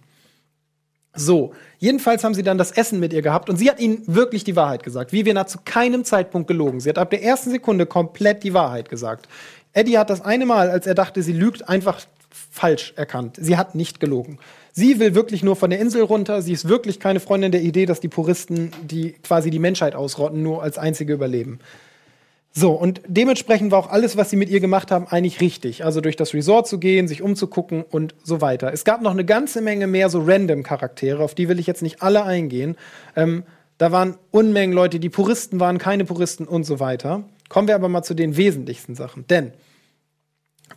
So, jedenfalls haben sie dann das Essen mit ihr gehabt und sie hat ihnen wirklich die Wahrheit gesagt. Vivian hat zu keinem Zeitpunkt gelogen. Sie hat ab der ersten Sekunde komplett die Wahrheit gesagt. Eddie hat das eine Mal, als er dachte, sie lügt, einfach falsch erkannt. Sie hat nicht gelogen. Sie will wirklich nur von der Insel runter. Sie ist wirklich keine Freundin der Idee, dass die Puristen, die quasi die Menschheit ausrotten, nur als einzige überleben. So, und dementsprechend war auch alles, was sie mit ihr gemacht haben, eigentlich richtig. Also durch das Resort zu gehen, sich umzugucken und so weiter. Es gab noch eine ganze Menge mehr so random Charaktere, auf die will ich jetzt nicht alle eingehen. Ähm, da waren Unmengen Leute, die Puristen waren, keine Puristen und so weiter. Kommen wir aber mal zu den wesentlichsten Sachen. Denn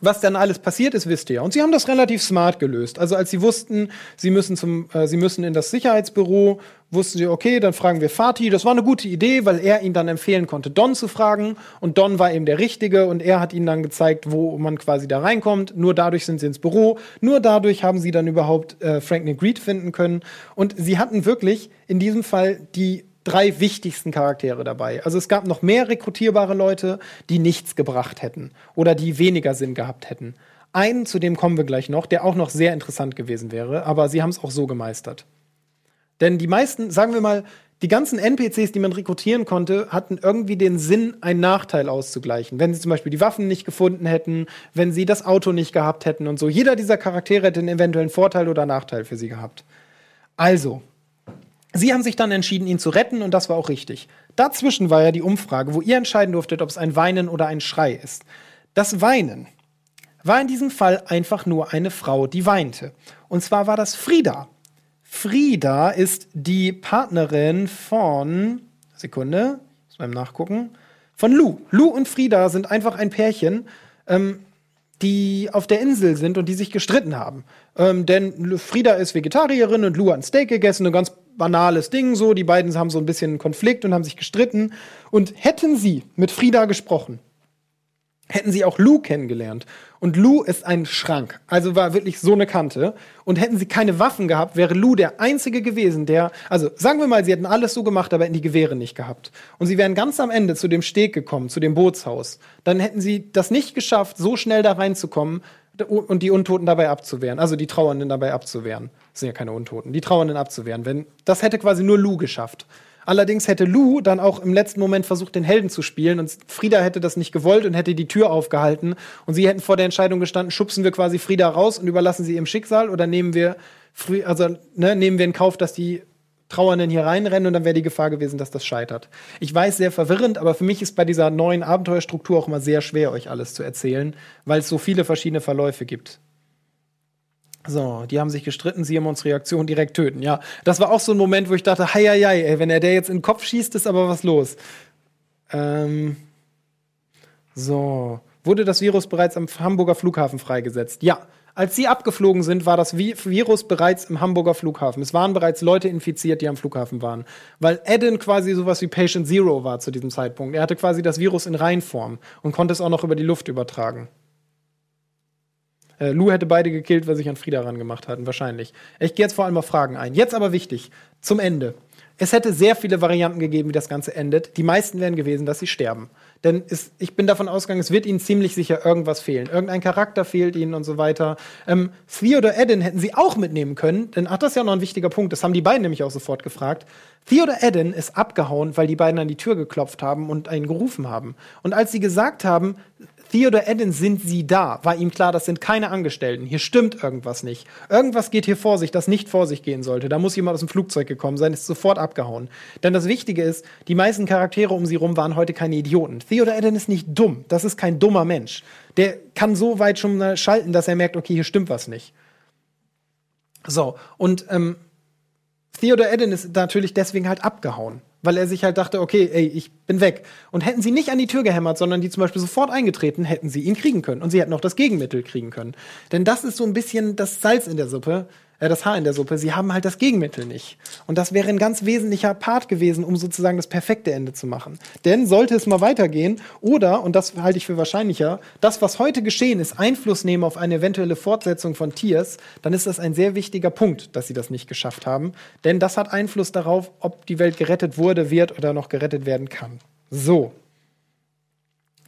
Was dann alles passiert ist, wisst ihr. Und sie haben das relativ smart gelöst. Also als sie wussten, sie müssen zum, äh, sie müssen in das Sicherheitsbüro, wussten sie, okay, dann fragen wir Fatih. Das war eine gute Idee, weil er ihnen dann empfehlen konnte, Don zu fragen. Und Don war eben der Richtige und er hat ihnen dann gezeigt, wo man quasi da reinkommt. Nur dadurch sind sie ins Büro. Nur dadurch haben sie dann überhaupt äh, Franklin Greed finden können. Und sie hatten wirklich in diesem Fall die drei wichtigsten Charaktere dabei. Also es gab noch mehr rekrutierbare Leute, die nichts gebracht hätten oder die weniger Sinn gehabt hätten. Einen, zu dem kommen wir gleich noch, der auch noch sehr interessant gewesen wäre, aber sie haben es auch so gemeistert. Denn die meisten, sagen wir mal, die ganzen NPCs, die man rekrutieren konnte, hatten irgendwie den Sinn, einen Nachteil auszugleichen. Wenn sie zum Beispiel die Waffen nicht gefunden hätten, wenn sie das Auto nicht gehabt hätten und so. Jeder dieser Charaktere hätte einen eventuellen Vorteil oder Nachteil für sie gehabt. Also, Sie haben sich dann entschieden, ihn zu retten und das war auch richtig. Dazwischen war ja die Umfrage, wo ihr entscheiden durftet, ob es ein Weinen oder ein Schrei ist. Das Weinen war in diesem Fall einfach nur eine Frau, die weinte. Und zwar war das Frieda. Frieda ist die Partnerin von Sekunde, muss beim Nachgucken, von Lou. Lou und Frieda sind einfach ein Pärchen, ähm, die auf der Insel sind und die sich gestritten haben. Ähm, denn Frieda ist Vegetarierin und Lou hat ein Steak gegessen, ein ganz banales Ding so. Die beiden haben so ein bisschen einen Konflikt und haben sich gestritten. Und hätten sie mit Frieda gesprochen, hätten sie auch Lou kennengelernt. Und Lou ist ein Schrank, also war wirklich so eine Kante. Und hätten sie keine Waffen gehabt, wäre Lou der Einzige gewesen, der, also sagen wir mal, sie hätten alles so gemacht, aber hätten die Gewehre nicht gehabt. Und sie wären ganz am Ende zu dem Steg gekommen, zu dem Bootshaus. Dann hätten sie das nicht geschafft, so schnell da reinzukommen und die Untoten dabei abzuwehren, also die Trauernden dabei abzuwehren. Das sind ja keine Untoten, die Trauernden abzuwehren. Wenn, das hätte quasi nur Lou geschafft. Allerdings hätte Lou dann auch im letzten Moment versucht, den Helden zu spielen und Frieda hätte das nicht gewollt und hätte die Tür aufgehalten und sie hätten vor der Entscheidung gestanden, schubsen wir quasi Frieda raus und überlassen sie ihrem Schicksal oder nehmen wir, also ne, nehmen wir in Kauf, dass die Trauernden hier reinrennen und dann wäre die Gefahr gewesen, dass das scheitert. Ich weiß, sehr verwirrend, aber für mich ist bei dieser neuen Abenteuerstruktur auch immer sehr schwer, euch alles zu erzählen, weil es so viele verschiedene Verläufe gibt. So, die haben sich gestritten, Simons Reaktion direkt töten. Ja, das war auch so ein Moment, wo ich dachte, hei, hei, hei ey, wenn er der jetzt in den Kopf schießt, ist aber was los. Ähm, so, wurde das Virus bereits am Hamburger Flughafen freigesetzt? Ja. Als sie abgeflogen sind, war das Virus bereits im Hamburger Flughafen. Es waren bereits Leute infiziert, die am Flughafen waren. Weil Eden quasi sowas wie Patient Zero war zu diesem Zeitpunkt. Er hatte quasi das Virus in Reinform und konnte es auch noch über die Luft übertragen. Äh, Lou hätte beide gekillt, weil sich an Frieda rangemacht hatten, wahrscheinlich. Ich gehe jetzt vor allem auf Fragen ein. Jetzt aber wichtig, zum Ende. Es hätte sehr viele Varianten gegeben, wie das Ganze endet. Die meisten wären gewesen, dass sie sterben. Denn es, ich bin davon ausgegangen, es wird ihnen ziemlich sicher irgendwas fehlen. Irgendein Charakter fehlt ihnen und so weiter. Ähm, Theo oder Eden hätten sie auch mitnehmen können, denn ach, das ist ja noch ein wichtiger Punkt. Das haben die beiden nämlich auch sofort gefragt. Theo oder Eden ist abgehauen, weil die beiden an die Tür geklopft haben und einen gerufen haben. Und als sie gesagt haben, Theodore Eden, sind Sie da? War ihm klar, das sind keine Angestellten. Hier stimmt irgendwas nicht. Irgendwas geht hier vor sich, das nicht vor sich gehen sollte. Da muss jemand aus dem Flugzeug gekommen sein, ist sofort abgehauen. Denn das Wichtige ist, die meisten Charaktere um sie rum waren heute keine Idioten. Theodore Eden ist nicht dumm. Das ist kein dummer Mensch. Der kann so weit schon schalten, dass er merkt, okay, hier stimmt was nicht. So, und ähm, Theodore Eden ist natürlich deswegen halt abgehauen weil er sich halt dachte, okay, ey, ich bin weg. Und hätten sie nicht an die Tür gehämmert, sondern die zum Beispiel sofort eingetreten, hätten sie ihn kriegen können. Und sie hätten auch das Gegenmittel kriegen können. Denn das ist so ein bisschen das Salz in der Suppe, äh, das Haar in der Suppe. Sie haben halt das Gegenmittel nicht. Und das wäre ein ganz wesentlicher Part gewesen, um sozusagen das perfekte Ende zu machen. Denn sollte es mal weitergehen oder, und das halte ich für wahrscheinlicher, das, was heute geschehen ist, Einfluss nehmen auf eine eventuelle Fortsetzung von Tiers, dann ist das ein sehr wichtiger Punkt, dass sie das nicht geschafft haben. Denn das hat Einfluss darauf, ob die Welt gerettet wurde, wird oder noch gerettet werden kann. So,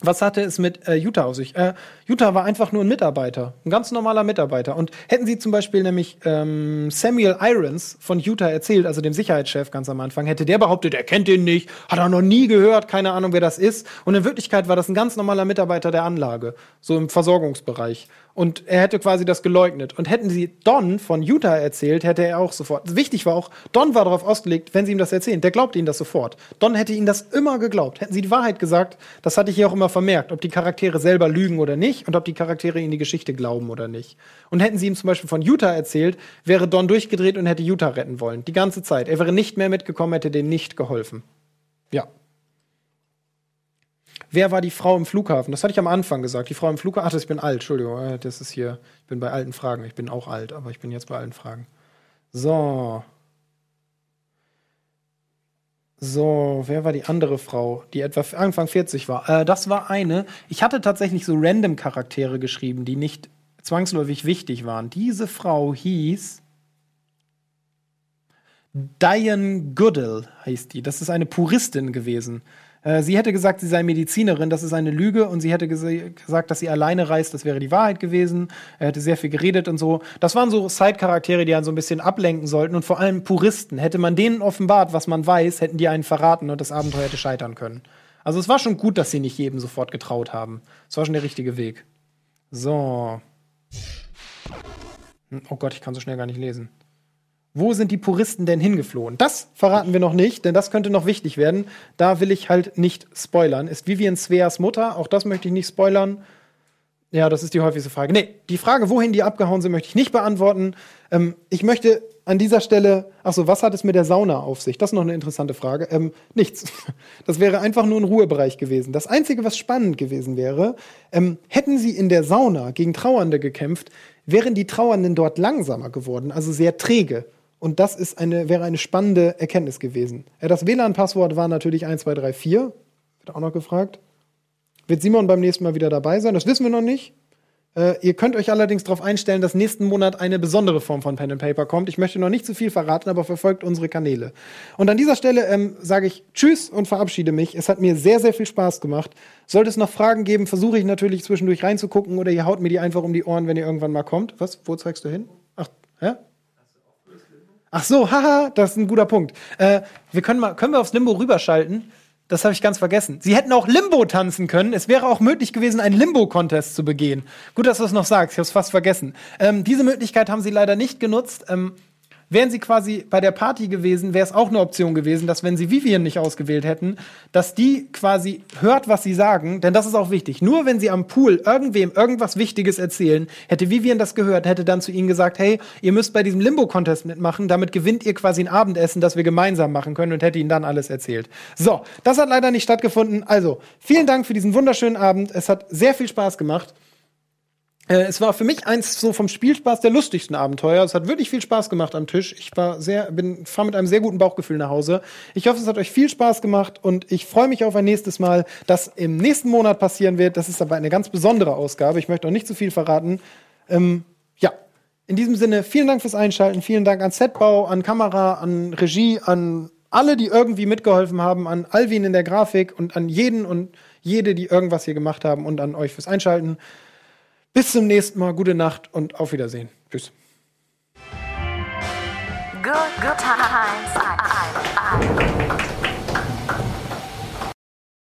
was hatte es mit äh, Utah aus sich? Äh, Utah war einfach nur ein Mitarbeiter, ein ganz normaler Mitarbeiter. Und hätten sie zum Beispiel nämlich ähm, Samuel Irons von Utah erzählt, also dem Sicherheitschef ganz am Anfang, hätte der behauptet, er kennt den nicht, hat er noch nie gehört, keine Ahnung, wer das ist. Und in Wirklichkeit war das ein ganz normaler Mitarbeiter der Anlage, so im Versorgungsbereich. Und er hätte quasi das geleugnet. Und hätten sie Don von Utah erzählt, hätte er auch sofort. Wichtig war auch, Don war darauf ausgelegt, wenn sie ihm das erzählen, der glaubt ihnen das sofort. Don hätte ihnen das immer geglaubt. Hätten sie die Wahrheit gesagt, das hatte ich hier auch immer vermerkt, ob die Charaktere selber lügen oder nicht und ob die Charaktere ihnen die Geschichte glauben oder nicht. Und hätten sie ihm zum Beispiel von Utah erzählt, wäre Don durchgedreht und hätte Utah retten wollen. Die ganze Zeit. Er wäre nicht mehr mitgekommen, hätte denen nicht geholfen. Ja. Wer war die Frau im Flughafen? Das hatte ich am Anfang gesagt. Die Frau im Flughafen. Ach, das, ich bin alt, Entschuldigung. äh, Das ist hier. Ich bin bei alten Fragen. Ich bin auch alt, aber ich bin jetzt bei alten Fragen. So. So, wer war die andere Frau, die etwa Anfang 40 war? Äh, das war eine. Ich hatte tatsächlich so random Charaktere geschrieben, die nicht zwangsläufig wichtig waren. Diese Frau hieß Diane Goodall, heißt die. Das ist eine Puristin gewesen. Äh, sie hätte gesagt, sie sei Medizinerin, das ist eine Lüge, und sie hätte gesagt, dass sie alleine reist, das wäre die Wahrheit gewesen. Er hätte sehr viel geredet und so. Das waren so Side-Charaktere, die einen so ein bisschen ablenken sollten, und vor allem Puristen. Hätte man denen offenbart, was man weiß, hätten die einen verraten und das Abenteuer hätte scheitern können. Also es war schon gut, dass sie nicht jedem sofort getraut haben. Es war schon der richtige Weg. So. Hm, Oh Gott, ich kann so schnell gar nicht lesen. Wo sind die Puristen denn hingeflohen? Das verraten wir noch nicht, denn das könnte noch wichtig werden. Da will ich halt nicht spoilern. Ist Vivian Sveas Mutter? Auch das möchte ich nicht spoilern. Ja, das ist die häufigste Frage. Nee, die Frage, wohin die abgehauen sind, möchte ich nicht beantworten. Ähm, ich möchte an dieser Stelle, ach so, was hat es mit der Sauna auf sich? Das ist noch eine interessante Frage. Ähm, nichts. Das wäre einfach nur ein Ruhebereich gewesen. Das Einzige, was spannend gewesen wäre, ähm, hätten sie in der Sauna gegen Trauernde gekämpft, wären die Trauernden dort langsamer geworden, also sehr träge. Und das ist eine, wäre eine spannende Erkenntnis gewesen. Äh, das WLAN-Passwort war natürlich 1234. Wird auch noch gefragt. Wird Simon beim nächsten Mal wieder dabei sein? Das wissen wir noch nicht. Äh, ihr könnt euch allerdings darauf einstellen, dass nächsten Monat eine besondere Form von Pen and Paper kommt. Ich möchte noch nicht zu viel verraten, aber verfolgt unsere Kanäle. Und an dieser Stelle ähm, sage ich Tschüss und verabschiede mich. Es hat mir sehr, sehr viel Spaß gemacht. Sollte es noch Fragen geben, versuche ich natürlich zwischendurch reinzugucken oder ihr haut mir die einfach um die Ohren, wenn ihr irgendwann mal kommt. Was? Wo zeigst du hin? Ach, hä? Ach so, haha, das ist ein guter Punkt. Äh, wir können mal, können wir aufs Limbo rüberschalten? Das habe ich ganz vergessen. Sie hätten auch Limbo tanzen können. Es wäre auch möglich gewesen, einen Limbo-Contest zu begehen. Gut, dass du es noch sagst. Ich habe es fast vergessen. Ähm, diese Möglichkeit haben sie leider nicht genutzt. Ähm, wären sie quasi bei der Party gewesen, wäre es auch eine Option gewesen, dass wenn sie Vivian nicht ausgewählt hätten, dass die quasi hört, was sie sagen, denn das ist auch wichtig. Nur wenn sie am Pool irgendwem irgendwas Wichtiges erzählen, hätte Vivian das gehört, hätte dann zu ihnen gesagt, hey, ihr müsst bei diesem Limbo-Contest mitmachen, damit gewinnt ihr quasi ein Abendessen, das wir gemeinsam machen können und hätte ihnen dann alles erzählt. So, das hat leider nicht stattgefunden. Also, vielen Dank für diesen wunderschönen Abend. Es hat sehr viel Spaß gemacht. Äh, es war für mich eins so vom Spielspaß der lustigsten Abenteuer. Es hat wirklich viel Spaß gemacht am Tisch. Ich war sehr, bin, fahr mit einem sehr guten Bauchgefühl nach Hause. Ich hoffe, es hat euch viel Spaß gemacht und ich freue mich auf ein nächstes Mal, das im nächsten Monat passieren wird. Das ist aber eine ganz besondere Ausgabe. Ich möchte auch nicht zu viel verraten. Ähm, ja. In diesem Sinne, vielen Dank fürs Einschalten. Vielen Dank an Setbau, an Kamera, an Regie, an alle, die irgendwie mitgeholfen haben, an Alvin in der Grafik und an jeden und jede, die irgendwas hier gemacht haben und an euch fürs Einschalten. Bis zum nächsten Mal, gute Nacht und auf Wiedersehen. Tschüss. Good, good times.